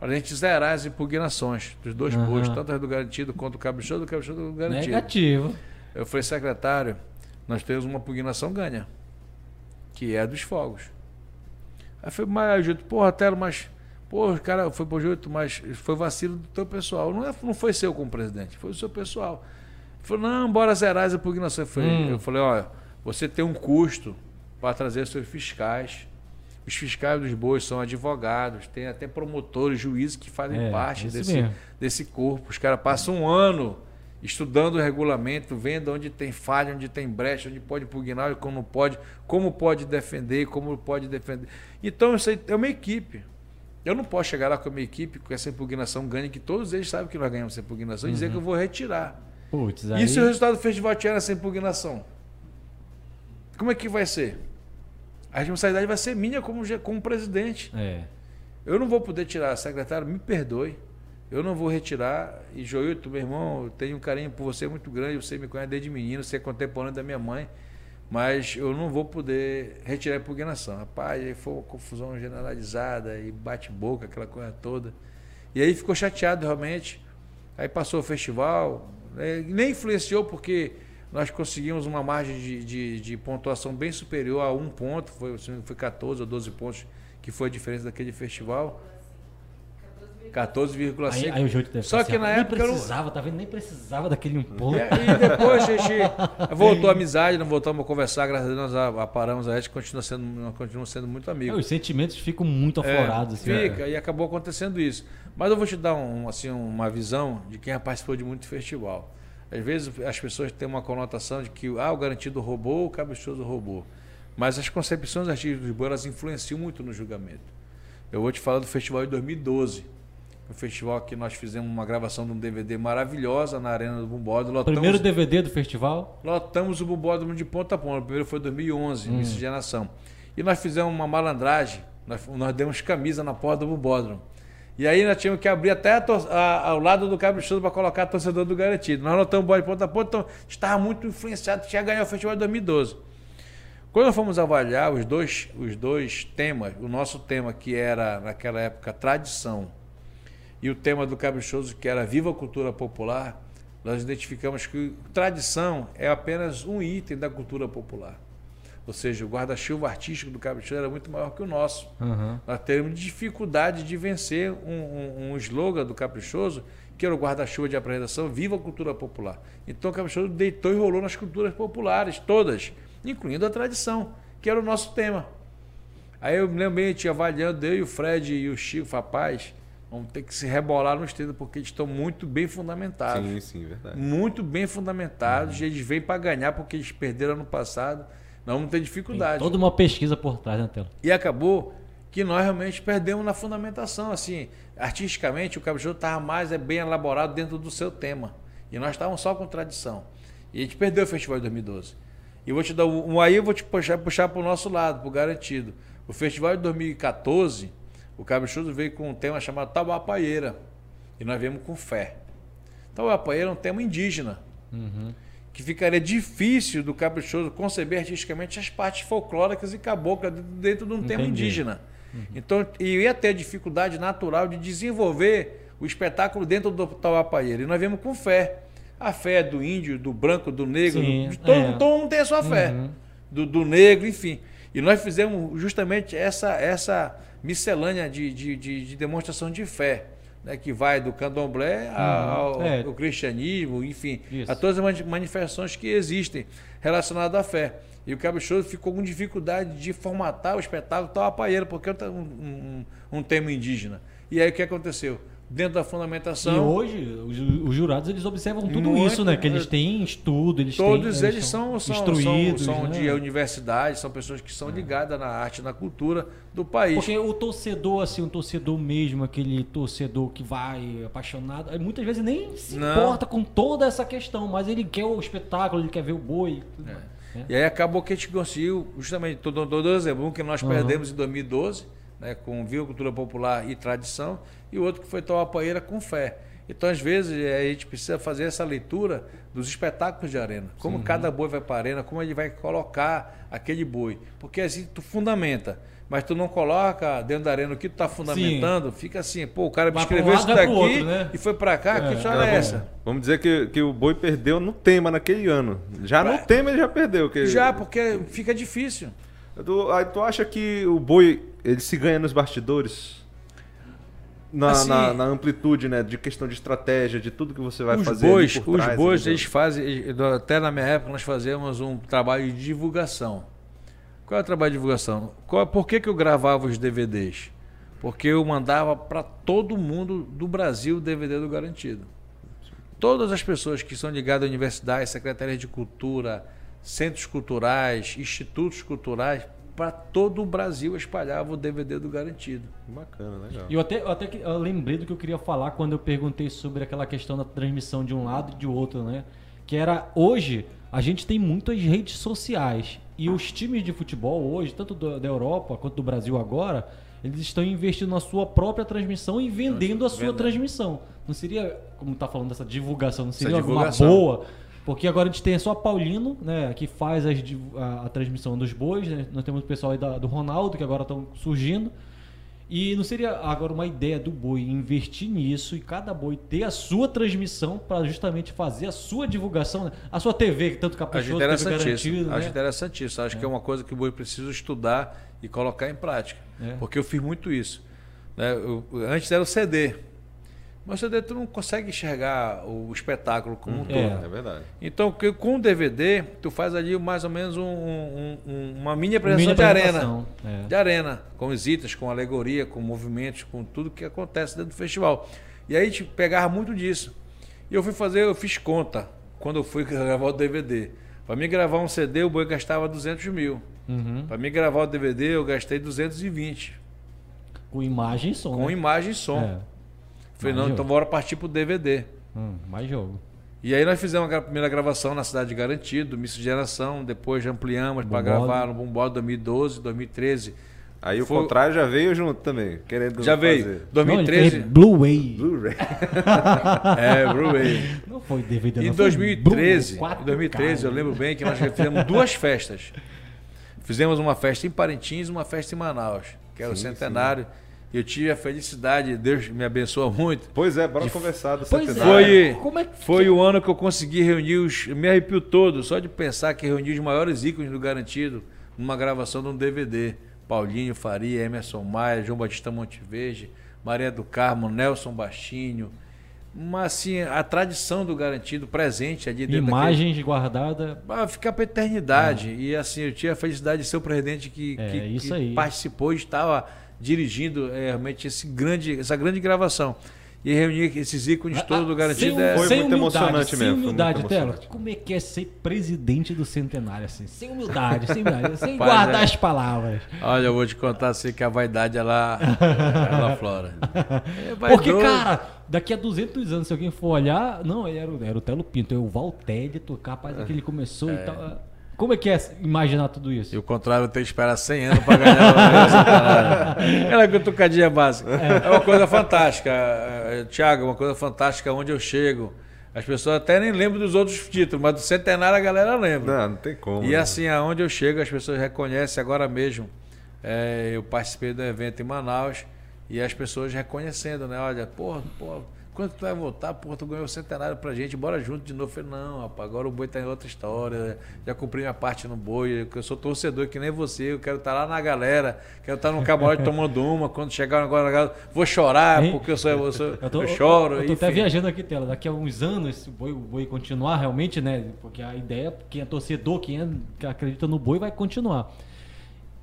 a gente zerar as impugnações dos dois uhum. postos, tanto do garantido quanto do caprichoso, do caprichoso do garantido. Negativo. Eu falei, secretário, nós temos uma impugnação ganha, que é a dos fogos. Aí foi, mas Júlio, porra, Telo, mas. Pô, cara, foi pro Júlio, mas foi vacilo do teu pessoal. Não, é, não foi seu como presidente, foi o seu pessoal. Ele falou, não, bora zerar as impugnações. Eu falei, hum. eu falei, olha, você tem um custo para trazer seus fiscais. Os fiscais dos bois são advogados, tem até promotores, juízes que fazem é, parte desse, desse corpo. Os caras passam um ano estudando o regulamento, vendo onde tem falha, onde tem brecha, onde pode impugnar, como não pode, como pode defender, como pode defender. Então, isso é uma equipe. Eu não posso chegar lá com a minha equipe com essa impugnação ganha, que todos eles sabem que nós ganhamos essa impugnação, uhum. e dizer que eu vou retirar. Puts, aí... E se o resultado do festival tiver essa impugnação? Como é que vai ser? A responsabilidade vai ser minha como, como presidente. É. Eu não vou poder tirar, secretário, me perdoe. Eu não vou retirar. E Joilton, meu irmão, eu tenho um carinho por você muito grande. Você me conhece desde menino, você é contemporâneo da minha mãe. Mas eu não vou poder retirar a impugnação. Rapaz, aí foi uma confusão generalizada e bate-boca, aquela coisa toda. E aí ficou chateado realmente. Aí passou o festival, né? nem influenciou porque nós conseguimos uma margem de, de, de, pontuação bem superior a um ponto, foi, foi 14 ou 12 pontos, que foi a diferença daquele festival. 14,5. Aí, aí o Júlio deve Só que na época. Nem precisava, não... tá vendo? Nem precisava daquele um ponto. É, e depois a gente voltou a amizade, não voltamos a conversar, graças a Deus nós paramos, a gente continua sendo, continua sendo muito amigos. É, os sentimentos ficam muito é, aflorados. É, assim, fica, é. e acabou acontecendo isso. Mas eu vou te dar um, assim, uma visão de quem participou de muito festival. Às vezes as pessoas têm uma conotação de que ah, o garantido roubou, o caprichoso roubou. Mas as concepções artísticas do elas influenciam muito no julgamento. Eu vou te falar do festival de 2012 um festival que nós fizemos uma gravação de um DVD maravilhosa na Arena do Bumbódromo. Lotamos, Primeiro DVD do festival? Lotamos o Bumbódromo de ponta a ponta. O primeiro foi em 2011, hum. miscigenação. E nós fizemos uma malandragem, nós, nós demos camisa na porta do Bumbódromo. E aí nós tínhamos que abrir até a, a, ao lado do caprichoso para colocar torcedor do garantido. Nós lotamos o bode de ponta a ponta, então estava muito influenciado, tinha ganhado o festival de 2012. Quando fomos avaliar os dois, os dois temas, o nosso tema que era naquela época tradição e o tema do Caprichoso, que era Viva a Cultura Popular, nós identificamos que tradição é apenas um item da cultura popular. Ou seja, o guarda-chuva artístico do Caprichoso era muito maior que o nosso. Uhum. Nós temos dificuldade de vencer um, um, um slogan do Caprichoso, que era o guarda-chuva de apresentação Viva a Cultura Popular. Então o Caprichoso deitou e rolou nas culturas populares, todas, incluindo a tradição, que era o nosso tema. Aí eu me lembro bem, tinha avaliando, eu e o Fred e o Chico, rapaz, Vamos ter que se rebolar nos trilhos, porque eles estão muito bem fundamentados. Sim, sim, verdade. Muito bem fundamentados. Uhum. Eles vêm para ganhar porque eles perderam no passado. Nós vamos ter dificuldade. Tem toda uma pesquisa por trás, né, Telo? E acabou que nós realmente perdemos na fundamentação. Assim, artisticamente, o Caprichoso estava mais é, bem elaborado dentro do seu tema. E nós estávamos só com tradição. E a gente perdeu o festival de 2012. E vou te dar um, aí eu vou te puxar, puxar para o nosso lado, para o garantido. O festival de 2014 o Caprichoso veio com um tema chamado Tauapaieira. E nós viemos com fé. Tauapaieira é um tema indígena. Uhum. Que ficaria difícil do Caprichoso conceber artisticamente as partes folclóricas e caboclas dentro de um Entendi. tema indígena. Uhum. Então, ia ter dificuldade natural de desenvolver o espetáculo dentro do Tauapaieira. E nós viemos com fé. A fé é do índio, do branco, do negro, Sim, do, todo, é. todo mundo tem a sua fé. Uhum. Do, do negro, enfim. E nós fizemos justamente essa, essa miscelânea de, de, de, de demonstração de fé. Né, que vai do candomblé uhum. ao, é. ao, cristianismo, enfim, Isso. a todas as manifestações que existem relacionadas à fé. E o Caprichoso ficou com dificuldade de formatar o espetáculo tal apaeiro, porque é um, um, um tema indígena. E aí o que aconteceu? Dentro da fundamentação. E hoje, os, os jurados eles observam tudo Muito, isso, né? Que eles têm estudo, eles Todos têm, eles são, são instruídos. São, são né? de universidade, são pessoas que são é. ligadas na arte na cultura do país. Porque o torcedor, assim, um torcedor mesmo, aquele torcedor que vai apaixonado, muitas vezes nem se Não. importa com toda essa questão, mas ele quer o espetáculo, ele quer ver o boi. É. É. E aí acabou que a gente conseguiu, justamente, todo, todo exemplo, um que nós uhum. perdemos em 2012, né, com Viva Cultura Popular e Tradição, e o outro que foi Tauapaeira com fé. Então, às vezes, eh, a gente precisa fazer essa leitura dos espetáculos de arena. Como Sim. cada boi vai para a arena, como ele vai colocar aquele boi. Porque assim, tu fundamenta. Mas tu não coloca dentro da arena o que tu está fundamentando, Sim. fica assim, pô, o cara me escreveu isso daqui outro, né? e foi para cá, é, que história é, é essa? Vamos dizer que, que o boi perdeu no tema naquele ano. Já no tema ele já perdeu. Que... Já, porque fica difícil. Tu, aí tu acha que o boi ele se ganha nos bastidores? Na, assim, na, na, amplitude, né? De questão de estratégia, de tudo que você vai os fazer. Bois, os trás, bois, eles fazem. Até na minha época, nós fazíamos um trabalho de divulgação. Qual é o trabalho de divulgação? Qual, por que, que eu gravava os DVDs? Porque eu mandava para todo mundo do Brasil o DVD do Garantido. todas as pessoas que são ligadas à universidade, secretarias de cultura, centros culturais, institutos culturais, para todo o Brasil espalhava o DVD do Garantido. Bacana, legal. E eu até, eu até eu lembrei do que eu queria falar quando eu perguntei sobre aquela questão da transmissão de um lado e de outro, né? Que era hoje a gente tem muitas redes sociais e os times de futebol hoje, tanto da Europa quanto do Brasil agora, eles estão investindo na sua própria transmissão e vendendo a sua transmissão. Não seria, como está falando dessa divulgação, não seria uma boa porque agora a gente tem só Paulino, né, que faz as, a, a, transmissão dos bois, né? Nós temos o pessoal aí da, do Ronaldo, que agora estão surgindo. E não seria agora uma ideia do boi investir nisso e cada boi ter a sua transmissão para justamente fazer a sua divulgação, né? a sua TV, que tanto caprichoso, Acho interessantíssimo. Garantido, Acho né? interessantíssimo. Acho é. que é uma coisa que o boi precisa estudar e colocar em prática. É. Porque eu fiz muito isso. Né? Eu, antes era o CD. Mas o CD tu não consegue enxergar o espetáculo como um uhum. todo. É, é verdade. Então, com o DVD, tu faz ali mais ou menos um, um, um, uma mini apresentação, de arena. É. De arena, com visitas, com alegoria, com movimentos, com tudo que acontece dentro do festival. E aí a gente pegava muito disso. E eu fui fazer, eu fiz conta quando eu fui gravar o DVD. Para mim gravar um CD, o boi gastava 200 mil. Uhum. Para mim gravar o DVD, eu gastei 220. Com imagem e som. Com né? imagem e som. É. Falei, não, jogo. então bora partir pro DVD. Hum, mais jogo. E aí nós fizemos a primeira gravação na Cidade de Garantido, Geração, depois ampliamos para gravar no Bumbode 2012, 2013. Aí Foi... o contrário já veio junto também, querendo Já veio. Fazer. 2013. Não, Blu-ray. Blu-ray. é, Blu-ray. Não foi DVD, Em 2013, em 2013 eu lembro bem que nós fizemos duas festas. Fizemos uma festa em Parintins e uma festa em Manaus, que era sim, o centenário. Sim. Eu tive a felicidade, Deus me abençoa muito. Pois é, bora de... conversar dessa pois Foi, Como é que... foi o ano que eu consegui reunir os. Me arrepio todo, só de pensar que reuni os maiores ícones do Garantido numa gravação de um DVD. Paulinho Faria, Emerson Maia, João Batista Monteverde, Maria do Carmo, Nelson Bastinho. Mas assim, a tradição do garantido presente ali dentro Imagens daquele... guardadas. Vai ficar para eternidade. É. E assim, eu tinha a felicidade de ser o presidente que, é, que, que participou e estava dirigindo é, realmente esse grande, essa grande gravação. E reunir esses ícones ah, todos do Garantido sem, é... Foi sem muito humildade, emocionante sem mesmo. Humildade, Tela. Como é que é ser presidente do centenário assim? Sem humildade, sem, humildade, sem guardar é. as palavras. Olha, eu vou te contar assim que a vaidade ela, ela flora. É Porque, cara, daqui a 200 anos, se alguém for olhar, não, ele era, era o Telo Pinto, é o Valtério, capaz é que ele começou é. e tal. Como é que é imaginar tudo isso? E o contrário, tem que esperar 100 anos para ganhar Aquela cutucadinha básica. É. é uma coisa fantástica. É, Tiago, uma coisa fantástica onde eu chego. As pessoas até nem lembram dos outros títulos, mas do centenário a galera lembra. Não, não tem como. E né? assim, aonde eu chego, as pessoas reconhecem agora mesmo. É, eu participei do evento em Manaus e as pessoas reconhecendo, né? Olha, porra, porra quando tu vai voltar, porra, tu ganhou o centenário pra gente, bora junto de novo. Eu falei, não, rapaz, agora o boi tá em outra história. Já cumpri minha parte no boi, eu sou torcedor que nem você, eu quero estar tá lá na galera, quero estar tá no camarote tomando uma, quando chegar agora, vou chorar, porque eu sou, eu, sou, eu, tô, eu choro. Eu tô enfim. até viajando aqui, Tela, daqui a uns anos, o boi, o boi continuar realmente, né? Porque a ideia, quem é torcedor, quem é, acredita no boi, vai continuar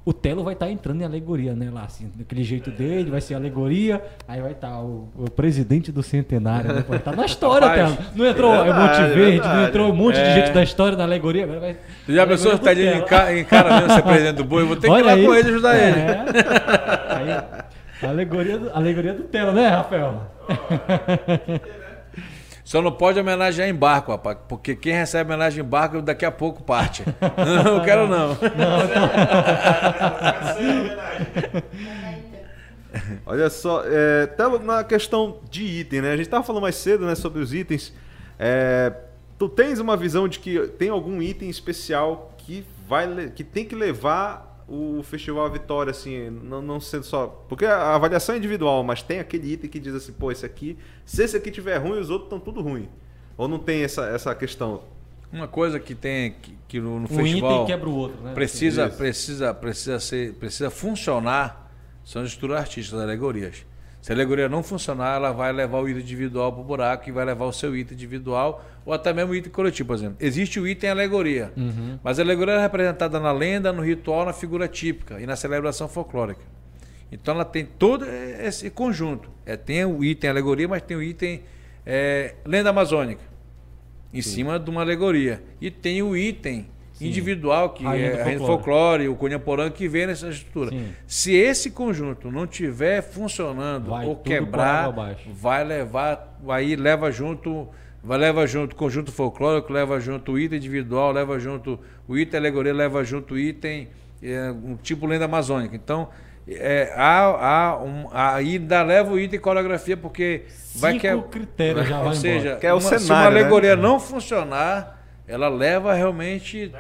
o Telo vai estar tá entrando em alegoria, né? Lá, assim, daquele jeito dele, vai ser alegoria, aí vai estar tá o, o, presidente do centenário, né? Vai estar tá na história, Rapaz, Telo. Não entrou é verdade, Monte Verde, verdade. não entrou um monte é. de gente da história na alegoria, agora vai. Já a pessoa está ali em cara mesmo ser presidente do boi, eu vou ter Olha que ir lá aí. com ele ajudar é. ele. Aí, alegoria, do, alegoria do Telo, né, Rafael? Só não pode homenagear em barco, rapaz, porque quem recebe homenagem em barco daqui a pouco parte. não, quero não. não, Olha só, é, até na questão de item, né? A gente estava falando mais cedo né, sobre os itens. É, tu tens uma visão de que tem algum item especial que, vai, que tem que levar o Festival Vitória, assim, não, não sendo só. Porque a avaliação é individual, mas tem aquele item que diz assim, pô, esse aqui, se esse aqui tiver ruim, os outros estão tudo ruim. Ou não tem essa, essa questão? Uma coisa que tem que, que no, no um festival. item quebra o outro, né? Precisa, precisa, precisa, ser, precisa funcionar são as estruturas artísticas, as alegorias. Se a alegoria não funcionar, ela vai levar o item individual para o buraco e vai levar o seu item individual ou até mesmo o item coletivo, por exemplo. Existe o item alegoria, uhum. mas a alegoria é representada na lenda, no ritual, na figura típica e na celebração folclórica. Então ela tem todo esse conjunto. É, tem o item alegoria, mas tem o item é, lenda amazônica, em Sim. cima de uma alegoria. E tem o item Sim. individual, que Rainha é a folclore. folclore, o Cunhaporã, que vem nessa estrutura. Sim. Se esse conjunto não tiver funcionando vai ou quebrar, vai levar, aí leva junto, vai leva junto o conjunto folclórico, leva junto o item individual, leva junto o item alegoria, leva junto o item, é, um tipo lenda amazônica. Então, é, há, há um, ainda leva o item coreografia, porque Cinco vai que é, critérios já Ou seja, que é uma, cenário, se uma né? alegoria né? não funcionar ela leva realmente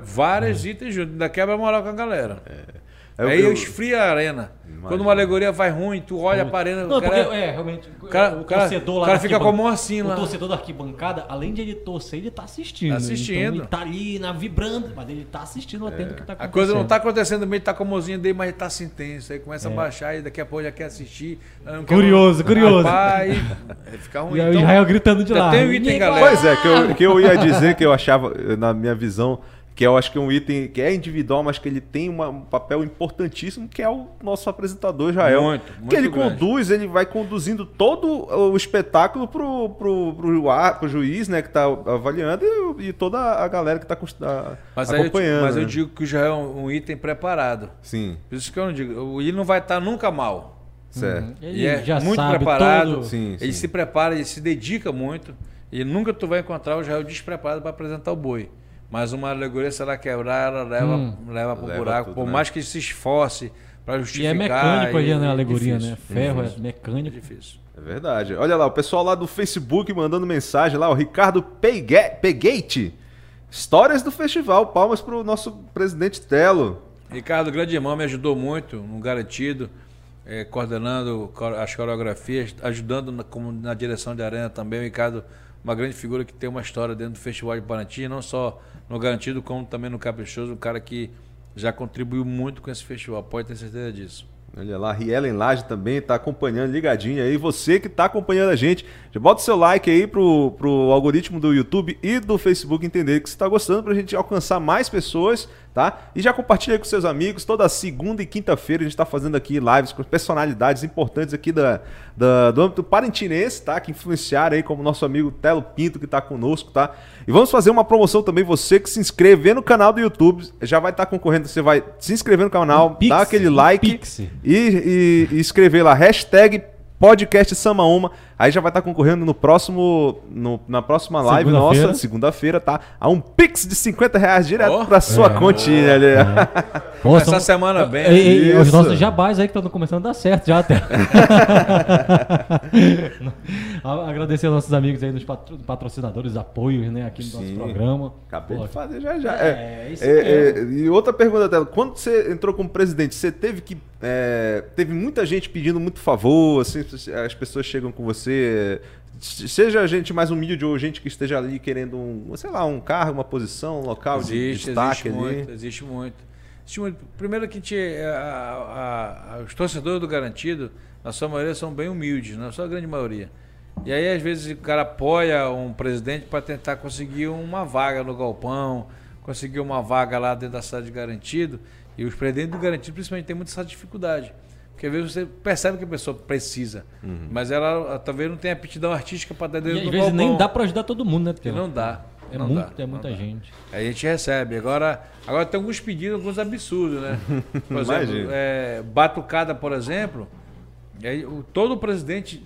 vários itens juntos, ainda quebra moral com a galera. É. É Aí eu, esfria a arena. Imagina. Quando uma alegoria vai ruim, tu olha para a arena. Não, o cara, porque, é, realmente. O cara, o torcedor lá. O cara fica como mão assim lá. O torcedor da arquibancada, além de ele torcer, ele tá assistindo. Tá assistindo. Então, ele tá ali na, vibrando, mas ele tá assistindo, atento o que tá acontecendo. A coisa não tá acontecendo meio, tá com a mãozinha dele, mas ele tá se intenso. Aí começa é. a baixar e daqui a pouco já quer assistir. Curioso, quer... curioso. Rapaz, fica ruim. E então, o Israel gritando de lá. Tem o item, galera. Pois é, que eu, que eu ia dizer que eu achava, na minha visão que eu acho que é um item que é individual, mas que ele tem uma, um papel importantíssimo, que é o nosso apresentador Jael. Muito, muito Que ele grande. conduz, ele vai conduzindo todo o espetáculo pro, pro, pro, pro juiz, né, que está avaliando, e, e, toda a galera que está mas acompanhando. Eu, mas né? eu digo que o Jael é um, um item preparado. Sim. Por isso que eu não digo, ele não vai estar tá nunca mal. Certo. Uhum. Ele é já muito preparado. Sim, ele sim. se prepara, ele se dedica muito. E nunca tu vai encontrar o Jael despreparado para apresentar o boi. Mas uma alegoria, se ela quebrar, ela leva, hum. leva para o buraco. Tudo, Por né? mais que se esforce para justificar. E é mecânico ali, né? A alegoria, difícil. né? Ferro é mecânico. É difícil. É verdade. Olha lá, o pessoal lá do Facebook mandando mensagem lá, o Ricardo Pegate. Histórias do festival. Palmas para o nosso presidente Telo. Ricardo, grande irmão, me ajudou muito no garantido, é, coordenando as coreografias, ajudando na, como na direção de arena também. O Ricardo, uma grande figura que tem uma história dentro do Festival de Paraty, não só no Garantido, como também no Caprichoso, um cara que já contribuiu muito com esse festival, pode ter certeza disso. Olha lá, Rielen Laje também está acompanhando, ligadinho aí. Você que está acompanhando a gente, já bota o seu like aí pro, pro algoritmo do YouTube e do Facebook entender que você está gostando para a gente alcançar mais pessoas tá? E já compartilha com seus amigos. Toda segunda e quinta-feira a gente está fazendo aqui lives com personalidades importantes aqui da, da, do âmbito parentinense, tá? Que influenciaram aí, como nosso amigo Telo Pinto, que está conosco, tá? E vamos fazer uma promoção também. Você que se inscrever no canal do YouTube já vai estar tá concorrendo. Você vai se inscrever no canal, um dar aquele like e, e, e escrever lá, hashtag podcast Sama Uma. Aí já vai estar concorrendo no próximo, no, na próxima live segunda nossa, segunda-feira, tá? A um Pix de 50 reais direto oh, pra sua é, continha ali. É. Essa semana bem. E, e, os nossos jabás aí que estão começando a dar certo já até. Agradecer aos nossos amigos aí dos patrocinadores, apoios, né, aqui no Sim, nosso programa. Acabei Pô, de fazer já já. É, é, isso é, é, E outra pergunta dela, quando você entrou como presidente, você teve que. É, teve muita gente pedindo muito favor, assim, as pessoas chegam com você seja gente mais humilde ou gente que esteja ali querendo um, sei lá, um carro, uma posição, um local existe, de destaque existe ali. Muito, existe muito. Existe muito. Primeiro que gente, a, a, a, os torcedores do Garantido, na sua maioria, são bem humildes, na sua grande maioria. E aí, às vezes, o cara apoia um presidente para tentar conseguir uma vaga no galpão, conseguir uma vaga lá dentro da cidade de Garantido. E os presidentes do Garantido, principalmente, têm muita essa dificuldade. Porque às vezes você percebe que a pessoa precisa, uhum. mas ela talvez não tenha aptidão artística para dar dentro e, do às vezes balcão. nem dá para ajudar todo mundo, né? Não dá. É, não muito, dá, é muita gente. Aí a gente recebe. Agora, agora tem alguns pedidos, alguns absurdos, né? Por exemplo, é, batucada, por exemplo, aí, o, todo presidente,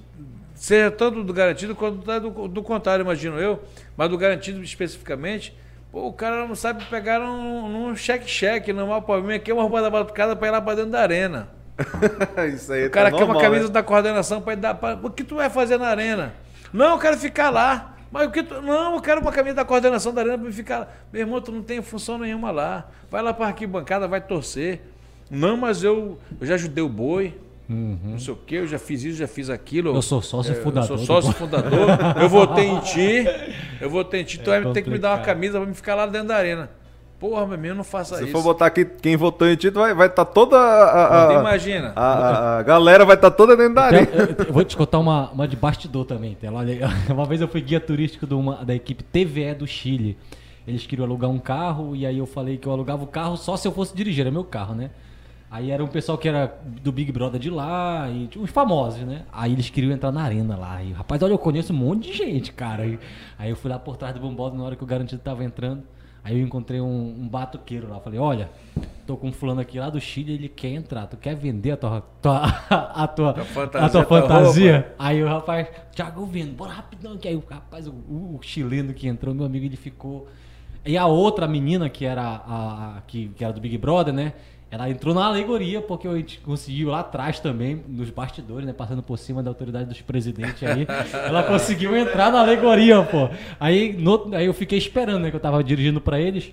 seja tanto do garantido quanto do, do contrário, imagino eu, mas do garantido especificamente, pô, o cara não sabe pegar num cheque-cheque, não o problema aqui é uma roupa da batucada para ir lá para dentro da arena. Isso aí o cara tá quer normal, uma camisa né? da coordenação para dar. Pra... O que tu vai fazer na arena? Não, eu quero ficar lá. Mas o que tu... Não, eu quero uma camisa da coordenação da arena para ficar lá. Meu irmão, tu não tem função nenhuma lá. Vai lá para a arquibancada, vai torcer. Não, mas eu, eu já ajudei o boi. Uhum. Não sei o que, eu já fiz isso, já fiz aquilo. Eu sou sócio é, fundador. Eu sou sócio fundador. eu votei em ti. Eu votei em ti. Tu é vai ter que me dar uma camisa para me ficar lá dentro da arena. Porra, meu amigo, não faça Se isso. Se for botar aqui quem votou em ti, vai estar vai tá toda a, a, Imagina. A, a, galera vai estar tá toda dentro da área. Eu, eu, vou te contar uma, uma de bastidor também. Tá? Uma vez eu fui guia turístico de uma, da equipe TVE do Chile. Eles queriam alugar um carro e aí eu falei que eu alugava o carro só se eu fosse dirigir, era meu carro, né? Aí era um pessoal que era do Big Brother de lá, e tipo, os famosos, né? Aí eles queriam entrar na arena lá. E, rapaz, olha, eu conheço um monte de gente, cara. Aí, aí eu fui lá por trás do bombado na hora que o garantido tava entrando. Aí eu encontrei um, um batuqueiro lá. Falei, olha, tô com um fulano aqui lá do Chile, ele quer entrar. Tu quer vender a tua, tua, a tua, a fantasia? A tua fantasia? Aí o rapaz, Thiago, eu vendo, bora rapidão. Que aí o rapaz, o, o, chileno que entrou, meu amigo, ele ficou... E a outra menina, que era, a, a que, que era do Big Brother, né? Ela entrou na alegoria, porque a gente conseguiu lá atrás também, nos bastidores, né? Passando por cima da autoridade dos presidentes aí. ela conseguiu entrar na alegoria, pô. Aí, no, aí eu fiquei esperando, né? Que eu tava dirigindo para eles.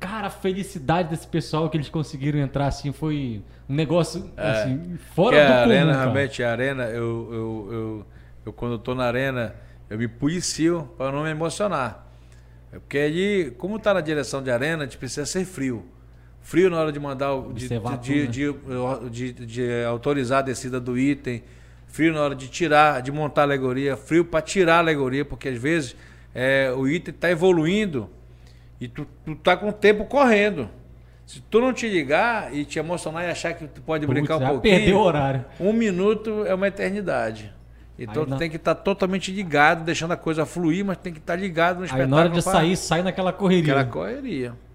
Cara, a felicidade desse pessoal que eles conseguiram entrar, assim, foi um negócio, é, assim, fora do a comum, arena, cara. realmente, a arena, eu, eu, eu, eu, quando eu tô na arena, eu me policio para não me emocionar. Porque ali, como tá na direção de arena, a gente precisa ser frio frio na hora de mandar o, de, de, né? de, de, de, autorizar a descida do item, frio na hora de tirar, de montar a alegoria, frio para tirar a alegoria, porque às vezes é, o item está evoluindo e tu, tu tá com o tempo correndo. Se tu não te ligar e te emocionar e achar que tu pode Putz, brincar um pouquinho, perdeu o horário. Um minuto é uma eternidade. Então Aí tu tem que estar tá totalmente ligado, deixando a coisa fluir, mas tem que estar tá ligado no espetáculo. Aí na hora de sair, sai naquela correria. Aquela correria.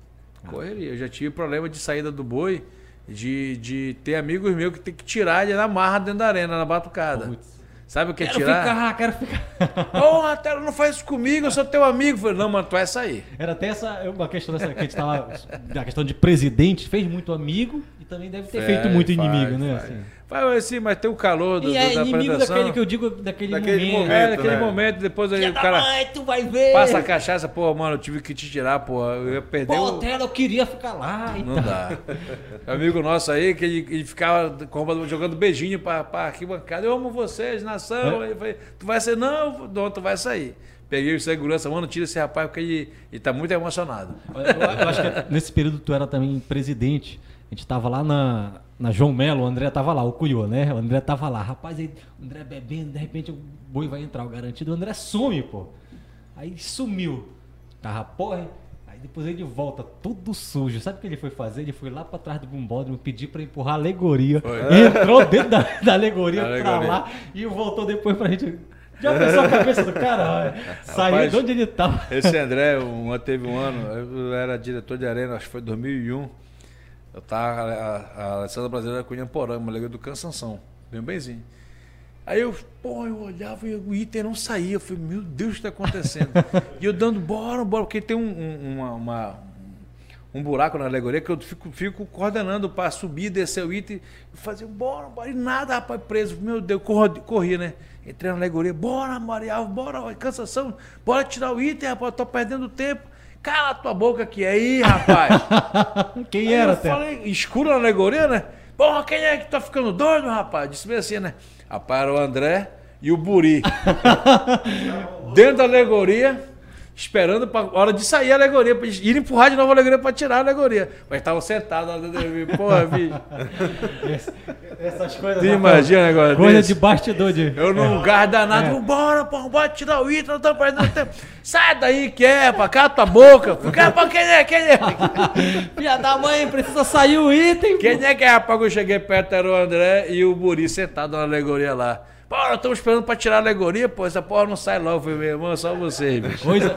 Correria. Eu já tive problema de saída do boi, de, de ter amigos meus que tem que tirar ele na marra dentro da arena, na batucada. Putz. Sabe o que é tirar? Ficar, quero ficar. Porra, Telo, não faz isso comigo, eu sou teu amigo. Falei, não, mano, tu vai sair. Era até essa uma questão dessa que a gente tava. A questão de presidente, fez muito amigo e também deve ter é, feito muito faz, inimigo, né? Assim. Vai assim, mas tem o calor do, e é da inimigo daquele que eu digo, daquele, daquele momento. momento é, daquele né? momento, depois aí o cara mãe, tu vai ver. passa a cachaça, pô, mano, eu tive que te tirar, pô, eu ia perder pô, o... eu queria ficar lá e Não tal. dá. Amigo nosso aí, que ele, ele ficava jogando beijinho pra, pra arquibancada, eu amo vocês, nação, é? falei, tu vai ser, não, não, tu vai sair. Peguei o segurança, mano, tira esse rapaz porque ele, ele tá muito emocionado. Eu, eu acho que nesse período tu era também presidente, a gente tava lá na na João Melo, o André tava lá, o Cuiô, né? O André tava lá. Rapaz, aí o André bebendo, de repente o boi vai entrar, o garantido. O André some, pô. Aí sumiu. Tava, porra. Aí depois ele volta todo sujo. Sabe o que ele foi fazer? Ele foi lá pra trás do bumbódromo, pedir pra empurrar a alegoria. Foi. Entrou dentro da, da alegoria, alegoria pra lá e voltou depois pra gente. Já pensou a cabeça do cara? Saiu de onde ele tava. Esse André, um, teve um ano, eu era diretor de arena, acho que foi 2001. Eu tava, a, a Alessandra Brasileira com Porã, uma liga do Cansanção, bem benzinho. Aí eu, pô, eu olhava e o item não saía. Eu falei, meu Deus, o que está acontecendo? e eu dando, bora, bora, porque tem um, um, uma, uma, um buraco na alegoria que eu fico, fico coordenando para subir, descer o item. Eu fazia, bora, bora, e nada, rapaz, preso. Meu Deus, corri, corri né? Entrei na alegoria, bora, Maria, bora, cansação, bora tirar o item, rapaz, tô perdendo tempo. Cala tua boca aqui aí, rapaz. quem aí era, Eu até? falei, escuro na alegoria, né? Porra, quem é que tá ficando doido, rapaz? Disse bem assim, né? Rapaz, era o André e o Buri. Dentro da alegoria, esperando para hora de sair a alegoria, para ir empurrar de novo a alegoria para tirar a alegoria. Mas estavam sentados lá Porra, bicho. Essas coisas. Tu imagina negócio Coisa desse? de bastidor de. Eu não é. nada. É. Bora, pô, bora tirar o item, não estamos perdendo tempo. Sai daí, que é, pra cá tua boca. Fica pra quem é, quem é? Filha da mãe, precisa sair o item. Quem é que é, rapaz? Eu cheguei perto, era o André e o Buri sentado na alegoria lá. Porra, estamos esperando pra tirar a alegoria, pô, essa porra não sai logo. Falei, meu irmão, só você, bicho. Coisa,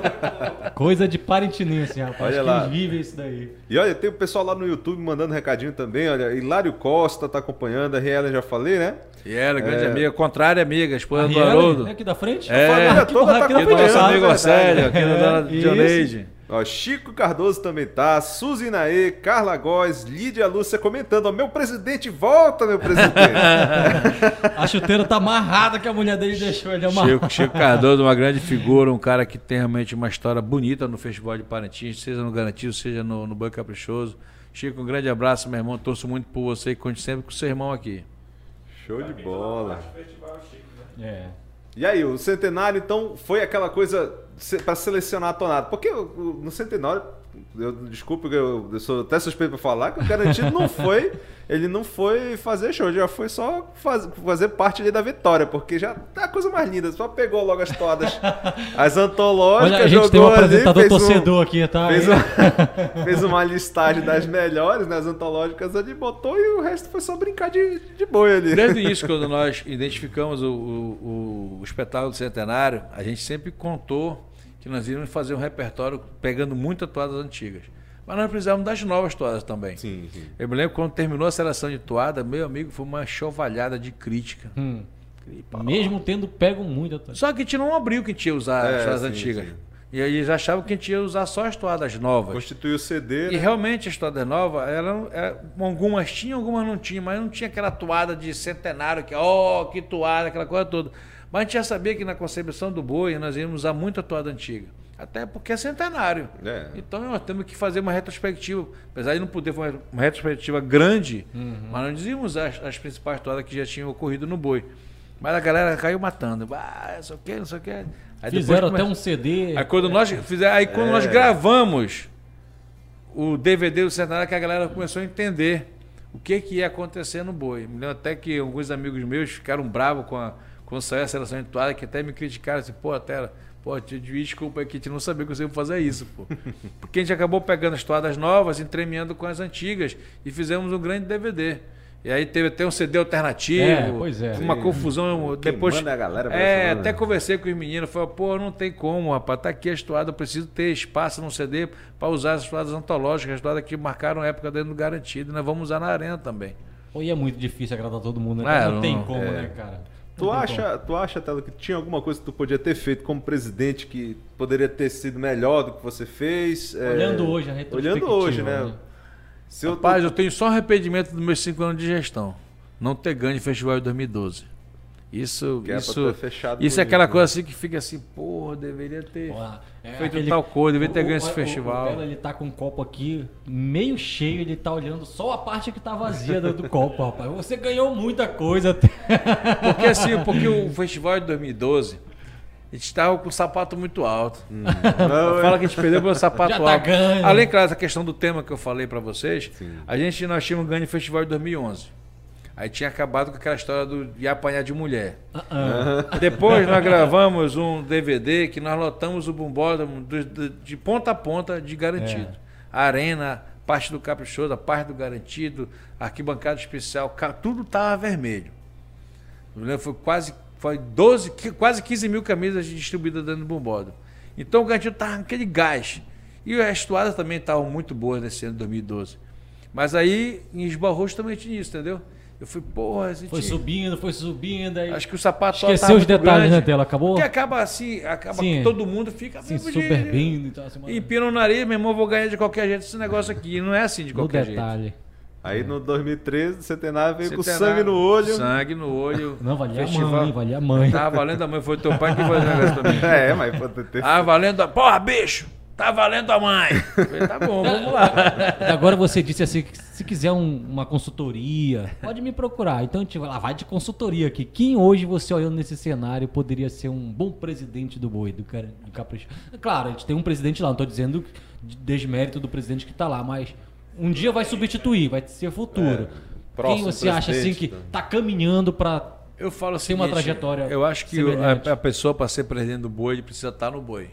coisa de parentinense, rapaz. Olha lá. vive isso daí. E olha, tem o pessoal lá no YouTube mandando recadinho também, olha, Hilário Costa tá acompanhando, a Riela já falei, né? Riela, grande é... amiga, contrária amiga, esposa do Haroldo. É aqui da frente? É, a família toda tá aqui, aqui nosso amigo Célio, aqui é, da Dioneide. Ó, Chico Cardoso também tá, Suzy Naê, Carla Góes, Lídia Lúcia comentando, ó, meu presidente volta, meu presidente. a chuteira tá amarrada que a mulher dele deixou ele amarrado. Chico, Chico Cardoso, uma grande figura, um cara que tem realmente uma história bonita no Festival de Parintins, seja no Garantido, seja no, no Banco Caprichoso. Chico, um grande abraço, meu irmão, torço muito por você e conte sempre com o seu irmão aqui. Show de bola. É. E aí, o centenário, então, foi aquela coisa para selecionar a tonada. Porque no centenário eu, desculpa, eu, eu sou até suspeito pra falar, que o garantido não foi. Ele não foi fazer show, já foi só faz, fazer parte ali da vitória, porque já tá a coisa mais linda. Só pegou logo as toadas, as antológicas, Olha, a gente jogou tem um apresentador ali, torcedor um, aqui, tá? Fez, uma, fez uma listagem das melhores, né, as antológicas ali, botou e o resto foi só brincar de, de boi ali. Desde isso, quando nós identificamos o, o, o espetáculo do centenário, a gente sempre contou que nós íamos fazer um repertório pegando muitas toadas antigas. Mas nós precisávamos das novas toadas também. Sim, sim. Eu me lembro quando terminou a seleção de toada, meu amigo, foi uma chovalhada de crítica. Hum. Mesmo tendo pego muito. Só que a gente não abriu que a gente ia usar é, as toadas sim, antigas. Sim. E aí eles achavam que a gente ia usar só as toadas novas. Constituiu o CD. E né? realmente as toadas novas, eram, eram, algumas tinham, algumas não tinham, mas não tinha aquela toada de centenário, que, oh, que toada, aquela coisa toda. Mas a gente já sabia que na concepção do boi nós íamos usar muito a toada antiga. Até porque é centenário. É. Então nós temos que fazer uma retrospectiva. Apesar de não poder fazer uma retrospectiva grande, uhum. mas nós dizíamos as, as principais toadas que já tinham ocorrido no boi. Mas a galera caiu matando. Ah, não sei o que, não sei o que. Aí Fizeram até um CD. Aí quando nós, fizer, aí quando é. nós gravamos o DVD do Centenário, que a galera começou a entender o que, que ia acontecer no boi. Me lembro até que alguns amigos meus ficaram bravos com a quando saiu a seleção de toalha, que até me criticaram assim, pô, até, pô, te desculpa aqui, a gente não sabia que você ia fazer isso, pô. Porque a gente acabou pegando as toalhas novas, entremeando com as antigas e fizemos um grande DVD. E aí teve até um CD alternativo. É, pois é. Uma Sim. confusão. Depois. A galera é, até conversei com os meninos. Falei, pô, não tem como, rapaz. Tá aqui a toadas, eu preciso ter espaço no CD para usar as toadas antológicas, as toadas que marcaram época dentro do garantido, né? Vamos usar na arena também. Pô, e é muito difícil agradar todo mundo, né? É, não, não, tem como, é. né, cara? Tu acha, tu acha, Telo, que tinha alguma coisa que tu podia ter feito como presidente que poderia ter sido melhor do que você fez? É, Olhando é... hoje, a Olhando hoje, né? né? Se Rapaz, eu, tô... eu tenho só arrependimento dos meus cinco anos de gestão. Não ter ganho o festival de 2012. Isso, que isso, isso é aquela coisa assim que fica assim, porra, deveria ter porra, é feito aquele, tal coisa, deveria ter ganho esse festival. O, o ele tá com um copo aqui meio cheio, ele tá olhando só a parte que tá vazia do, do copo, rapaz. Você ganhou muita coisa. Porque assim, porque o festival de 2012 a gente estava com o sapato muito alto. Hum. Fala que a gente perdeu pelo sapato tá alto. Ganho. Além, claro, da questão do tema que eu falei para vocês, Sim. a gente nós tínhamos ganho o festival de 2011. Aí tinha acabado com aquela história do, de apanhar de mulher. Uh -uh. Depois nós gravamos um DVD que nós lotamos o bumbódromo de, de, ponta a ponta de garantido. É. A arena, parte do caprichoso, a parte do garantido, arquibancada especial, tudo estava vermelho. Foi quase foi 12, quase 15 mil camisas distribuídas dentro do bumbódromo. Então o garantido estava aquele gás. E as toadas também estavam muito boas nesse ano de 2012. Mas aí esbarrou justamente nisso, entendeu? Eu fui, porra, Foi subindo, foi subindo. Aí... Acho que o sapato Esqueceu os detalhes, grande, né, dela? Acabou? Porque acaba assim, acaba Sim, todo mundo fica Sim, super de, bem. Então, assim, Empina o nariz, meu irmão, vou ganhar de qualquer jeito esse negócio aqui. Não é assim de qualquer detalhe. jeito. Aí no 2013, o Centenário veio Centenário, com sangue no olho. Sangue no olho. Não, valia festival. a mãe, valia a mãe. Tava valendo a mãe, foi teu pai que fez o negócio mim. É, mas pode ter. Ah, valendo a. Porra, bicho! Tá valendo a mãe. Falei, tá bom, vamos lá. Agora você disse assim, se quiser um, uma consultoria, pode me procurar. Então a gente vai lá, vai de consultoria aqui. Quem hoje você olhando nesse cenário poderia ser um bom presidente do boi, do, cara, do capricho? Claro, a gente tem um presidente lá, não estou dizendo de desmérito do presidente que está lá, mas um dia vai substituir, vai ser futuro. É, Quem você acha assim que está caminhando para eu falo assim, uma trajetória. Eu acho que a, a, pessoa para ser presidente do boi precisa estar tá no boi.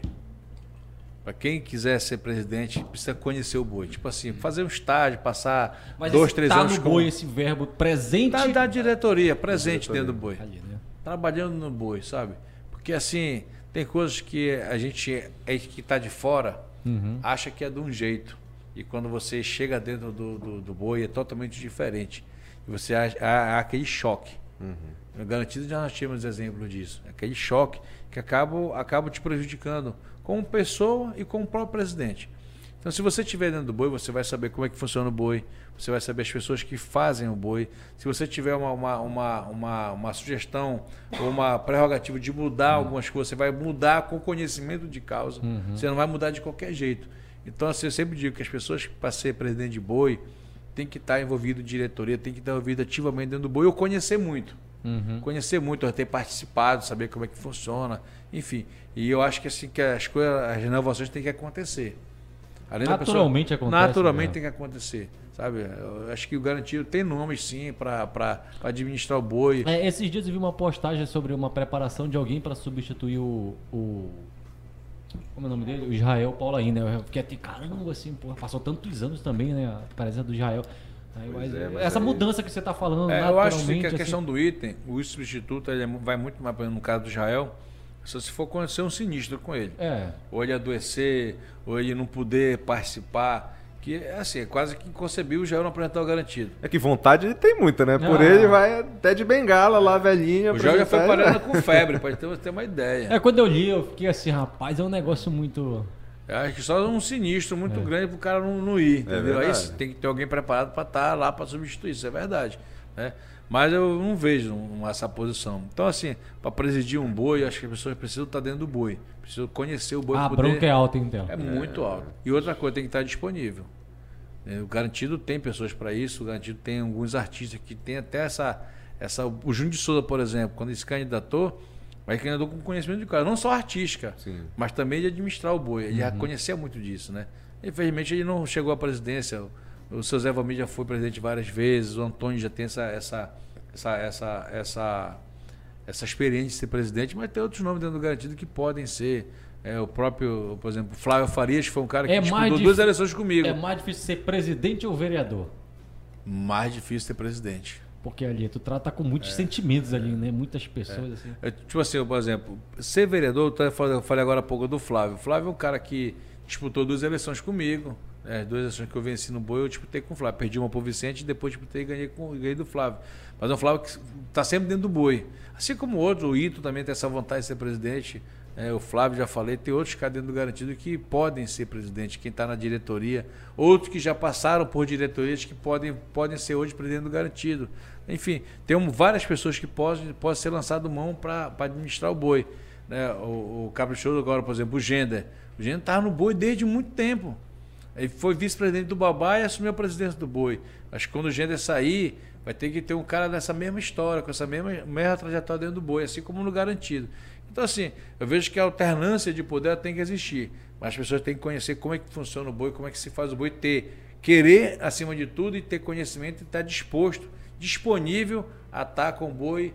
Para quem quiser ser presidente, precisa conhecer o boi. Tipo assim, fazer um estágio, passar Mas dois, três tá anos. no boi esse verbo presente? Da, da diretoria, presente diretoria. dentro do boi. Ali, né? Trabalhando no boi, sabe? Porque assim, tem coisas que a gente é que está de fora uhum. acha que é de um jeito. E quando você chega dentro do, do, do boi é totalmente diferente. E você há, há, há aquele choque. Uhum. Garantido já nós tínhamos exemplo disso. Aquele choque que acaba, acaba te prejudicando como pessoa e como próprio presidente. Então, se você estiver dentro do boi, você vai saber como é que funciona o boi, você vai saber as pessoas que fazem o boi. Se você tiver uma, uma, uma, uma, uma sugestão ou uma prerrogativa de mudar uhum. algumas coisas, você vai mudar com conhecimento de causa. Uhum. Você não vai mudar de qualquer jeito. Então, assim, eu sempre digo que as pessoas que para ser presidente de boi tem que estar envolvido em diretoria, tem que estar envolvido ativamente dentro do boi ou conhecer muito. Uhum. Conhecer muito, ter participado, saber como é que funciona, enfim. E eu acho que assim que as coisas, as renovações têm que acontecer. Além naturalmente pessoa, acontece. Naturalmente né? tem que acontecer. Sabe? Eu acho que o garantido tem nomes sim para administrar o boi. É, esses dias eu vi uma postagem sobre uma preparação de alguém para substituir o, o, Como é o nome dele? O Israel Paulo ainda. Eu fiquei até, caramba, assim, porra, passou tantos anos também, né? A presença do Israel. Aí, mas, é, mas essa aí... mudança que você está falando, é, Eu acho que a assim... questão do item, o substituto, ele é vai muito mais, no caso do Israel, só se for acontecer um sinistro com ele. É. Ou ele adoecer, ou ele não poder participar. Que é assim, é quase que inconcebível o Jair não apresentar o garantido. É que vontade ele tem muita, né? Por ah. ele vai até de bengala lá, velhinha. O Jair já foi parando com febre, pode ter, ter uma ideia. É, quando eu li, eu fiquei assim, rapaz, é um negócio muito. Eu acho que só um sinistro muito é. grande pro cara não, não ir, é entendeu? É Aí tem que ter alguém preparado para estar tá lá para substituir, isso é verdade. Né? Mas eu não vejo essa posição. Então, assim, para presidir um boi, acho que as pessoas precisam estar dentro do boi. Precisam conhecer o boi. Ah, a poder... bronca é alta, então. É muito alta. E outra coisa, tem que estar disponível. É, o Garantido tem pessoas para isso, o Garantido tem alguns artistas que tem até essa. essa o Júnior de Souza, por exemplo, quando ele se candidatou, mas candidatou com conhecimento de cara, não só artística, Sim. mas também de administrar o boi. Ele uhum. já conhecia muito disso, né? Infelizmente ele não chegou à presidência. O seu Zé Valmir já foi presidente várias vezes, o Antônio já tem essa, essa, essa, essa, essa, essa experiência de ser presidente, mas tem outros nomes dentro do garantido que podem ser. É, o próprio, por exemplo, Flávio Farias foi um cara que é disputou duas eleições comigo. É mais difícil ser presidente ou vereador? Mais difícil ser presidente. Porque ali tu trata com muitos é, sentimentos ali, né? Muitas pessoas, é. assim. É, tipo assim, por exemplo, ser vereador, eu falei agora há pouco do Flávio. O Flávio é um cara que disputou duas eleições comigo. Né? Duas eleições que eu venci no boi, eu disputei com o Flávio. Perdi uma por Vicente e depois disputei e ganhei, com, ganhei do Flávio. Mas é um Flávio que está sempre dentro do boi. Assim como outro, o Ito também tem essa vontade de ser presidente. É, o Flávio já falei, tem outros caras dentro do garantido que podem ser presidente, quem está na diretoria, outros que já passaram por diretorias que podem, podem ser hoje presidente do garantido. Enfim, tem várias pessoas que podem, podem ser lançado mão para administrar o boi. Né? O, o Caprichoso agora, por exemplo, o Gender. O Gender estava no boi desde muito tempo. Ele foi vice-presidente do Babá e assumiu a presidência do boi. Acho que quando o Gender sair, vai ter que ter um cara dessa mesma história, com essa mesma, mesma trajetória dentro do boi, assim como no garantido. Então, assim, eu vejo que a alternância de poder tem que existir. Mas as pessoas têm que conhecer como é que funciona o boi, como é que se faz o boi, ter, querer acima de tudo e ter conhecimento e estar disposto disponível a estar com o boi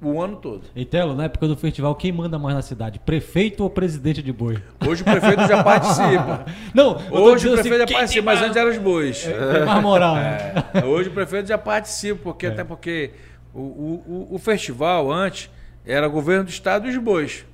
o ano todo. E Telo, na época do festival, quem manda mais na cidade? Prefeito ou presidente de boi? Hoje o prefeito já participa. Não, hoje o prefeito assim, já participa, mas antes eram os bois. É, mais moral. Né? É, hoje o prefeito já participa, porque é. até porque o, o, o, festival antes era governo do estado e os bois.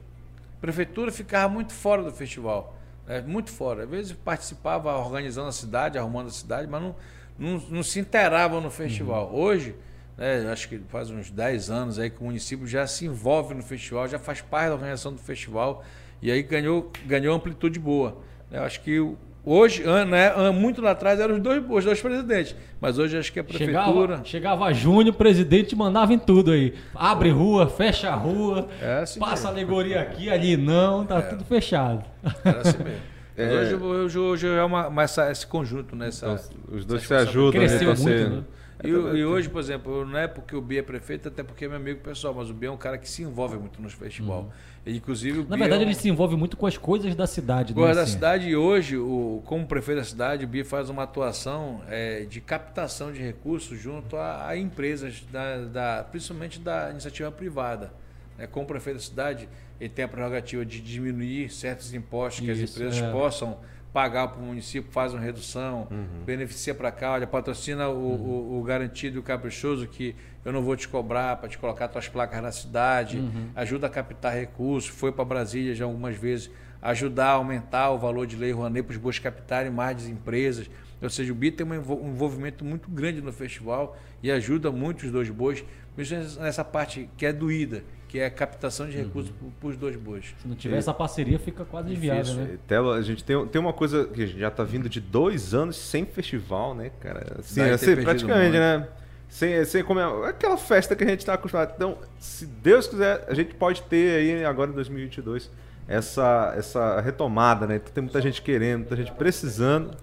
A prefeitura ficava muito fora do festival. Né? Muito fora. Às vezes participava organizando a cidade, arrumando a cidade, mas não não, não se inteiravam no festival. Uhum. Hoje, né, acho que faz uns 10 anos aí que o município já se envolve no festival, já faz parte da organização do festival e aí ganhou, ganhou amplitude boa. Eu né. acho que Hoje, né, muito lá atrás eram os dois, os dois presidentes, mas hoje acho que a prefeitura. Chegava, chegava Júnior, o presidente mandava em tudo aí. Abre rua, fecha a rua, é assim passa mesmo. alegoria aqui, ali não, tá é. tudo fechado. Era assim mesmo. É... Hoje, hoje, hoje é uma, uma essa, esse conjunto, né? Essa, então, os dois se ajudam. Né? Cresceu muito, né? E, e, hoje, por exemplo, não é porque o Bia é prefeito, até porque é meu amigo pessoal, mas o Bia é um cara que se envolve muito nos festival. Uhum. E, inclusive, Na verdade, é um... ele se envolve muito com as coisas da cidade. Coisas né? da cidade. E hoje, o, como prefeito da cidade, o Bia faz uma atuação é, de captação de recursos junto a, a empresas, da, da, principalmente da iniciativa privada. É, como prefeito da cidade, ele tem a prerrogativa de diminuir certos impostos Isso, que as empresas é. possam pagar para o município, faz uma redução, uhum. beneficia para cá, olha, patrocina o, uhum. o, o, garantido e o caprichoso que eu não vou te cobrar para te colocar tuas placas na cidade, uhum. ajuda a captar recursos, foi para Brasília já algumas vezes, ajudar a aumentar o valor de lei Rouanet para os bois captarem mais empresas. Ou seja, o BI tem um envolvimento muito grande no festival e ajuda muito os dois bois, principalmente nessa parte que é doída, que é a captação de recursos uhum. para os dois bois. Se não tiver essa parceria, fica quase inviável, né? Telo, a gente tem, tem uma coisa que a gente já está vindo de dois anos sem festival, né, cara? Assim, assim praticamente, né? Sem, sem comer aquela festa que a gente está acostumado. Então, se Deus quiser, a gente pode ter aí agora em 2022 essa, essa retomada, né? Tem muita gente querendo, muita gente precisando.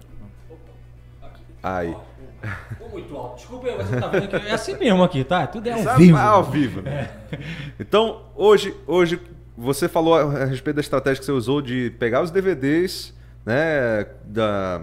Aí muito alto. Desculpa aí, você tá vendo que é assim mesmo aqui, tá? Tudo é ao Sabe, vivo. É ao vivo. Né? É. Então, hoje, hoje, você falou a respeito da estratégia que você usou de pegar os DVDs né, da,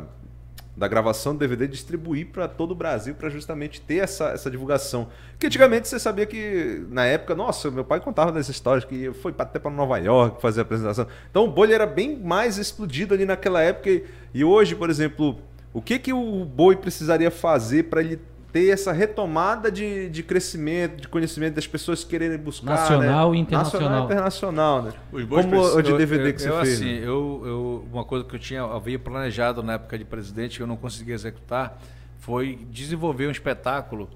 da gravação do DVD distribuir para todo o Brasil para justamente ter essa, essa divulgação. Porque antigamente você sabia que, na época, nossa, meu pai contava dessas histórias que foi até para Nova York fazer a apresentação. Então o boi era bem mais explodido ali naquela época. E hoje, por exemplo, o que, que o boi precisaria fazer para ele ter essa retomada de, de crescimento, de conhecimento das pessoas quererem buscar. Nacional né? e internacional. Nacional e internacional, né? Os Como o de DVD eu, que você eu, fez. Assim, né? eu, eu, uma coisa que eu tinha havia planejado na época de presidente que eu não consegui executar foi desenvolver um espetáculo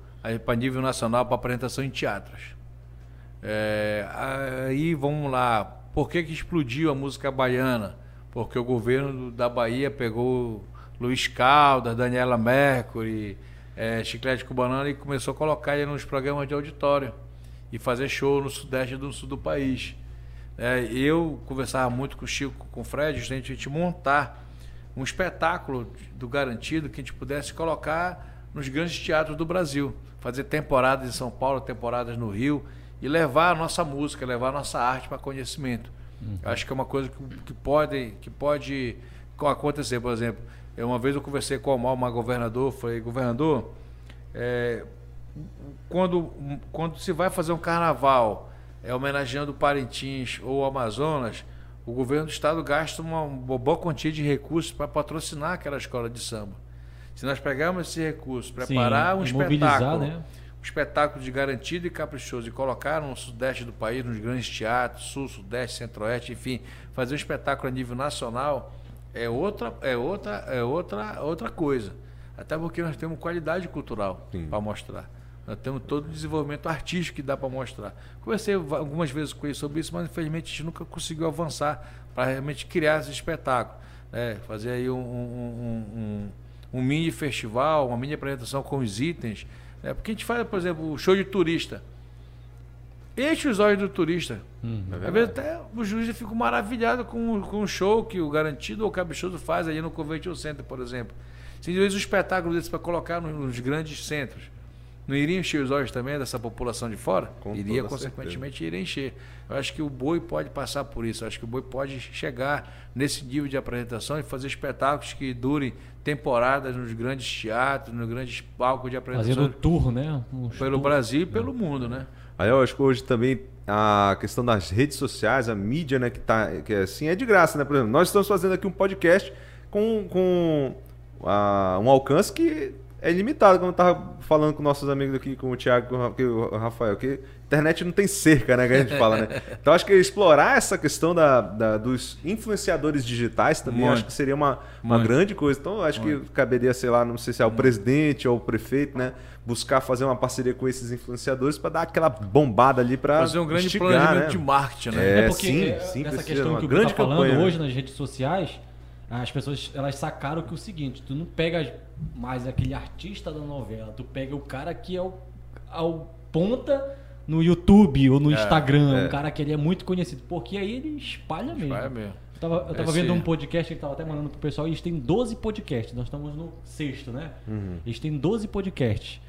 para nível nacional para apresentação em teatros. É, aí vamos lá, por que, que explodiu a música baiana? Porque o governo da Bahia pegou Luiz Caldas, Daniela Mercury, é, Chiclete com Banana e começou a colocar ele nos programas de auditório e fazer show no sudeste e no sul do país. É, eu conversava muito com o Chico, com o Fred, a gente montar um espetáculo do garantido que a gente pudesse colocar nos grandes teatros do Brasil, fazer temporadas em São Paulo, temporadas no Rio e levar a nossa música, levar a nossa arte para conhecimento. Uhum. Acho que é uma coisa que, que, pode que pode acontecer, por exemplo. Eu, uma vez eu conversei com o Omar, governador, falei, governador, é, quando, quando se vai fazer um carnaval é, homenageando Parintins ou Amazonas, o governo do estado gasta uma, uma boa quantia de recursos para patrocinar aquela escola de samba. Se nós pegarmos esse recurso, preparar Sim, um espetáculo, né? um espetáculo de garantido e caprichoso e colocar no sudeste do país, nos grandes teatros, sul, sudeste, centro-oeste, enfim, fazer um espetáculo a nível nacional, é outra, é outra, é outra, outra coisa. Até porque nós temos qualidade cultural para mostrar. Nós temos todo o desenvolvimento artístico que dá para mostrar. Conversei algumas vezes com ele sobre isso, mas infelizmente a gente nunca conseguiu avançar para realmente criar esse espetáculo. Né? Fazer aí um, um, um, um, mini festival, uma mini apresentação com os itens. Né? Porque a gente faz, por exemplo, o show de turista. Enche os olhos do turista. Hum, é Às vezes até o juiz fica maravilhado com, com o show que o Garantido ou o Caprichoso faz ali no Convention Center, por exemplo. Se vezes um espetáculo desse para colocar nos grandes centros, não iria encher os olhos também dessa população de fora? Com iria, consequentemente, certeza. iria encher. Eu acho que o boi pode passar por isso. Eu acho que o boi pode chegar nesse nível de apresentação e fazer espetáculos que durem temporadas nos grandes teatros, nos grandes palcos de apresentação. Fazendo tour, né? Pelo tour. Brasil e pelo mundo, né? Aí eu acho que hoje também a questão das redes sociais, a mídia, né, que tá que é assim, é de graça, né? Por exemplo, nós estamos fazendo aqui um podcast com, com a, um alcance que é limitado, como eu tava falando com nossos amigos aqui, com o Thiago e com o Rafael, que internet não tem cerca, né, que a gente fala, né? Então acho que explorar essa questão da, da dos influenciadores digitais também Muito. acho que seria uma, uma grande coisa. Então acho Muito. que caberia, sei lá, não sei se é o presidente ou o prefeito, né? Buscar fazer uma parceria com esses influenciadores para dar aquela bombada ali para fazer um grande instigar, planejamento né? de marketing, né? É, é porque sim, sim, essa questão que o grande tá falando campanha, hoje né? nas redes sociais, as pessoas elas sacaram que é o seguinte, tu não pega mais aquele artista da novela, tu pega o cara que é o, o ponta no YouTube ou no é, Instagram, é. um cara que ele é muito conhecido, porque aí ele espalha mesmo. Espalha mesmo. Eu tava, eu tava vendo um podcast, ele tava até mandando pro pessoal, e eles têm 12 podcasts, nós estamos no sexto, né? Uhum. Eles têm 12 podcasts.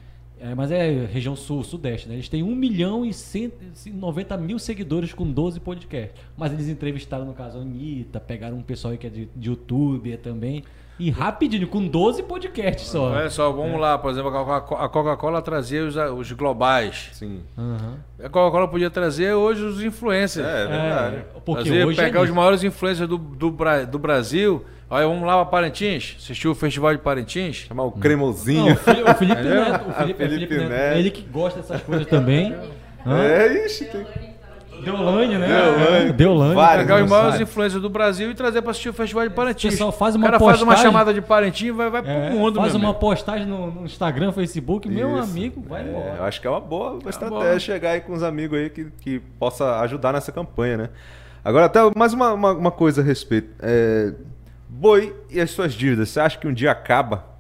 É, mas é região sul, sudeste, né? Eles têm 1 milhão e 190 mil seguidores com 12 podcasts. Mas eles entrevistaram, no caso, a Anitta, pegaram um pessoal que é de, de YouTube também. E rapidinho, com 12 podcasts só. Olha só, vamos é. lá, por exemplo, a Coca-Cola trazia os, os globais. Sim. Uhum. A Coca-Cola podia trazer hoje os influencers. É, é verdade. É, porque trazer, hoje pegar é os maiores influencers do, do, do Brasil. Olha, vamos lá para Parintins, assistir o Festival de Parintins. Chamar o cremosinho. Não, o Felipe, o Felipe Neto. O Felipe, Felipe Neto. Neto. Ele que gosta dessas coisas também. É, ixi, tem... Deolane, né? Deolane. Deolane. Vários, pegar os maiores influências do Brasil e trazer para assistir o Festival de Parintins. O pessoal faz uma o cara postagem, faz uma chamada de Parintins e vai, vai é, pro mundo, Faz uma amigo. postagem no, no, Instagram, Facebook, Isso. meu amigo, vai é, embora. Eu acho que é uma boa é estratégia chegar aí com os amigos aí que, que possa ajudar nessa campanha, né? Agora, até mais uma, uma, uma coisa a respeito. É, boi e as suas dívidas, você acha que um dia acaba?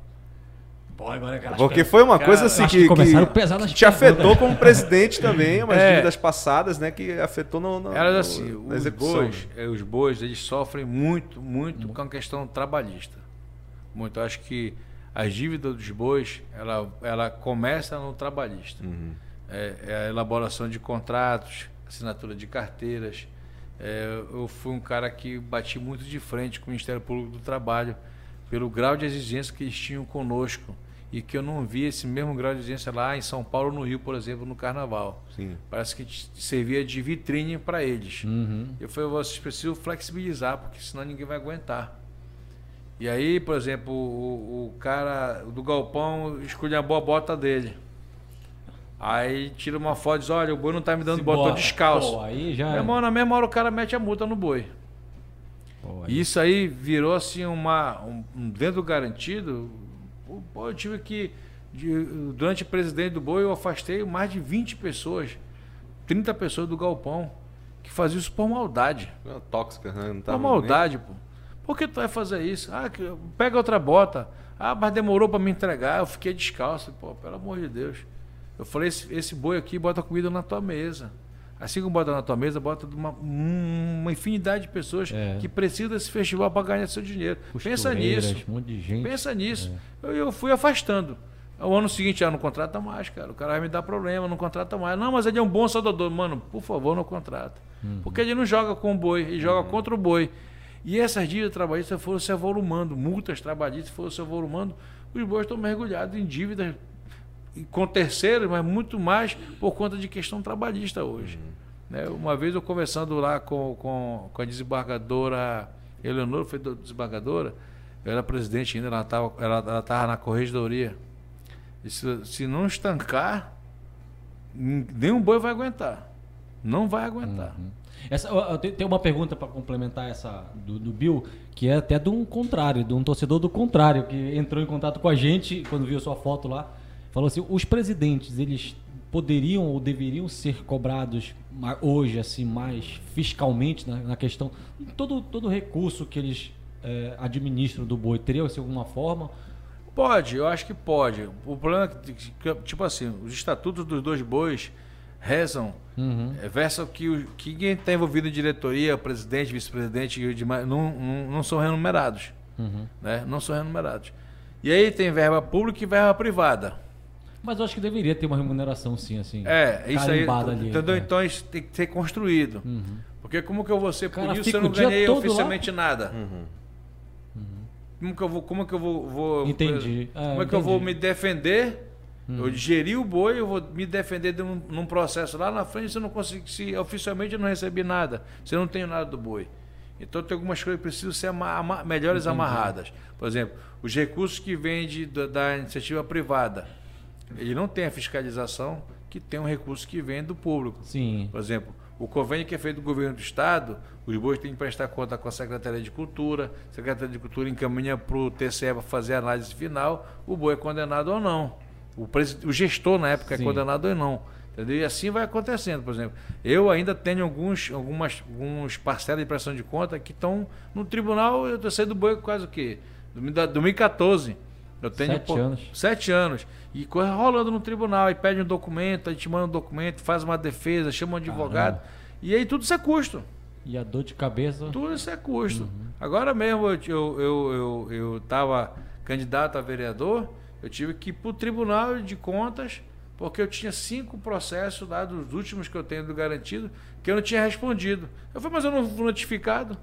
Agora Porque foi uma coisa assim que, que, que te afetou como presidente também, umas é. dívidas passadas, né, que afetou no, no, Elas assim, no, os bois, é, os bois, eles sofrem muito, muito com a questão trabalhista. Muito, eu acho que as dívidas dos bois, ela, ela começa no trabalhista. Uhum. É, é, a elaboração de contratos, assinatura de carteiras. é, eu fui um cara que bati muito de frente com o Ministério Público do Trabalho pelo grau de exigência que eles tinham conosco e que eu não vi esse mesmo grau de exigência lá em São Paulo, no Rio, por exemplo, no Carnaval. Sim. Parece que servia de vitrine para eles. Uhum. Eu falei, vocês precisam flexibilizar, porque senão ninguém vai aguentar. E aí, por exemplo, o, o cara do galpão escolhe a boa bota dele. Aí tira uma foto e diz, olha, o boi não tá me dando Se bota, tô descalço. Pô, aí já- Meu irmão, na mesma hora o cara mete a multa no boi. Pô, E isso aí virou assim uma. Um, um dentro do garantido. Pô, eu tive que. de- durante o presidente do boi, eu afastei mais de 20 pessoas, 30 pessoas do galpão, que faziam isso por maldade. Uma tóxica, né? Não tá Por maldade, pô. Por que tu vai fazer isso? Ah, pega outra bota. Ah, mas demorou para me entregar, eu fiquei descalço. Pô, pelo amor de Deus. Eu falei, esse, esse boi aqui bota comida na tua mesa. Assim como bota na tua mesa, bota uma, um- uma infinidade de pessoas É. que precisam desse festival para ganhar seu dinheiro. Pensa nisso. Um monte de gente. Pensa nisso. Eu, eu fui afastando. O ano seguinte, ah, não contrata mais, cara. O cara vai me dar problema, não contrata mais. Não, mas ele é um bom soldador. Mano, por favor, não contrata. Porque ele não joga com o boi, ele joga contra o boi. E essas dívidas trabalhistas foram se avolumando, multas trabalhistas foram se avolumando. Os bois estão mergulhados em dívidas com terceiros, mas muito mais por conta de questão trabalhista hoje. Né? Uma vez eu conversando lá com, com, com a desembargadora Eleonora, foi do- desembargadora, eu era presidente ainda, ela estava ela, ela tava na corregedoria. Disse, se não estancar, nenhum boi vai aguentar. Não vai aguentar. Essa, eu- eu tenho- tem uma pergunta para complementar essa do, do Bill, que é até de um contrário, de um torcedor do contrário, que entrou em contato com a gente quando viu sua foto lá. Falou assim: os presidentes, eles poderiam ou deveriam ser cobrados hoje, assim, mais fiscalmente na, na questão. Todo, todo recurso que eles eh, administram do boi, teria de alguma forma? Pode, eu acho que pode. O problema é que, tipo assim, os estatutos dos dois bois rezam, Uhum. é, versam que, o, que quem está envolvido em diretoria, presidente, vice-presidente e demais, não, não, não são remunerados. Uhum. Né? Não são remunerados. E aí tem verba pública e verba privada. Mas eu acho que deveria ter uma remuneração, sim, assim. É, isso aí. carimbada ali, entendeu? é. Então isso tem que ser construído. Uhum. Porque como que eu vou ser Cara, punido se eu não ganhei todo oficialmente nada? Uhum. Como que eu vou, como que eu vou, vou- Entendi. como É, é que eu vou entendi. me defender? Uhum. Eu digeri o boi, eu vou me defender de um- num processo lá na frente se eu não consigo, se oficialmente eu não recebi nada, se eu não tenho nada do boi. Então tem algumas coisas que precisam ser ama- ama- melhores Entendi. amarradas. Por exemplo, os recursos que vêm da iniciativa privada, ele não tem a fiscalização que tem um recurso que vem do público. Sim. Por exemplo, o convênio que é feito do governo do estado, os bois têm que prestar conta com a Secretaria de Cultura, a Secretaria de Cultura encaminha para o TCE para fazer a análise final, o boi é condenado ou não. O, o gestor na época Sim. é condenado ou não. Entendeu? E assim vai acontecendo, por exemplo. Eu ainda tenho alguns, algumas alguns parcelas de prestação de conta que estão no tribunal, eu saí do boi quase o quê? Do- da- 2014. Eu tenho Sete anos. Sete anos. E coisa rolando no tribunal, aí pede um documento, aí te manda um documento, faz uma defesa, chama um advogado. Caramba. E aí tudo isso é custo. E a dor de cabeça. Tudo isso é custo. Agora mesmo eu, eu, eu, eu, eu tava candidato a vereador, eu tive que ir para o Tribunal de Contas, porque eu tinha cinco processos lá dos últimos que eu tenho do garantido, que eu não tinha respondido. Eu falei, mas eu não fui notificado.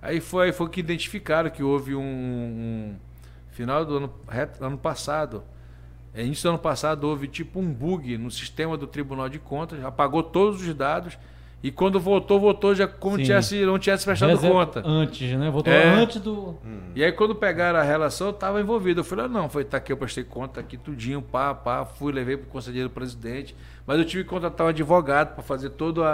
Aí foi, foi que identificaram que houve um, um- final do ano, ano passado. é, Início do ano passado houve tipo um bug no sistema do Tribunal de Contas, apagou todos os dados e quando voltou, voltou já como Sim. tivesse, não tivesse prestado Reserva conta. Antes, né? Voltou É. antes do. E aí quando pegaram a relação, eu estava envolvido. Eu falei, ah, não, foi tá aqui, eu prestei conta aqui tudinho, pá, pá, fui, levei para o conselheiro presidente, mas eu tive que contratar um advogado para fazer toda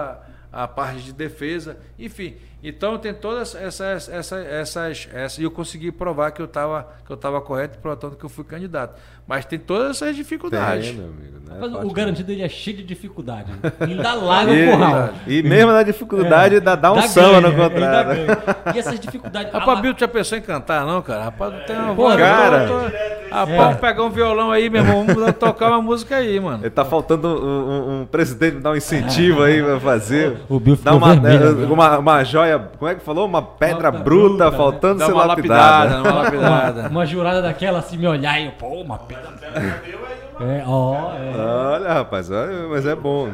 a, a parte de defesa, enfim. Então tem todas essas, essas, essas, essas e eu consegui provar que eu estava que eu estava correto, portanto que eu fui candidato. Mas tem todas essas dificuldades. Tem, meu amigo. Né? Mas o garantido ele é cheio de dificuldade. Ainda larga E, o curral. e mesmo na dificuldade, dá, dá um samba no ainda contrato. E essas dificuldades. Rapaz, Ah, Bill, já pensou em cantar, não, cara? Rapaz, não tem uma voz. cara. eu tô- Rapaz, vamos pegar um violão aí, meu irmão. Vamos tocar uma música aí, mano. Ele tá faltando um, um- um presidente dar um incentivo aí pra fazer. O Bill Dá ficou uma, vermelho é, agora. uma, uma joia, como é que falou? Uma pedra Uma bruta bruta, né? faltando Dá ser uma lapidada. lapidada, uma lapidada. Uma jurada daquela assim me olhar e eu, pô, uma pedra. É, ó, é. Olha, rapaz, olha, mas é bom.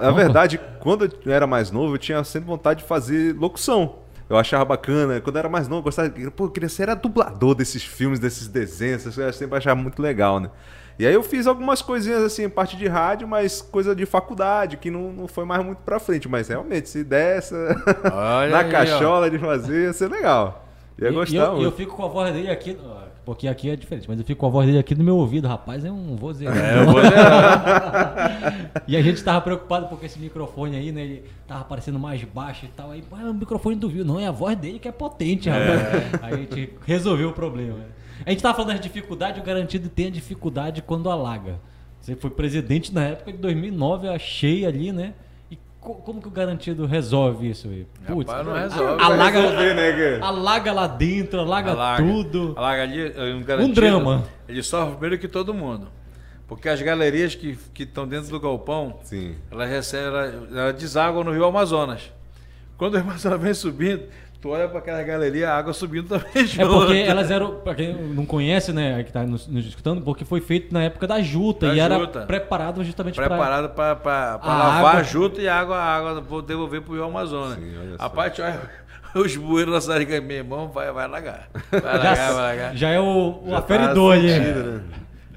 Na verdade, quando eu era mais novo, eu tinha sempre vontade de fazer locução. Eu achava bacana. Quando eu era mais novo, eu gostava. Pô, eu queria ser era dublador desses filmes, desses desenhos. Eu sempre achava muito legal, né? E aí eu fiz algumas coisinhas assim, parte de rádio, mas coisa de faculdade, que não, não foi mais muito pra frente. Mas realmente, se dessa na aí, cachola ó. de fazer, ia ser legal. Ia e, gostar. E eu, eu, fico com a voz dele aqui. Porque aqui é diferente, mas eu fico com a voz dele aqui no meu ouvido, rapaz, é um vozeirão. É, um e a gente tava preocupado porque esse microfone aí, né, ele tava parecendo mais baixo e tal. Aí, o microfone do viu, não, é a voz dele que é potente, rapaz. É. Aí a gente resolveu o problema. A gente tava falando das dificuldades, o garantido tem a dificuldade quando alaga. Você foi presidente na época de 2009, eu achei ali, né? como que o garantido resolve isso aí? Putz, Rapaz, não resolve. Alaga, resolver, né, alaga lá dentro, alaga, alaga tudo. Alaga ali, um, garantido, um drama. Ele sofre primeiro que todo mundo. Porque as galerias que estão dentro do galpão, Sim. elas recebem, elas, elas desaguam no Rio Amazonas. Quando o Amazonas vem subindo, tu olha para aquela galeria, a água subindo também junto. É porque elas eram, para quem não conhece, né, que está nos, nos, escutando, porque foi feito na época da juta da e juta. era preparado justamente para preparado para lavar água... a juta e a água, a água vou devolver para o Rio Amazonas. Sim, a parte, olha, os bueiros da cidade, meu irmão, vai, vai lagar. Vai lagar, já, vai lagar. Já é o, o aferidor tá ali. Né?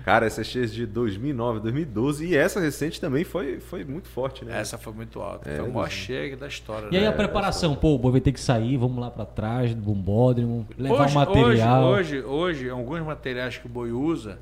Cara, essa é de 2009, 2012 e essa recente também foi, foi muito forte, né? Essa foi muito alta. É, foi o maior chega da história. E aí né? a preparação, pô, o boi vai ter que sair, vamos lá para trás do bombódromo, levar hoje, o material. Hoje, hoje, hoje, alguns materiais que o boi usa,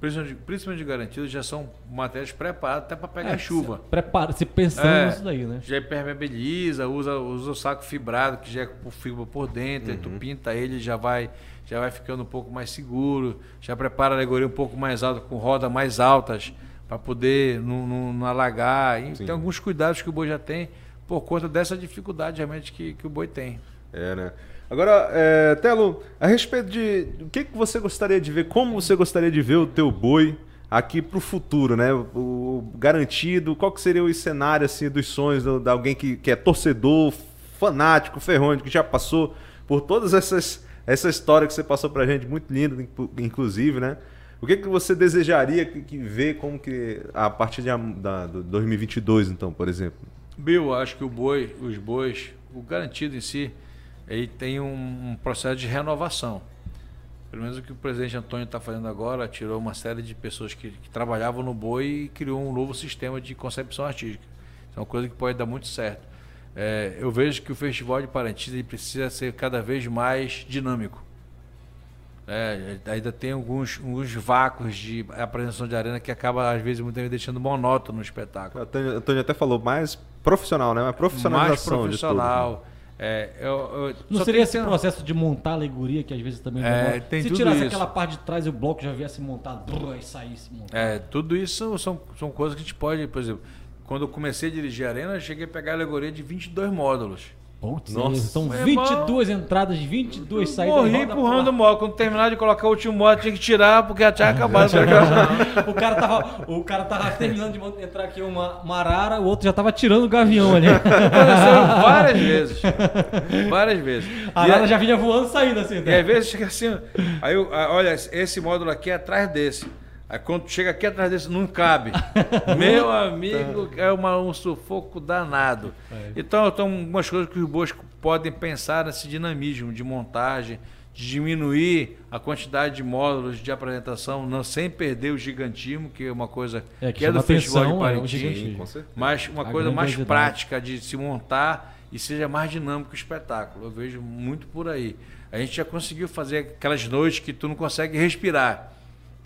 principalmente, principalmente de garantido, já são materiais preparados até para pegar é, chuva. Prepara, se pensando é, nisso daí, né? Já impermeabiliza, usa, usa o saco fibrado, que já é com fibra por dentro, uhum. aí tu pinta ele já vai já vai ficando um pouco mais seguro, já prepara a alegoria um pouco mais alta, com rodas mais altas, para poder não, não, não alagar. E tem alguns cuidados que o boi já tem por conta dessa dificuldade realmente que, que o boi tem. É, né? Agora, é, Telo, a respeito de o que, que você gostaria de ver, como você gostaria de ver o teu boi aqui para o futuro, né? O, garantido, qual que seria o cenário assim dos sonhos de alguém que, que é torcedor, fanático, ferrônico, que já passou por todas essas essa história que você passou pra gente, muito linda, inclusive, né? O que, que você desejaria que, que ver como que a partir de, da, 2022, então, por exemplo? Bill, acho que o boi, os bois, o garantido em si, ele tem um, um processo de renovação. Pelo menos o que o presidente Antônio está fazendo agora, tirou uma série de pessoas que, que, trabalhavam no boi e criou um novo sistema de concepção artística. Isso é uma coisa que pode dar muito certo. É, eu vejo que o Festival de Parintins precisa ser cada vez mais dinâmico. É, ainda tem alguns, alguns vácuos de apresentação de arena que acaba, às vezes, muitas vezes deixando monótono no espetáculo. Antônio até falou mais profissional, né? Uma profissionalização mais profissional. De tudo, é, eu, eu, não seria esse processo de montar a alegoria que às vezes também é, tem Se tirasse isso. aquela parte de trás e o bloco já viesse montado e saísse montado. É, tudo isso são, são coisas que a gente pode, por exemplo, quando eu comecei a dirigir a arena, eu cheguei a pegar a alegoria de 22 módulos. Putz, Nossa, são 22 irmão, entradas, 22 saídas. Morri empurrando o módulo. Quando terminar de colocar o último módulo, tinha que tirar, porque já tinha acabado. o, cara tava, o cara tava terminando de entrar aqui uma, uma arara, o outro já tava tirando o gavião ali. Aconteceu várias vezes. Várias vezes. A arara já vinha voando saindo assim. Né? E às vezes chega assim, aí olha, esse módulo aqui é atrás desse. Aí quando chega aqui atrás desse, não cabe. Meu amigo, é uma, um sufoco danado. É. Então, então, algumas coisas que os bois podem pensar nesse dinamismo de montagem, de diminuir a quantidade de módulos de apresentação, não sem perder o gigantismo, que é uma coisa é, que, que é do Festival de Parintins, é mas uma a coisa mais prática de se montar e seja mais dinâmico o espetáculo. Eu vejo muito por aí. A gente já conseguiu fazer aquelas noites que tu não consegue respirar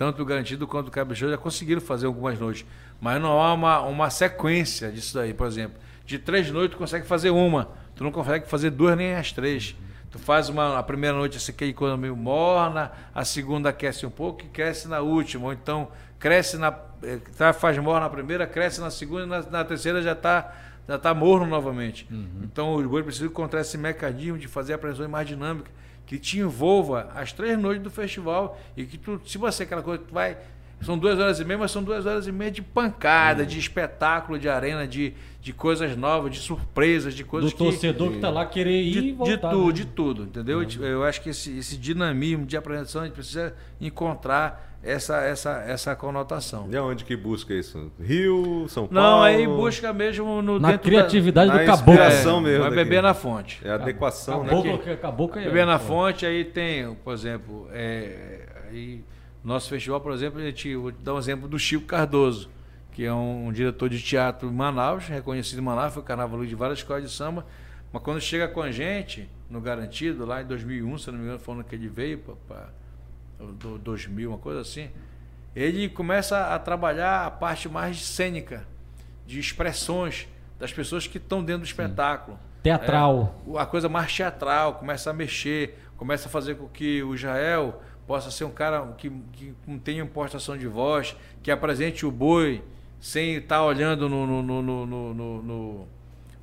tanto o Garantido quanto o Caprichoso já conseguiram fazer algumas noites. Mas não há uma, uma sequência disso daí, por exemplo. De três noites tu consegue fazer uma, tu não consegue fazer duas nem as três. Tu faz uma, a primeira noite essa aqui quando meio morna, a segunda aquece um pouco e cresce na última. Ou então cresce na. Eh, tá, faz morna na primeira, cresce na segunda e na, na terceira já está já tá morno novamente. Uhum. Então os bois precisam encontrar esse mecanismo de fazer a apreensões mais dinâmica que te envolva as três noites do festival e que tu, se você aquela coisa, tu vai São duas horas e meia, mas são duas horas e meia de pancada, de espetáculo, de arena, de, de coisas novas, de surpresas, de coisas Do torcedor que, que tá lá querer ir de, e voltar. De tudo, né? de tudo, entendeu? Uhum. Eu acho que esse, esse dinamismo de apresentação, a gente precisa encontrar essa, essa, essa conotação. E aonde que busca isso? Rio, São Paulo? Não, aí busca mesmo no Na criatividade da, do caboclo. É, mesmo vai beber na fonte. É a adequação, caboclo, né? Caboclo é, beber na fonte, aí tem, por exemplo, é, aí nosso festival, por exemplo, a gente, vou dar um exemplo do Chico Cardoso, que é um, um diretor de teatro em Manaus, reconhecido em Manaus, foi carnaval de várias escolas de samba, mas quando chega com a gente, no Garantido, lá em 2001, se não me engano, foi ano que ele veio, para 2000, uma coisa assim, ele começa a trabalhar a parte mais cênica, de expressões das pessoas que estão dentro do espetáculo. Teatral. É, a coisa mais teatral, começa a mexer, começa a fazer com que o Israel possa ser um cara que, que tenha impostação de voz, que apresente o boi sem estar olhando no, no, no, no,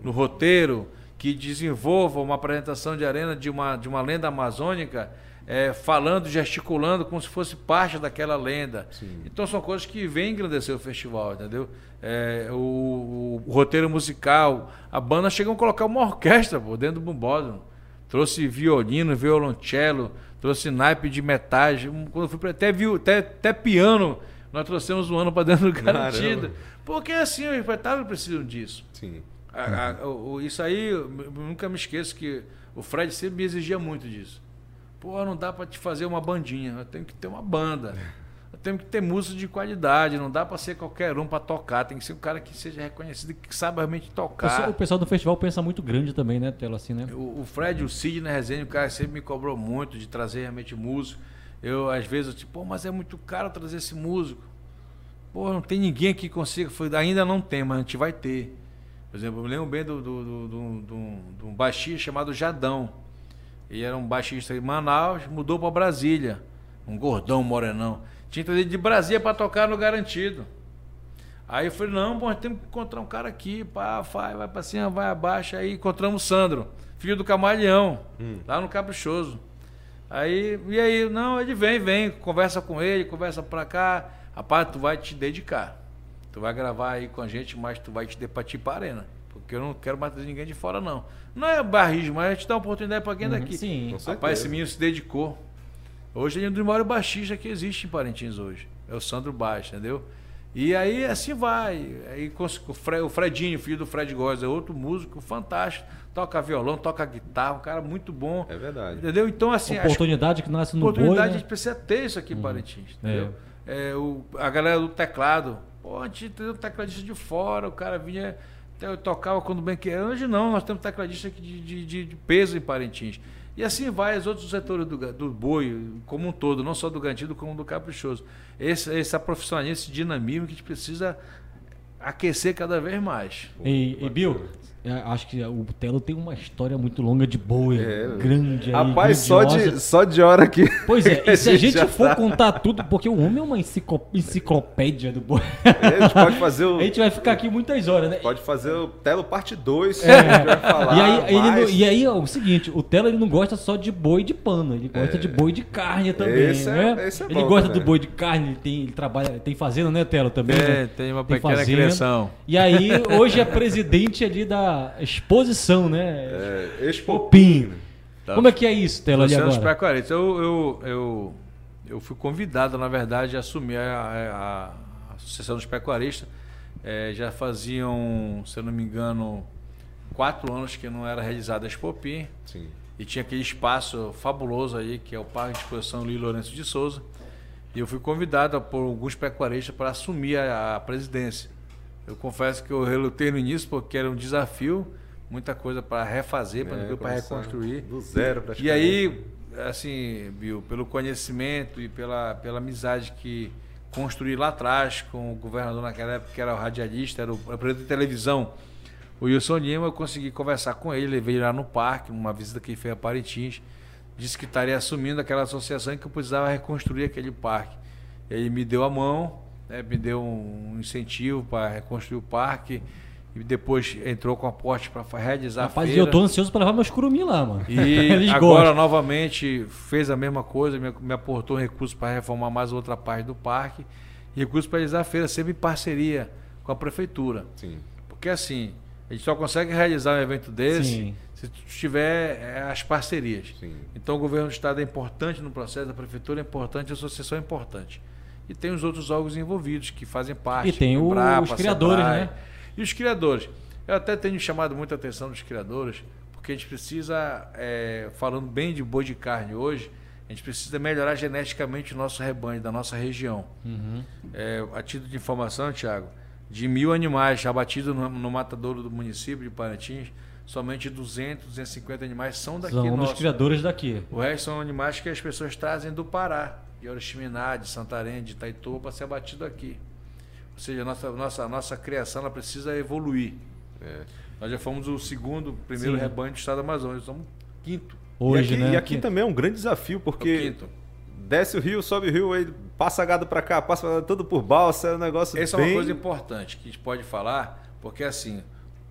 no roteiro, que desenvolva uma apresentação de arena de uma, de uma lenda amazônica, é, falando, gesticulando como se fosse parte daquela lenda. Sim. Então são coisas que vêm engrandecer o festival, entendeu? É, o, o, roteiro musical, a banda chegou a colocar uma orquestra pô, dentro do bombódromo. Trouxe violino, violoncelo, trouxe naipe de metais. Quando fui pra, até, viu, até, até piano nós trouxemos um ano para dentro do garantido. Porque assim, os espetáculos precisam disso. Sim. A, a, o, isso aí, eu nunca me esqueço que o Fred sempre me exigia muito disso. Pô, não dá para te fazer uma bandinha, eu tenho que ter uma banda. Eu tenho que ter música de qualidade, não dá para ser qualquer um para tocar, tem que ser um cara que seja reconhecido, que saiba realmente tocar. O pessoal do festival pensa muito grande também, né, Tela, assim, né? O, o Fred, o Sidney Resenha, o cara sempre me cobrou muito de trazer realmente músico. Eu, às vezes, eu tipo, pô, mas é muito caro trazer esse músico. Pô, não tem ninguém que consiga. Ainda não tem, mas a gente vai ter. Por exemplo, eu me lembro bem do, do, do, do, do, do um baixista chamado Jadão. Ele era um baixista em Manaus, mudou para Brasília. Um gordão, morenão. Tinha que trazer de Brasília para tocar no Garantido. Aí eu falei, não, bom, temos que encontrar um cara aqui, pá, vai, vai para cima, vai abaixo. Aí encontramos o Sandro, filho do Camaleão, hum. lá no Caprichoso. Aí, e aí, não, ele vem, vem, conversa com ele, conversa pra cá. Rapaz, tu vai te dedicar. Tu vai gravar aí com a gente, mas tu vai te depatir para arena. Porque eu não quero matar ninguém de fora, não. Não é barrismo, mas a gente dá uma oportunidade para alguém uhum, daqui. Sim. Rapaz, esse menino se dedicou. Hoje ele é um dos maiores baixistas que existe em Parintins hoje. É o Sandro Baixo, entendeu? E aí assim vai. Aí o Fredinho, filho do Fred Góes, é outro músico fantástico. Toca violão, toca guitarra, um cara muito bom. É verdade. Entendeu? Então, assim. Oportunidade que nasce no Oportunidade boi, né? a gente precisa ter isso aqui em uhum. Parintins, entendeu? É. É, o, a galera do teclado. Pô, a gente tem um tecladista de fora, o cara vinha. Eu tocava quando bem que Hoje não, nós temos tecladista de, de, de peso em Parintins. E assim vai os outros setores do, do boi, como um todo, não só do gantido, como do caprichoso. Esse, esse profissionalismo, esse dinamismo que a gente precisa aquecer cada vez mais. E, e Bill, é, acho que o Telo tem uma história muito longa de boa, é, grande. Rapaz, só de, só de hora que. Pois é, e se a gente, for tá... contar tudo, porque o homem é uma enciclopédia do boi. É, a gente pode fazer o. A gente vai ficar aqui muitas horas, né? Pode fazer o Telo parte 2, é. a gente vai falar. E aí, ele não, e aí, ó, o seguinte: o Telo ele não gosta só de boi de pano, ele gosta é. de boi de carne também. Esse né? é, esse é ele gosta também. do boi de carne, ele, tem, ele trabalha, tem fazenda, né, Telo? Também. É, né? tem uma tem pequena fazenda. criação. E aí, hoje é presidente ali da exposição, né? É, Expopim. Tá. Como é que é isso, Tela, ali agora? Pecuaristas. Eu, eu, eu, eu fui convidado, na verdade, a assumir a, a, a Associação dos Pecuaristas. É, já faziam, se eu não me engano, quatro anos que não era realizada a Expopim. Sim. E tinha aquele espaço fabuloso aí, que é o Parque de Exposição Luiz Lourenço de Souza. E eu fui convidado por alguns pecuaristas para assumir a, a presidência. Eu confesso que eu relutei no início porque era um desafio muita coisa para refazer, é, para reconstruir. Do zero, E aí, assim, Bill, pelo conhecimento e pela, pela amizade que construí lá atrás com o governador naquela época, que era o radialista, era o presidente de televisão, o Wilson Lima, eu consegui conversar com ele, levei ele lá no parque, uma visita que ele fez a Parintins, disse que estaria assumindo aquela associação e que eu precisava reconstruir aquele parque. Ele me deu a mão, né, me deu um incentivo para reconstruir o parque, e depois entrou com aporte para realizar Rapaz, a feira. eu tô ansioso para levar meus curumim lá, mano. E agora novamente fez a mesma coisa, me, me aportou recursos para reformar mais outra parte do parque. recursos para realizar a feira sempre em parceria com a prefeitura. Sim. Porque assim, a gente só consegue realizar um evento desse Sim. se tiver é, as parcerias. Sim. Então o governo do estado é importante no processo, a prefeitura é importante, a associação é importante. E tem os outros órgãos envolvidos que fazem parte. E tem o, Brapa, os criadores, né? E os criadores. Eu até tenho chamado muita atenção dos criadores, porque a gente precisa, é, falando bem de boi de carne hoje, a gente precisa melhorar geneticamente o nosso rebanho da nossa região. Uhum. É, a título de informação, Tiago, de mil animais abatidos no, no matadouro do município de Parintins, somente 200, 250 animais são daqui. São dos criadores daqui. O resto são animais que as pessoas trazem do Pará, de Oriximiná, de Santarém, de Itaituba, para ser abatido aqui. Ou seja, a nossa, nossa, nossa criação ela precisa evoluir. É. Nós já fomos o segundo, primeiro Sim. rebanho do estado do Amazonas, somos quinto. Hoje, e aqui, né? E aqui também é um grande desafio, porque desce o rio, sobe o rio, aí passa gado para cá, passa tudo por balsa, é um negócio Essa bem... é uma coisa importante que a gente pode falar, porque assim,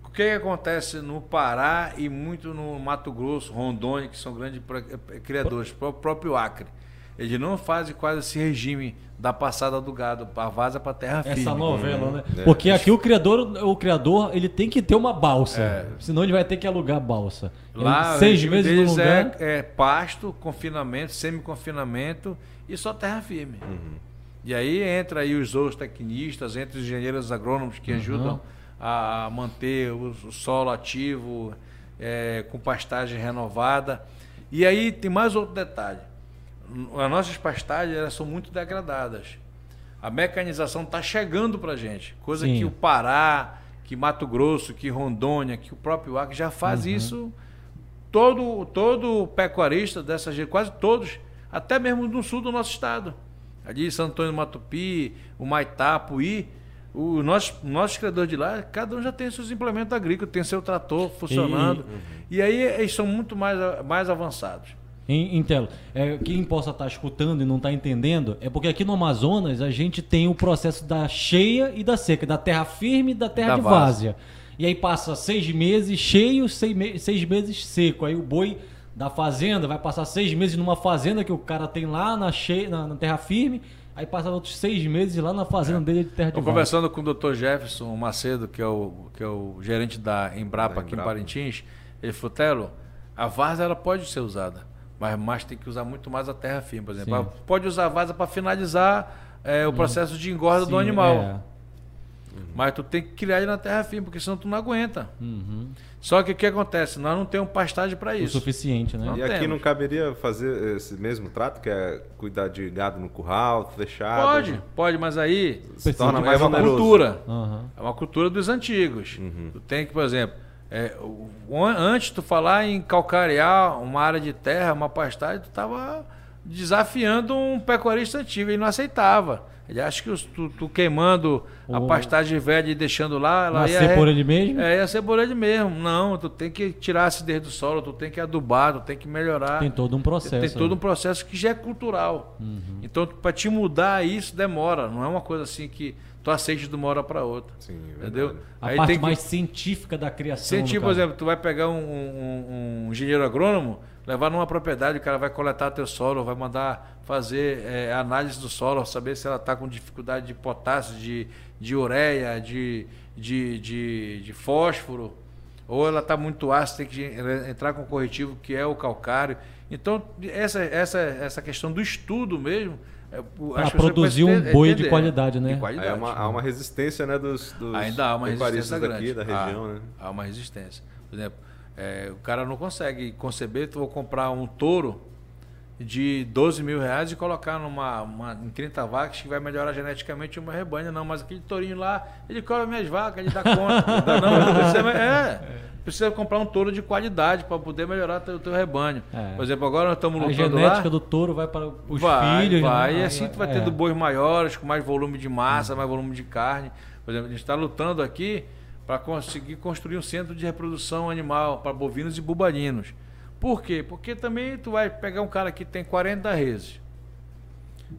o que acontece no Pará e muito no Mato Grosso, Rondônia, que são grandes criadores, o próprio Acre. Eles não fazem quase esse regime da passada do gado, a vaza para terra firme. Essa novela, né? É. Porque aqui o criador, o criador, ele tem que ter uma balsa, é. senão ele vai ter que alugar balsa. Lá, ele, seis meses no lugar... é, é, pasto, confinamento, semi-confinamento e só terra firme. Uhum. E aí entra aí os zootecnistas, entre os engenheiros agrônomos que uhum. ajudam a manter o, o solo ativo, é, com pastagem renovada. E aí tem mais outro detalhe as nossas pastagens elas são muito degradadas. A mecanização está chegando para a gente, coisa Sim. que o Pará, que Mato Grosso, que Rondônia, que o próprio Acre já faz uhum. isso. Todo, todo pecuarista dessa quase todos, até mesmo no sul do nosso estado. Ali, Santo Antônio do Matupi, o Maitá, Puí, os nossos, nossos criadores de lá, cada um já tem seus implementos agrícolas, tem seu trator funcionando. E, uhum. e aí eles são muito mais, mais avançados. Entelo. É, quem possa estar tá escutando e não está entendendo, é porque aqui no Amazonas a gente tem o processo da cheia e da seca, da terra firme e da terra da de várzea. E aí passa seis meses cheio, seis, me seis meses seco. Aí o boi da fazenda vai passar seis meses numa fazenda que o cara tem lá na, cheia, na, na terra firme, aí passa outros seis meses lá na fazenda é. dele de terra de Estou conversando com o Dr. Jefferson Macedo, que é o, que é o gerente da Embrapa da aqui Embrapa. em Parintins. Ele falou, Telo, a várzea ela pode ser usada mas, mas tem que usar muito mais a terra firme, por exemplo. Sim. Pode usar a vaza para finalizar é, o processo de engorda Sim, do animal. É. Mas tu tem que criar ele na terra firme, porque senão tu não aguenta. Uhum. Só que o que acontece? Nós não temos pastagem para isso. O suficiente, né? Não e temos. aqui não caberia fazer esse mesmo trato, que é cuidar de gado no curral, fechado? Pode, pode, mas aí se torna mais é uma cultura. Uhum. É uma cultura dos antigos. Uhum. Tu tem que, por exemplo, é, antes de tu falar em calcarear uma área de terra, uma pastagem, tu estava desafiando um pecuarista antigo, ele não aceitava. Ele acha que tu, tu queimando a pastagem velha e deixando lá, ela ia ser por ele mesmo? É, ia ser por ele mesmo. Não, tu tem que tirar a acidez do solo, tu tem que adubar, tu tem que melhorar. Tem todo um processo. Tem todo né? um processo que já é cultural. Uhum. Então, para te mudar isso demora, não é uma coisa assim que tu aceite de uma hora para outra. Sim, é entendeu? A Aí parte mais científica da criação. Científico, por exemplo, tu vai pegar um, um, um, engenheiro agrônomo, levar numa propriedade, o cara vai coletar teu solo, vai mandar fazer é, análise do solo, saber se ela está com dificuldade de potássio, de, de ureia, de, de, de, de fósforo, ou ela está muito ácida, tem que entrar com corretivo, que é o calcário. Então, essa, essa, essa questão do estudo mesmo para produzir um boi entender, de qualidade, né? De qualidade. Há uma, há uma resistência né, dos, dos Ainda há uma resistência daqui, da região. Há, né? há uma resistência. Por exemplo, é, o cara não consegue conceber, tu vou comprar um touro de 12 mil reais e colocar numa uma, em 30 vacas que vai melhorar geneticamente o meu rebanho. Não, mas aquele tourinho lá, ele cobra minhas vacas, ele dá conta. não, não, é. precisa comprar um touro de qualidade para poder melhorar o teu, teu rebanho. É. Por exemplo, agora nós estamos lutando lá. A genética lá, do touro vai para os vai, filhos. Vai, né? e assim tu vai é. tendo bois maiores, com mais volume de massa, mais volume de carne. Por exemplo, a gente está lutando aqui para conseguir construir um centro de reprodução animal para bovinos e bubalinos. Por quê? Porque também tu vai pegar um cara que tem 40 reses.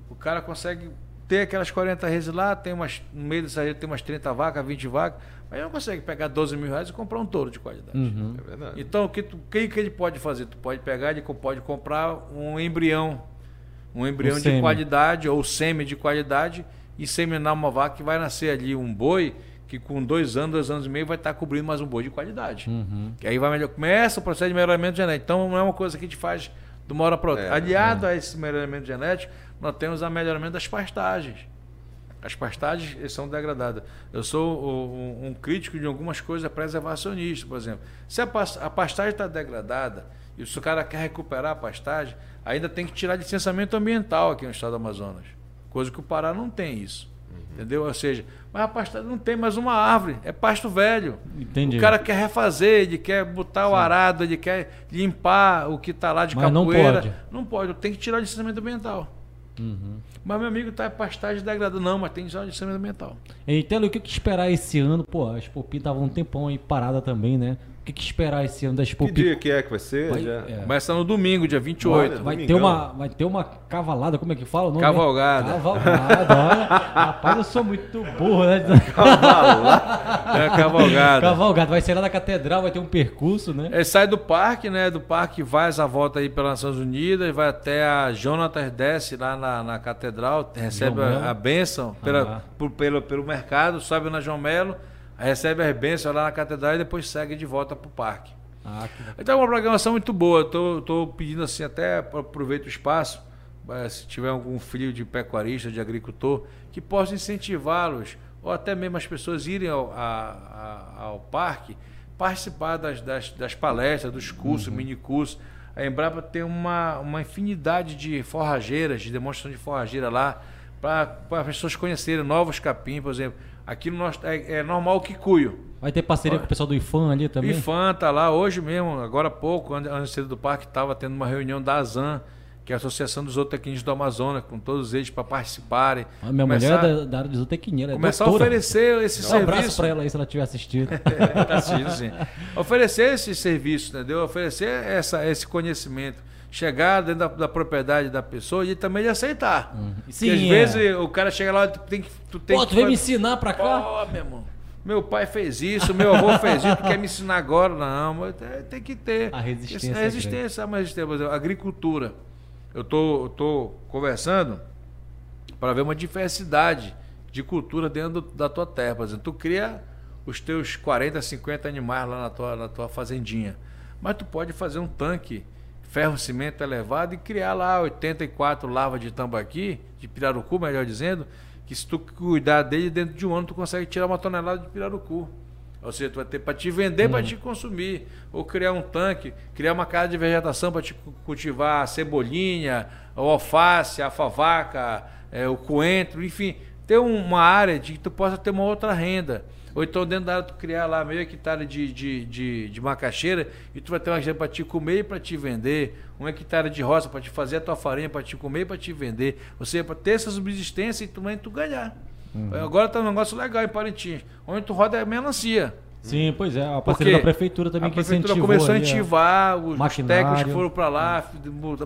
O cara consegue ter aquelas 40 reses lá, tem umas, no meio dessa rede tem umas 30 vacas, 20 vacas Aí não consegue pegar 12 mil reais e comprar um touro de qualidade. Uhum. É verdade. Então, o que, tu, que, que ele pode fazer? Tu pode pegar, ele pode comprar um embrião. Um embrião um de qualidade ou sêmen de qualidade inseminar uma vaca que vai nascer ali um boi que com dois anos, dois anos e meio vai estar cobrindo mais um boi de qualidade. Uhum. Que aí vai melhor, começa o processo de melhoramento genético. Então não é uma coisa que a gente faz de uma hora para outra. É, Aliado é. a esse melhoramento genético, nós temos o melhoramento das pastagens. As pastagens são degradadas. Eu sou um, um crítico de algumas coisas preservacionistas, por exemplo. Se a, pastagem está degradada e se o cara quer recuperar a pastagem, ainda tem que tirar licenciamento ambiental aqui no estado do Amazonas. Coisa que o Pará não tem isso. Uhum. Entendeu? Ou seja, mas a pastagem não tem mais uma árvore, é pasto velho. Entendi. O cara quer refazer, ele quer botar Sim. o arado, ele quer limpar o que está lá de mas capoeira. Não pode. Não pode, tem que tirar o licenciamento ambiental. Uhum. Mas meu amigo tá pastagem degradando. Não, mas tem já de licenciamento ambiental. Entendo o que esperar esse ano, pô, as Popi estavam um tempão aí parada também, né? O que, que esperar esse ano da Expo Que dia que é que vai ser? Vai, já... é. Começa no domingo, dia 28. Vai, vai ter uma, vai ter uma cavalada, como é que fala o nome? Cavalgada. Cavalgada, olha. Rapaz, eu sou muito burro, né? Cavalgada. É, cavalgada. Cavalgada. Vai ser lá na catedral, vai ter um percurso, né? Ele sai do parque, né? Do parque vai essa volta aí pelas Nações Unidas, vai até a Jonatas desce lá na, na catedral, recebe a, a bênção pela, ah. por, pelo, pelo mercado, sobe na João Melo recebe as bênçãos lá na catedral e depois segue de volta para o parque. Ah, que... Então é uma programação muito boa. Estou pedindo assim, até aproveito o espaço, eh, se tiver algum filho de pecuarista, de agricultor, que possa incentivá-los, ou até mesmo as pessoas irem ao, a, a, ao parque, participar das, das, das, palestras, dos cursos, uhum. mini cursos. A Embrapa tem uma, uma infinidade de forrageiras, de demonstração de forrageira lá, para as pessoas conhecerem novos capim, por exemplo. Aqui no nosso, é, é normal que cuio. Vai ter parceria com o pessoal do IFAM ali também? O IFAM tá lá hoje mesmo, agora há pouco, antes do parque, estava tendo uma reunião da ASAN, que é a Associação dos Zootecnistas do Amazonas, com todos eles para participarem. A minha começar, mulher é da, da, área de zootecnia, ela é Começar doutora. a oferecer esse Dá serviço. Um abraço para ela aí se ela tiver assistido. tá assistindo, sim. Oferecer esse serviço, entendeu? Oferecer essa, esse conhecimento chegar dentro da, da, propriedade da pessoa e também de aceitar. Uhum. Sim, Porque às é. vezes o cara chega lá, tu tem que. Tu tem Pô, tu vem me ensinar pra cá? Pô, meu irmão. Meu pai fez isso, meu avô fez isso, tu quer me ensinar agora? Não, mas tem que ter. A resistência. A resistência, é a resistência. Agricultura. Eu tô, tô conversando para ver uma diversidade de cultura dentro da tua terra. Por exemplo, tu cria os teus 40, 50 animais lá na tua, na tua fazendinha. Mas tu pode fazer um tanque ferro cimento elevado e criar lá 84 lavas de tambaqui, de pirarucu, melhor dizendo, que se tu cuidar dele dentro de um ano tu consegue tirar uma tonelada de pirarucu. Ou seja, tu vai ter para te vender, para te consumir. Ou criar um tanque, criar uma casa de vegetação para te cultivar a cebolinha, o alface, a favaca, é, o coentro, enfim. Ter uma área de que tu possa ter uma outra renda. Ou então dentro da área tu criar lá meio hectare de, de, de, de macaxeira e tu vai ter uma região para te comer e para te vender, um hectare de roça para te fazer a tua farinha, para te comer e para te vender. Ou seja, para ter essa subsistência e também tu ganhar. Uhum. Agora tá um negócio legal em Parintins, onde tu roda é melancia. Sim, pois é. A parceria da prefeitura também a que prefeitura começou a incentivar, os técnicos que foram para lá,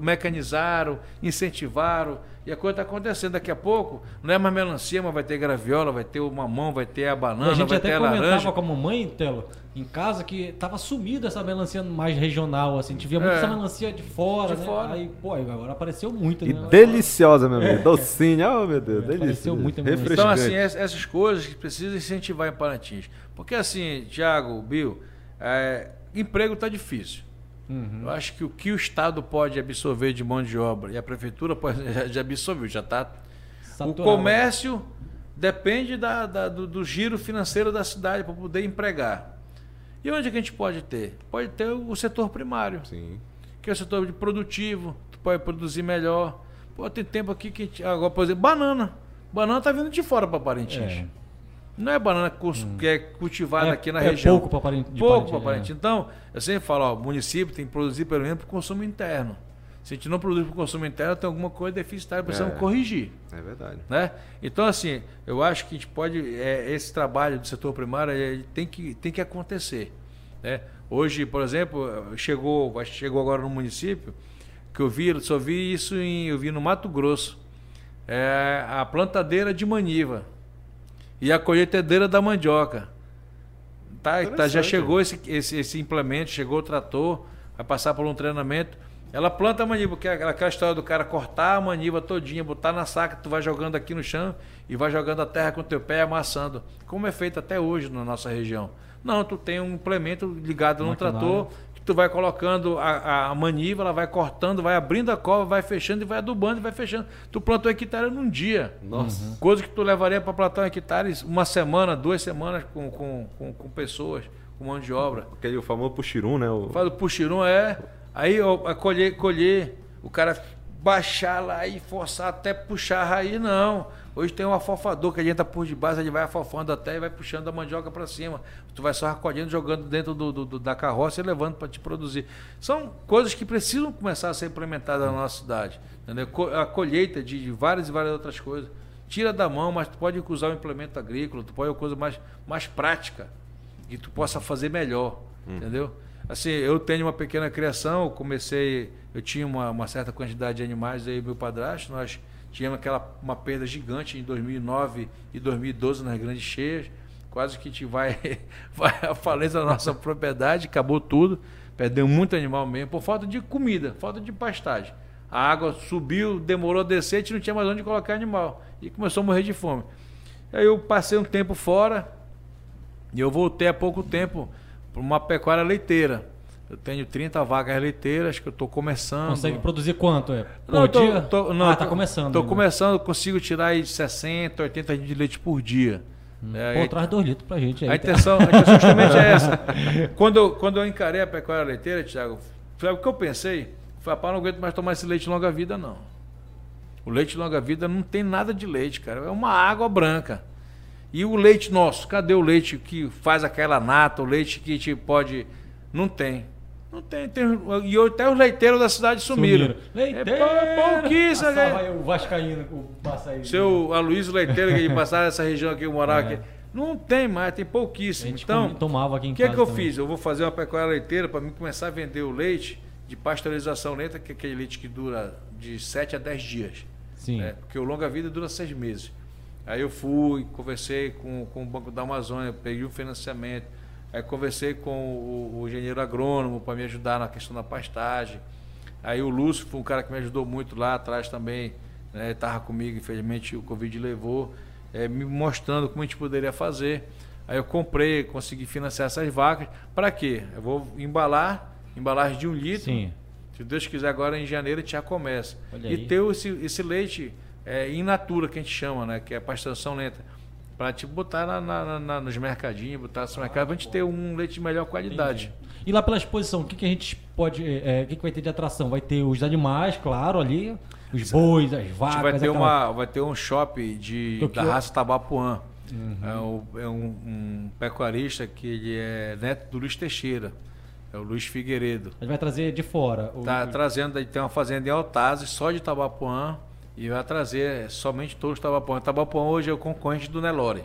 mecanizaram, incentivaram. E a coisa está acontecendo daqui a pouco. Não é mais melancia, mas vai ter graviola, vai ter o mamão, vai ter a banana, a gente vai até ter a laranja. comentava como mãe, Telo, em casa, que tava sumida essa melancia mais regional, assim. A gente via muito é. essa melancia de fora, de né? Fora. Aí, pô, agora apareceu muito, e né? deliciosa, meu amigo. É. Docinha, oh meu Deus, é, delícia. Apareceu muito Então, assim, essas coisas que precisa incentivar em Parintins. Porque assim, Tiago, Bill, é, emprego está difícil. Uhum. Eu acho que o que o Estado pode absorver de mão de obra e a prefeitura pode, já absorveu, já está. O comércio depende da, da do, do, giro financeiro da cidade para poder empregar. E onde é que a gente pode ter? Pode ter o setor primário. Sim. Que é o setor produtivo, tu pode produzir melhor. Pô, tem tempo aqui que a gente, agora, por exemplo, banana. Banana tá vindo de fora para Parintins. É. Não é banana hum. que é cultivada é, aqui na é região. Pouco para Parintins. Pouco para Parintins. É. Então, eu sempre falo, ó, o município tem que produzir pelo menos para o consumo interno. Se a gente não produz para o consumo interno, tem alguma coisa deficitária, precisamos é, corrigir. É verdade. Né? Então, assim, eu acho que a gente pode. É, esse trabalho do setor primário ele tem, que, tem que acontecer. Né? Hoje, por exemplo, chegou, chegou agora no município, que eu vi, só vi isso em, eu vi no Mato Grosso. É, a plantadeira de maniva e a colheitadeira da mandioca. Tá, tá, já chegou esse, esse, esse implemento, chegou o trator, vai passar por um treinamento. Ela planta a maniva, porque é aquela história do cara cortar a maniva todinha, botar na saca, tu vai jogando aqui no chão e vai jogando a terra com o teu pé amassando. Como é feito até hoje na nossa região. Não, tu tem um implemento ligado no trator tu vai colocando a, a, maniva, ela vai cortando, vai abrindo a cova, vai fechando e vai adubando e vai fechando. Tu plantou hectare num dia. Nossa. Uhum. Coisa que tu levaria para plantar um hectare uma semana, duas semanas com, com, com, com pessoas, com mão de obra. Aquele famoso puxirum, né? O... Faz o puxirum, é. Aí eu, colher, colher, o cara baixar lá e forçar até puxar a raiz, não. Hoje tem um afofador que a gente tá por debaixo, ele vai afofando até e vai puxando a mandioca para cima. Tu vai só recolhendo, jogando dentro do, do, do da carroça e levando para te produzir. São coisas que precisam começar a ser implementadas na nossa cidade. Entendeu? A colheita de várias e várias outras coisas. Tira da mão, mas tu pode usar o implemento agrícola, tu pode uma coisa mais, mais prática que tu possa fazer melhor. Hum. Entendeu? Assim, eu tenho uma pequena criação, eu comecei, eu tinha uma, uma certa quantidade de animais aí, meu padrasto, nós tínhamos aquela uma perda gigante em 2009 e 2012 nas grandes cheias, quase que a gente vai, vai falência da nossa propriedade, acabou tudo, perdeu muito animal mesmo, por falta de comida, falta de pastagem. A água subiu, demorou a descer, a gente não tinha mais onde colocar animal. E começou a morrer de fome. Aí eu passei um tempo fora e eu voltei há pouco tempo para uma pecuária leiteira. Eu tenho 30 vagas leiteiras que eu estou começando. Consegue produzir quanto? É? Por não, tô, dia? Tô, não, ah, tá começando. Estou começando, consigo tirar aí 60, 80 litros de leite por dia. Hum, é, Pô, traz 2 litros pra gente aí. A, tá? intenção, a intenção justamente é essa. Quando eu, quando eu encarei a pecuária leiteira, Thiago, sabe o que eu pensei? Foi, rapaz, não aguento mais tomar esse leite longa vida, não. O leite longa vida não tem nada de leite, cara. É uma água branca. E o leite nosso, cadê o leite que faz aquela nata, o leite que te pode. Não tem. Não tem, tem. E até os leiteiros da cidade sumiram. sumiram. Leiteiro! É pouquíssimo. Né? O Vascaíno, o Passaí. Seu Aloysio Leiteiro, que passava nessa região aqui, eu morava é. aqui. Não tem mais, tem pouquíssimo. Então, tomava aqui em O que, é que eu também. fiz? Eu vou fazer uma pecuária leiteira para mim começar a vender o leite de pasteurização lenta, que é aquele leite que dura de 7 a 10 dias. Sim. Né? Porque o longa vida dura 6 meses. Aí eu fui, conversei com, com o Banco da Amazônia, peguei um financiamento. Aí conversei com o, o engenheiro agrônomo para me ajudar na questão da pastagem. Aí o Lúcio foi um cara que me ajudou muito lá atrás também. Né? Estava comigo, infelizmente o Covid levou, é, me mostrando como a gente poderia fazer. Aí eu comprei, consegui financiar essas vacas. Para quê? Eu vou embalar, embalagem de um litro. Sim. Se Deus quiser, agora em janeiro a gente já começa. Olha e aí. ter esse, esse leite é, in natura, que a gente chama, né? Que é a pasteurização lenta. Para tipo, botar na, na, na, nos mercadinhos, botar no mercado, para a gente ter um leite de melhor qualidade. Entendi. E lá pela exposição, o que, que a gente pode. É, o que, que vai ter de atração? Vai ter os animais, claro, ali, os bois, as vacas. vai ter, aquela... uma, vai ter um shopping de, da raça Tabapuã. Uhum. É, um, é um, um, pecuarista que ele é neto do Luiz Teixeira. É o Luiz Figueiredo. Ele vai trazer de fora. Está o... trazendo, ele tem uma fazenda em Altazes, só de Tabapuã e vai trazer somente touros Tabapuã. Tabapuã hoje é o concorrente do Nelore.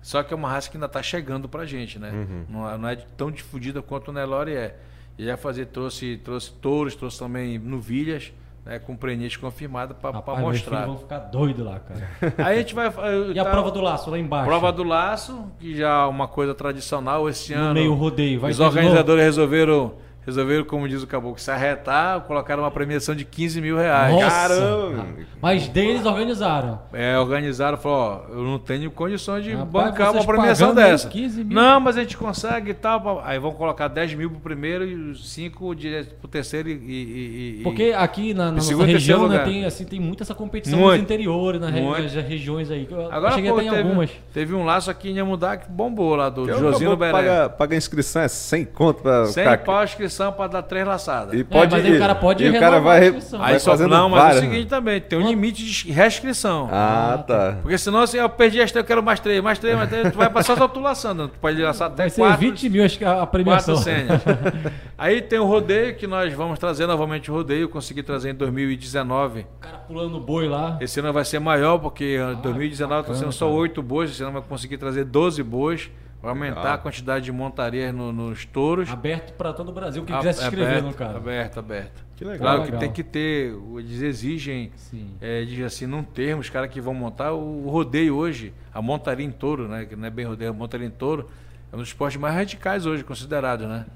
Só que é uma raça que ainda está chegando para a gente, né? Uhum. Não, é, não, é tão difundida quanto o Nelore é. E vai fazer, trouxe, trouxe touros, trouxe também novilhas, né, com prenite confirmada para mostrar. vão ficar doidos lá, cara. Aí a gente vai. e tá, a prova do laço lá embaixo? Prova do laço, que já é uma coisa tradicional esse no ano. meio rodeio, vai Os organizadores resolveram resolveram, como diz o caboclo, se arretar, colocaram uma premiação de 15 mil reais. Nossa. Caramba! Mas deles organizaram. É, organizaram, falou, ó, eu não tenho condições de Rapaz, bancar uma premiação dessa. 15 mil. Não, mas a gente consegue e tal. Aí vão colocar 10 mil pro primeiro e 5 pro terceiro e, e, e Porque aqui na, na nossa região né, tem, assim, tem muita essa competição muito, nos interiores, nas, nas regiões aí. Eu Agora, cheguei pô, até teve, algumas. Teve um laço aqui em Iamudá que bombou lá, do Josino Beré. Paga, paga inscrição, é 100 conto pra... 100 pau a inscrição inscrição para dar três laçadas. E pode, é, mas aí o cara pode e o cara vai, vai aí só, fazendo Não, mas várias, é o seguinte né? também, tem um limite de restrição. Ah, tá. Porque senão se eu perdi as três, eu quero mais três, mais três, mais três, tu vai passar só tu laçando. Tu pode lançar até vai quatro. 20 mil acho que a premiação. Quatro aí tem o rodeio que nós vamos trazer novamente o rodeio, consegui trazer em 2019. O cara pulando boi lá. Esse ano vai ser maior, porque em 2019 está sendo só oito bois, esse ano vai conseguir trazer 12 bois. Vai aumentar Legal. a quantidade de montarias no, nos touros. Aberto para todo o Brasil. Quem quiser se inscrever aberto, no cara. Aberto, aberto. Que legal. Claro legal. que tem que ter. Eles exigem, é, diz assim, não termos os caras que vão montar o, o, rodeio hoje, a montaria em touro, né? Que não é bem rodeio, a montaria em touro, é um dos esportes mais radicais hoje, considerado, né?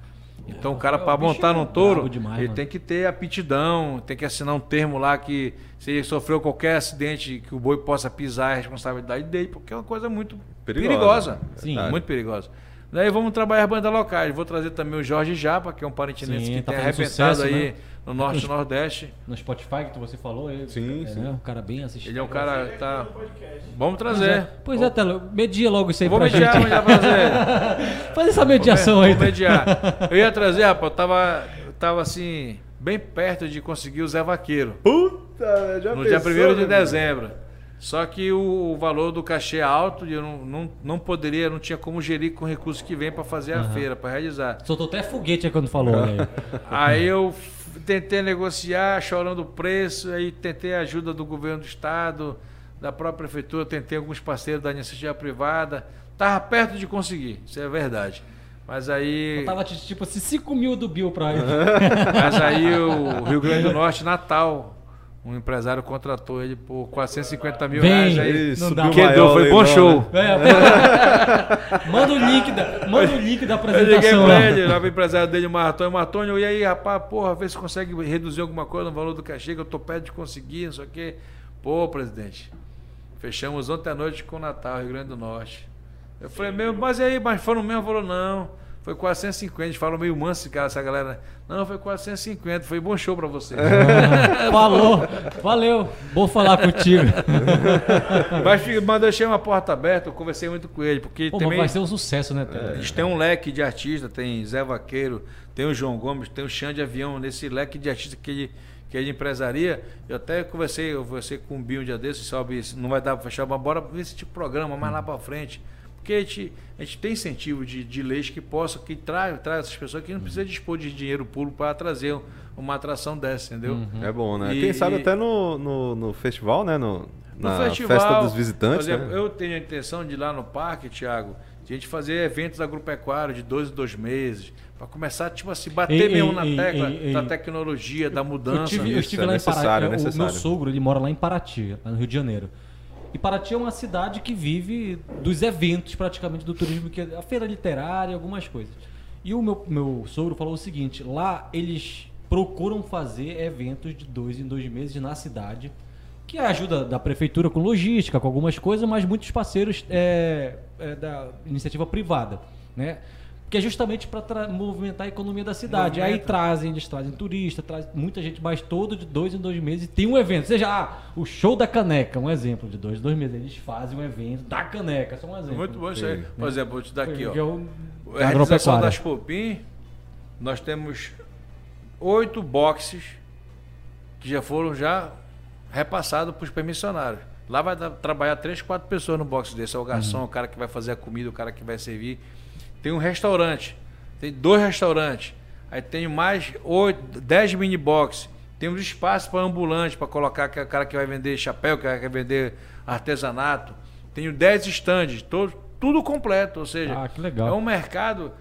Então o cara, para montar num touro, demais, ele mano. tem que ter aptidão, tem que assinar um termo lá que se ele sofreu qualquer acidente que o boi possa pisar, é a responsabilidade dele, porque é uma coisa muito perigosa. perigosa. Sim. Muito perigosa. Daí vamos trabalhar as bandas locais. Vou trazer também o Jorge Japa, que é um parentinense que tá tem arrebentado sucesso, aí né? no Norte e no, Nordeste. No Spotify que você falou, ele sim, é, sim. Né? um cara bem assistido. Ele é um cara tá. Vamos trazer. Pois é, pois é Telo, media logo isso aí vou pra mediar, gente. Vou mediar Faz essa mediação vou, aí. Vou mediar. Eu ia trazer, rapaz, eu tava, eu tava assim, bem perto de conseguir o Zé Vaqueiro. Puta, já No pensou, dia 1 de dezembro. Só que o, o, valor do cachê é alto e eu não, não, não poderia, não tinha como gerir com recursos que vem para fazer a feira, para realizar. Soltou até foguete quando falou. Né? aí eu tentei negociar, chorando o preço, aí tentei a ajuda do governo do estado, da própria prefeitura, tentei alguns parceiros da iniciativa privada. Tava perto de conseguir, isso é verdade. Mas aí. Eu tava tipo assim, 5 mil do Bill pra ele. Mas aí o Rio Grande do Norte, Natal, um empresário contratou ele por 450 mil Vem, reais. Aí não dá. Quedou, foi bom show. Né? É, manda o link da, manda o link da apresentação. Eu liguei pra ele, lá pro empresário dele, o Martônio. Martônio, e aí, rapaz, porra, vê se consegue reduzir alguma coisa no valor do cachê, que eu tô perto de conseguir, não sei o quê. Pô, presidente, fechamos ontem à noite com o Natal, Rio Grande do Norte. Eu falei, meu, mas e aí, mas foram mesmo? Falou, não. Foi 450. Eles falam meio manso, cara, essa galera. Não, foi 450. Foi bom show pra você. Ah, falou. Valeu. Bom falar contigo. mas, mas deixei uma porta aberta. Eu conversei muito com ele. Porque Pô, também, vai ser um sucesso, né, é, Eles têm um leque de artistas. Tem Zé Vaqueiro, tem o João Gomes, tem o Xande de Avião. Nesse leque de artistas que ele que ele empresaria, eu até conversei, eu conversei com o Binho um dia desses, sabe, não vai dar para fechar, mas bora ver esse tipo de programa mais lá para frente. Porque a gente, a gente tem incentivo de, de leis que possam, que traz, traz essas pessoas que não precisa dispor de dinheiro público para trazer uma atração dessa, entendeu? Uhum. É bom, né? E, Quem sabe e... até no, no, no, festival, né? No, na no festival, festa dos visitantes. Exemplo, né? Eu tenho a intenção de ir lá no parque, Tiago, de a gente fazer eventos agropecuários de dois em dois meses, para começar tipo, a se bater ei, mesmo ei, na ei, tecla da tecnologia, da mudança. Eu, tive, eu estive é lá em Paraty. É o meu sogro ele mora lá em Paraty, no Rio de Janeiro. E Paraty é uma cidade que vive dos eventos praticamente do turismo, que é a feira literária, algumas coisas. E o meu, meu sogro falou o seguinte: lá eles procuram fazer eventos de dois em dois meses na cidade, que é ajuda da prefeitura com logística, com algumas coisas, mas muitos parceiros é, é da iniciativa privada, né? Que é justamente para movimentar a economia da cidade. Movimenta. Aí trazem, eles trazem turista, traz muita gente, mas todo de dois em dois meses tem um evento. Seja, ah, o show da caneca, um exemplo de dois em dois meses. Eles fazem um evento da caneca, só um exemplo. Muito bom isso aí. Né? Por exemplo, vou te dar aqui, ó. É a realização das Popim, nós temos oito boxes que já foram já repassados para os permissionários. Lá vai trabalhar três, quatro pessoas no box desse. É o garçom, uhum. o cara que vai fazer a comida, o cara que vai servir. Tem um restaurante, tem dois restaurantes, aí tem mais oito, dez mini box, tem um espaço para ambulante, para colocar é o cara que vai vender chapéu, que vai vender artesanato. Tenho dez estandes, todo, tudo completo, ou seja, ah, é um mercado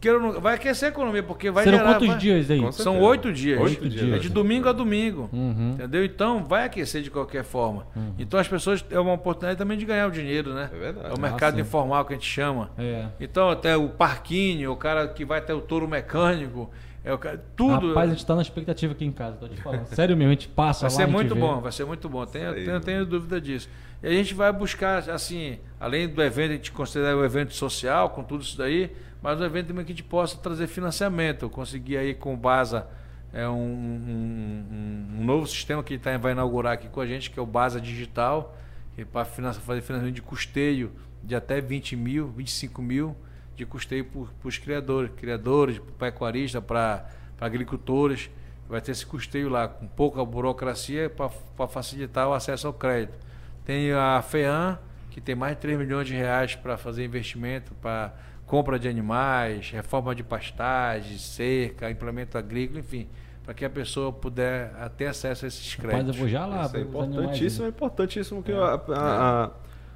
que vai aquecer a economia, porque vai Serão gerar, quantos vai, dias aí? São oito dias. Oito dias. É de domingo a domingo. Uhum. Entendeu? Então vai aquecer de qualquer forma. Uhum. Então as pessoas é uma oportunidade também de ganhar o dinheiro, né? É verdade. É o mercado ah, informal que a gente chama. É. Então, até o parquinho, o cara que vai até o touro mecânico. É o cara, tudo. Rapaz, a gente está na expectativa aqui em casa, tô te falando. Sério mesmo, a gente passa vai lá. Vai ser muito bom, vai ser muito bom. Tenho, tenho, tenho dúvida disso. E a gente vai buscar, assim, além do evento, a gente considera o evento social, com tudo isso daí mas um evento também que a gente possa trazer financiamento. Eu consegui aí com o Baza é um, um, um, novo sistema que tá, vai inaugurar aqui com a gente, que é o Baza Digital, que é para fazer financiamento de custeio de até 20 mil, 25 mil de custeio para os criadores, criadores, para pecuaristas, para agricultores. Vai ter esse custeio lá, com pouca burocracia para facilitar o acesso ao crédito. Tem a FEAM, que tem mais de 3 milhões de reais para fazer investimento, para compra de animais, reforma de pastagem, cerca, implemento agrícola, enfim, para que a pessoa puder ter acesso a esses créditos. Mas eu vou já lá. Isso é importantíssimo, é importantíssimo que é. a, a,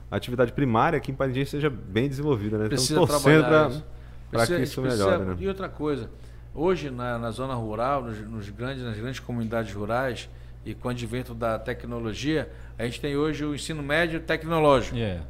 a, atividade primária aqui em Parintins seja bem desenvolvida, né? Precisa Estamos torcendo para que isso precisa, melhore. Né? E outra coisa, hoje na, na zona rural, nos, nos, grandes, nas grandes comunidades rurais e com o advento da tecnologia, a gente tem hoje o ensino médio tecnológico. Yeah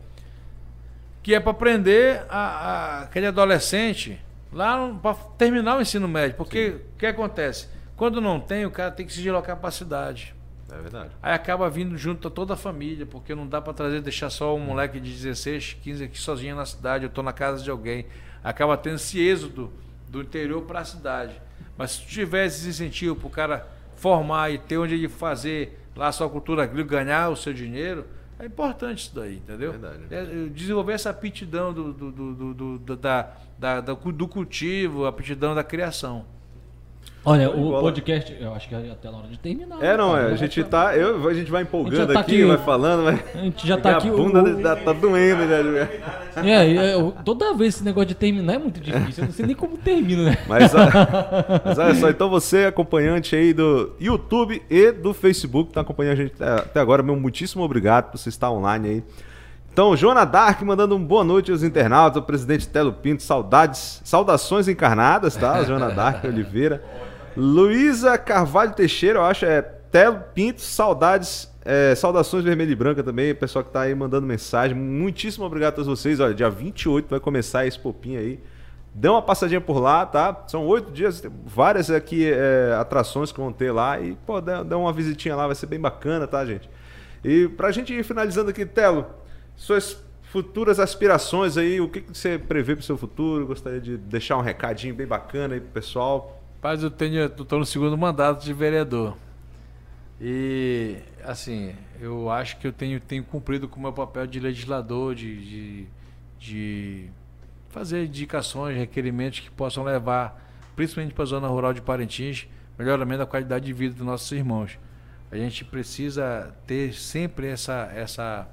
que é para aprender a, a, aquele adolescente lá para terminar o ensino médio. Porque o que acontece? Quando não tem, o cara tem que se deslocar para a cidade. É verdade. Aí acaba vindo junto a toda a família, porque não dá para trazer, deixar só um moleque de 16, 15 aqui sozinho na cidade, eu estou na casa de alguém. Acaba tendo esse êxodo do interior para a cidade. Mas se tivesse esse incentivo para o cara formar e ter onde ele fazer lá a sua cultura agrícola, ganhar o seu dinheiro, é importante isso daí, entendeu? Verdade. É, desenvolver essa aptidão do, do, do, do, da, da, do cultivo, a aptidão da criação. Olha, o podcast, eu acho que é até na hora de terminar. É, não, é. A gente tá. Eu, a gente vai empolgando tá aqui, aqui, vai falando, mas. A gente já tá aqui. A bunda o, tá, tá doendo, né? É, é, toda vez esse negócio de terminar é muito difícil. Eu não sei nem como termina, né? Mas, mas olha só, então você, acompanhante aí do YouTube e do Facebook, tá acompanhando a gente até agora, meu muitíssimo obrigado por você estar online aí. Então, Joana Dark mandando uma boa noite aos internautas, ao presidente Telo Pinto, saudades, saudações encarnadas, tá? Joana Dark Oliveira. Luísa Carvalho Teixeira, eu acho, é Telo Pinto, saudades, é, saudações vermelha e branca também, pessoal que tá aí mandando mensagem. Muitíssimo obrigado a todos vocês. Olha, dia 28 vai começar esse popinho aí. Dê uma passadinha por lá, tá? São oito dias, várias aqui é, atrações que vão ter lá. E, pô, dá uma visitinha lá, vai ser bem bacana, tá, gente? E pra gente ir finalizando aqui, Telo, suas futuras aspirações aí, o que, que você prevê pro seu futuro? Gostaria de deixar um recadinho bem bacana aí pro pessoal. Rapaz, eu tenho, no segundo mandato de vereador. E assim, eu acho que eu tenho, tenho cumprido com o meu papel de legislador, de, de, de fazer indicações, requerimentos que possam levar, principalmente para a zona rural de Parintins, melhoramento da qualidade de vida dos nossos irmãos. A gente precisa ter sempre essa, essa,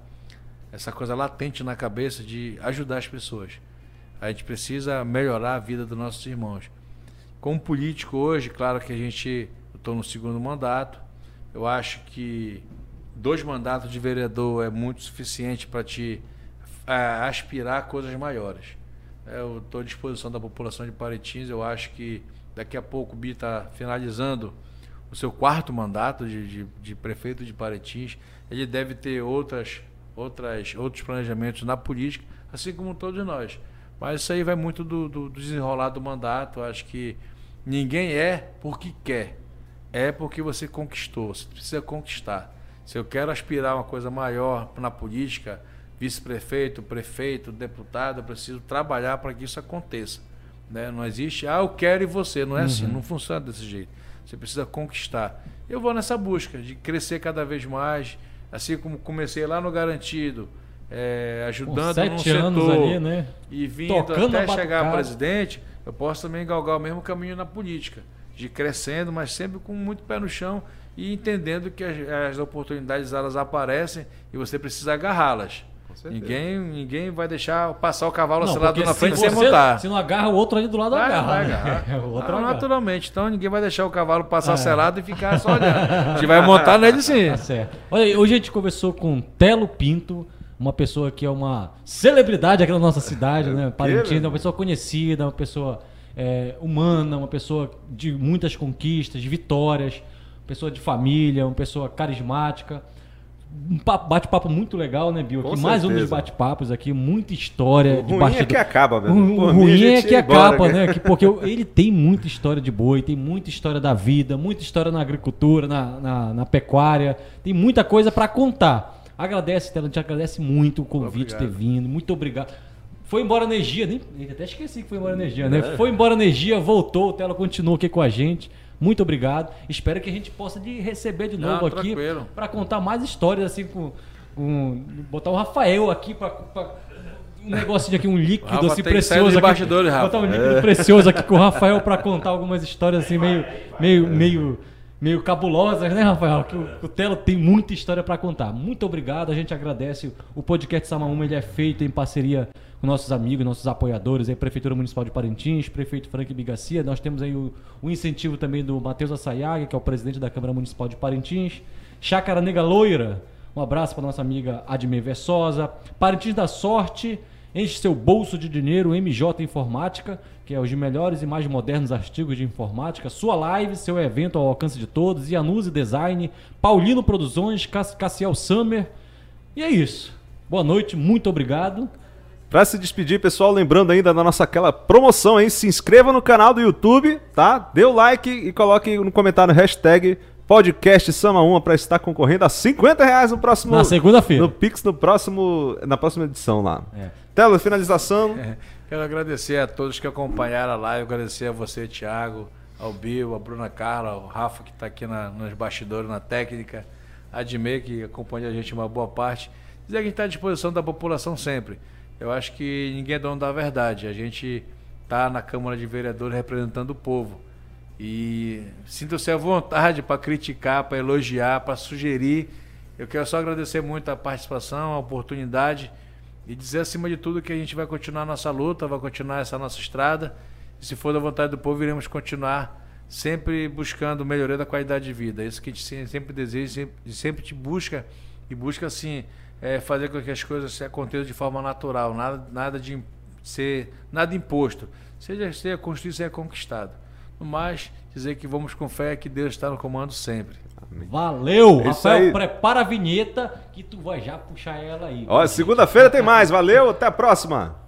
essa coisa latente na cabeça de ajudar as pessoas. A gente precisa melhorar a vida dos nossos irmãos. Como político hoje, claro que a gente estou no segundo mandato. Eu acho que dois mandatos de vereador é muito suficiente para te é, aspirar a coisas maiores. É, eu estou à disposição da população de Paretins. Eu acho que daqui a pouco o Bi está finalizando o seu quarto mandato de, de, de, prefeito de Paretins. Ele deve ter outras, outras, outros planejamentos na política, assim como todos nós. Mas isso aí vai muito do, do, do desenrolar do mandato. Eu acho que Ninguém é porque quer. É porque você conquistou. Você precisa conquistar. Se eu quero aspirar uma coisa maior na política, vice-prefeito, prefeito, deputado, eu preciso trabalhar para que isso aconteça. Né? Não existe, ah, eu quero e você. Não é assim, uhum. assim, não funciona desse jeito. Você precisa conquistar. Eu vou nessa busca de crescer cada vez mais, assim como comecei lá no Garantido, é, ajudando Com sete no anos setor ali, né? e vindo Tocando até chegar a presidente eu posso também galgar o mesmo caminho na política, de crescendo, mas sempre com muito pé no chão e entendendo que as, as oportunidades elas aparecem e você precisa agarrá-las. Ninguém, ninguém vai deixar passar o cavalo não, acelerado na frente sem montar. Se não agarra, o outro ali do lado vai, agarra. Vai né? agarrar. É, o outro naturalmente. Então ninguém vai deixar o cavalo passar é. selado e ficar só olhando. A gente vai montar nele sim. Tá certo. Olha, hoje a gente conversou com Telo Pinto, uma pessoa que é uma celebridade aqui na nossa cidade, né? Parintins, uma pessoa conhecida, uma pessoa é, humana, uma pessoa de muitas conquistas, de vitórias, uma pessoa de família, uma pessoa carismática. Um bate-papo muito legal, né, Bill? Aqui, mais um dos bate-papos aqui, muita história. O de ruim bastidor. é que acaba, mesmo. O, ruim é que acaba, embora, né? Que, porque ele tem muita história de boi, tem muita história da vida, muita história na agricultura, na, na, na pecuária, tem muita coisa para contar. Agradece, Tela, te agradece muito o convite ter vindo. Muito obrigado. Foi embora energia, nem, até esqueci que foi embora energia, né? É. Foi embora energia, voltou, o Tela continuou aqui com a gente. Muito obrigado. Espero que a gente possa de receber de novo Não, aqui para contar mais histórias assim com, com, botar o Rafael aqui para um negocinho aqui, um líquido assim precioso aqui. Botar um líquido é. precioso aqui com o Rafael para contar algumas histórias assim meio meio meio meio cabulosas, né, Rafael? Que o, o Telo tem muita história para contar. Muito obrigado, a gente agradece. O podcast Samaúma ele é feito em parceria com nossos amigos, nossos apoiadores, aí, Prefeitura Municipal de Parintins, Prefeito Frank Bigacia. Nós temos aí o, o incentivo também do Matheus Assayag, que é o presidente da Câmara Municipal de Parintins. Chácara Nega Loira, um abraço para nossa amiga Admir Versosa. Parintins da Sorte, enche seu bolso de dinheiro, MJ Informática que é os melhores e mais modernos artigos de informática, sua live, seu evento ao alcance de todos, Ianuse Design, Paulino Produções, Cassiel Summer. E é isso. Boa noite, muito obrigado. Pra se despedir, pessoal, lembrando ainda da nossa aquela promoção aí, se inscreva no canal do YouTube, tá? Dê o like e coloque no comentário hashtag podcast Sama 1 para estar concorrendo a 50 reais no próximo. Na segunda-feira. No Pix no próximo, na próxima edição lá. É. Tela, finalização. É. Quero agradecer a todos que acompanharam a live, agradecer a você, Thiago, ao Bill, a Bruna Carla, ao Rafa que está aqui na, nos bastidores, na técnica, a Dimei que acompanha a gente uma boa parte. Dizer que a gente está à disposição da população sempre. Eu acho que ninguém é dono da verdade. A gente está na Câmara de Vereadores representando o povo. E sinta-se à vontade para criticar, para elogiar, para sugerir. Eu quero só agradecer muito a participação, a oportunidade e dizer acima de tudo que a gente vai continuar nossa luta, vai continuar essa nossa estrada. E se for da vontade do povo, iremos continuar sempre buscando melhoria da qualidade de vida. É isso que a gente sempre deseja, sempre, sempre te busca e busca assim é, fazer com que as coisas aconteçam de forma natural, nada, nada de ser nada imposto. Seja ser construído, seja conquistado. No mais, dizer que vamos com fé que Deus está no comando sempre. Valeu! É Rafael, prepara a vinheta que tu vai já puxar ela aí. Ó, segunda-feira tem mais. Valeu, até a próxima.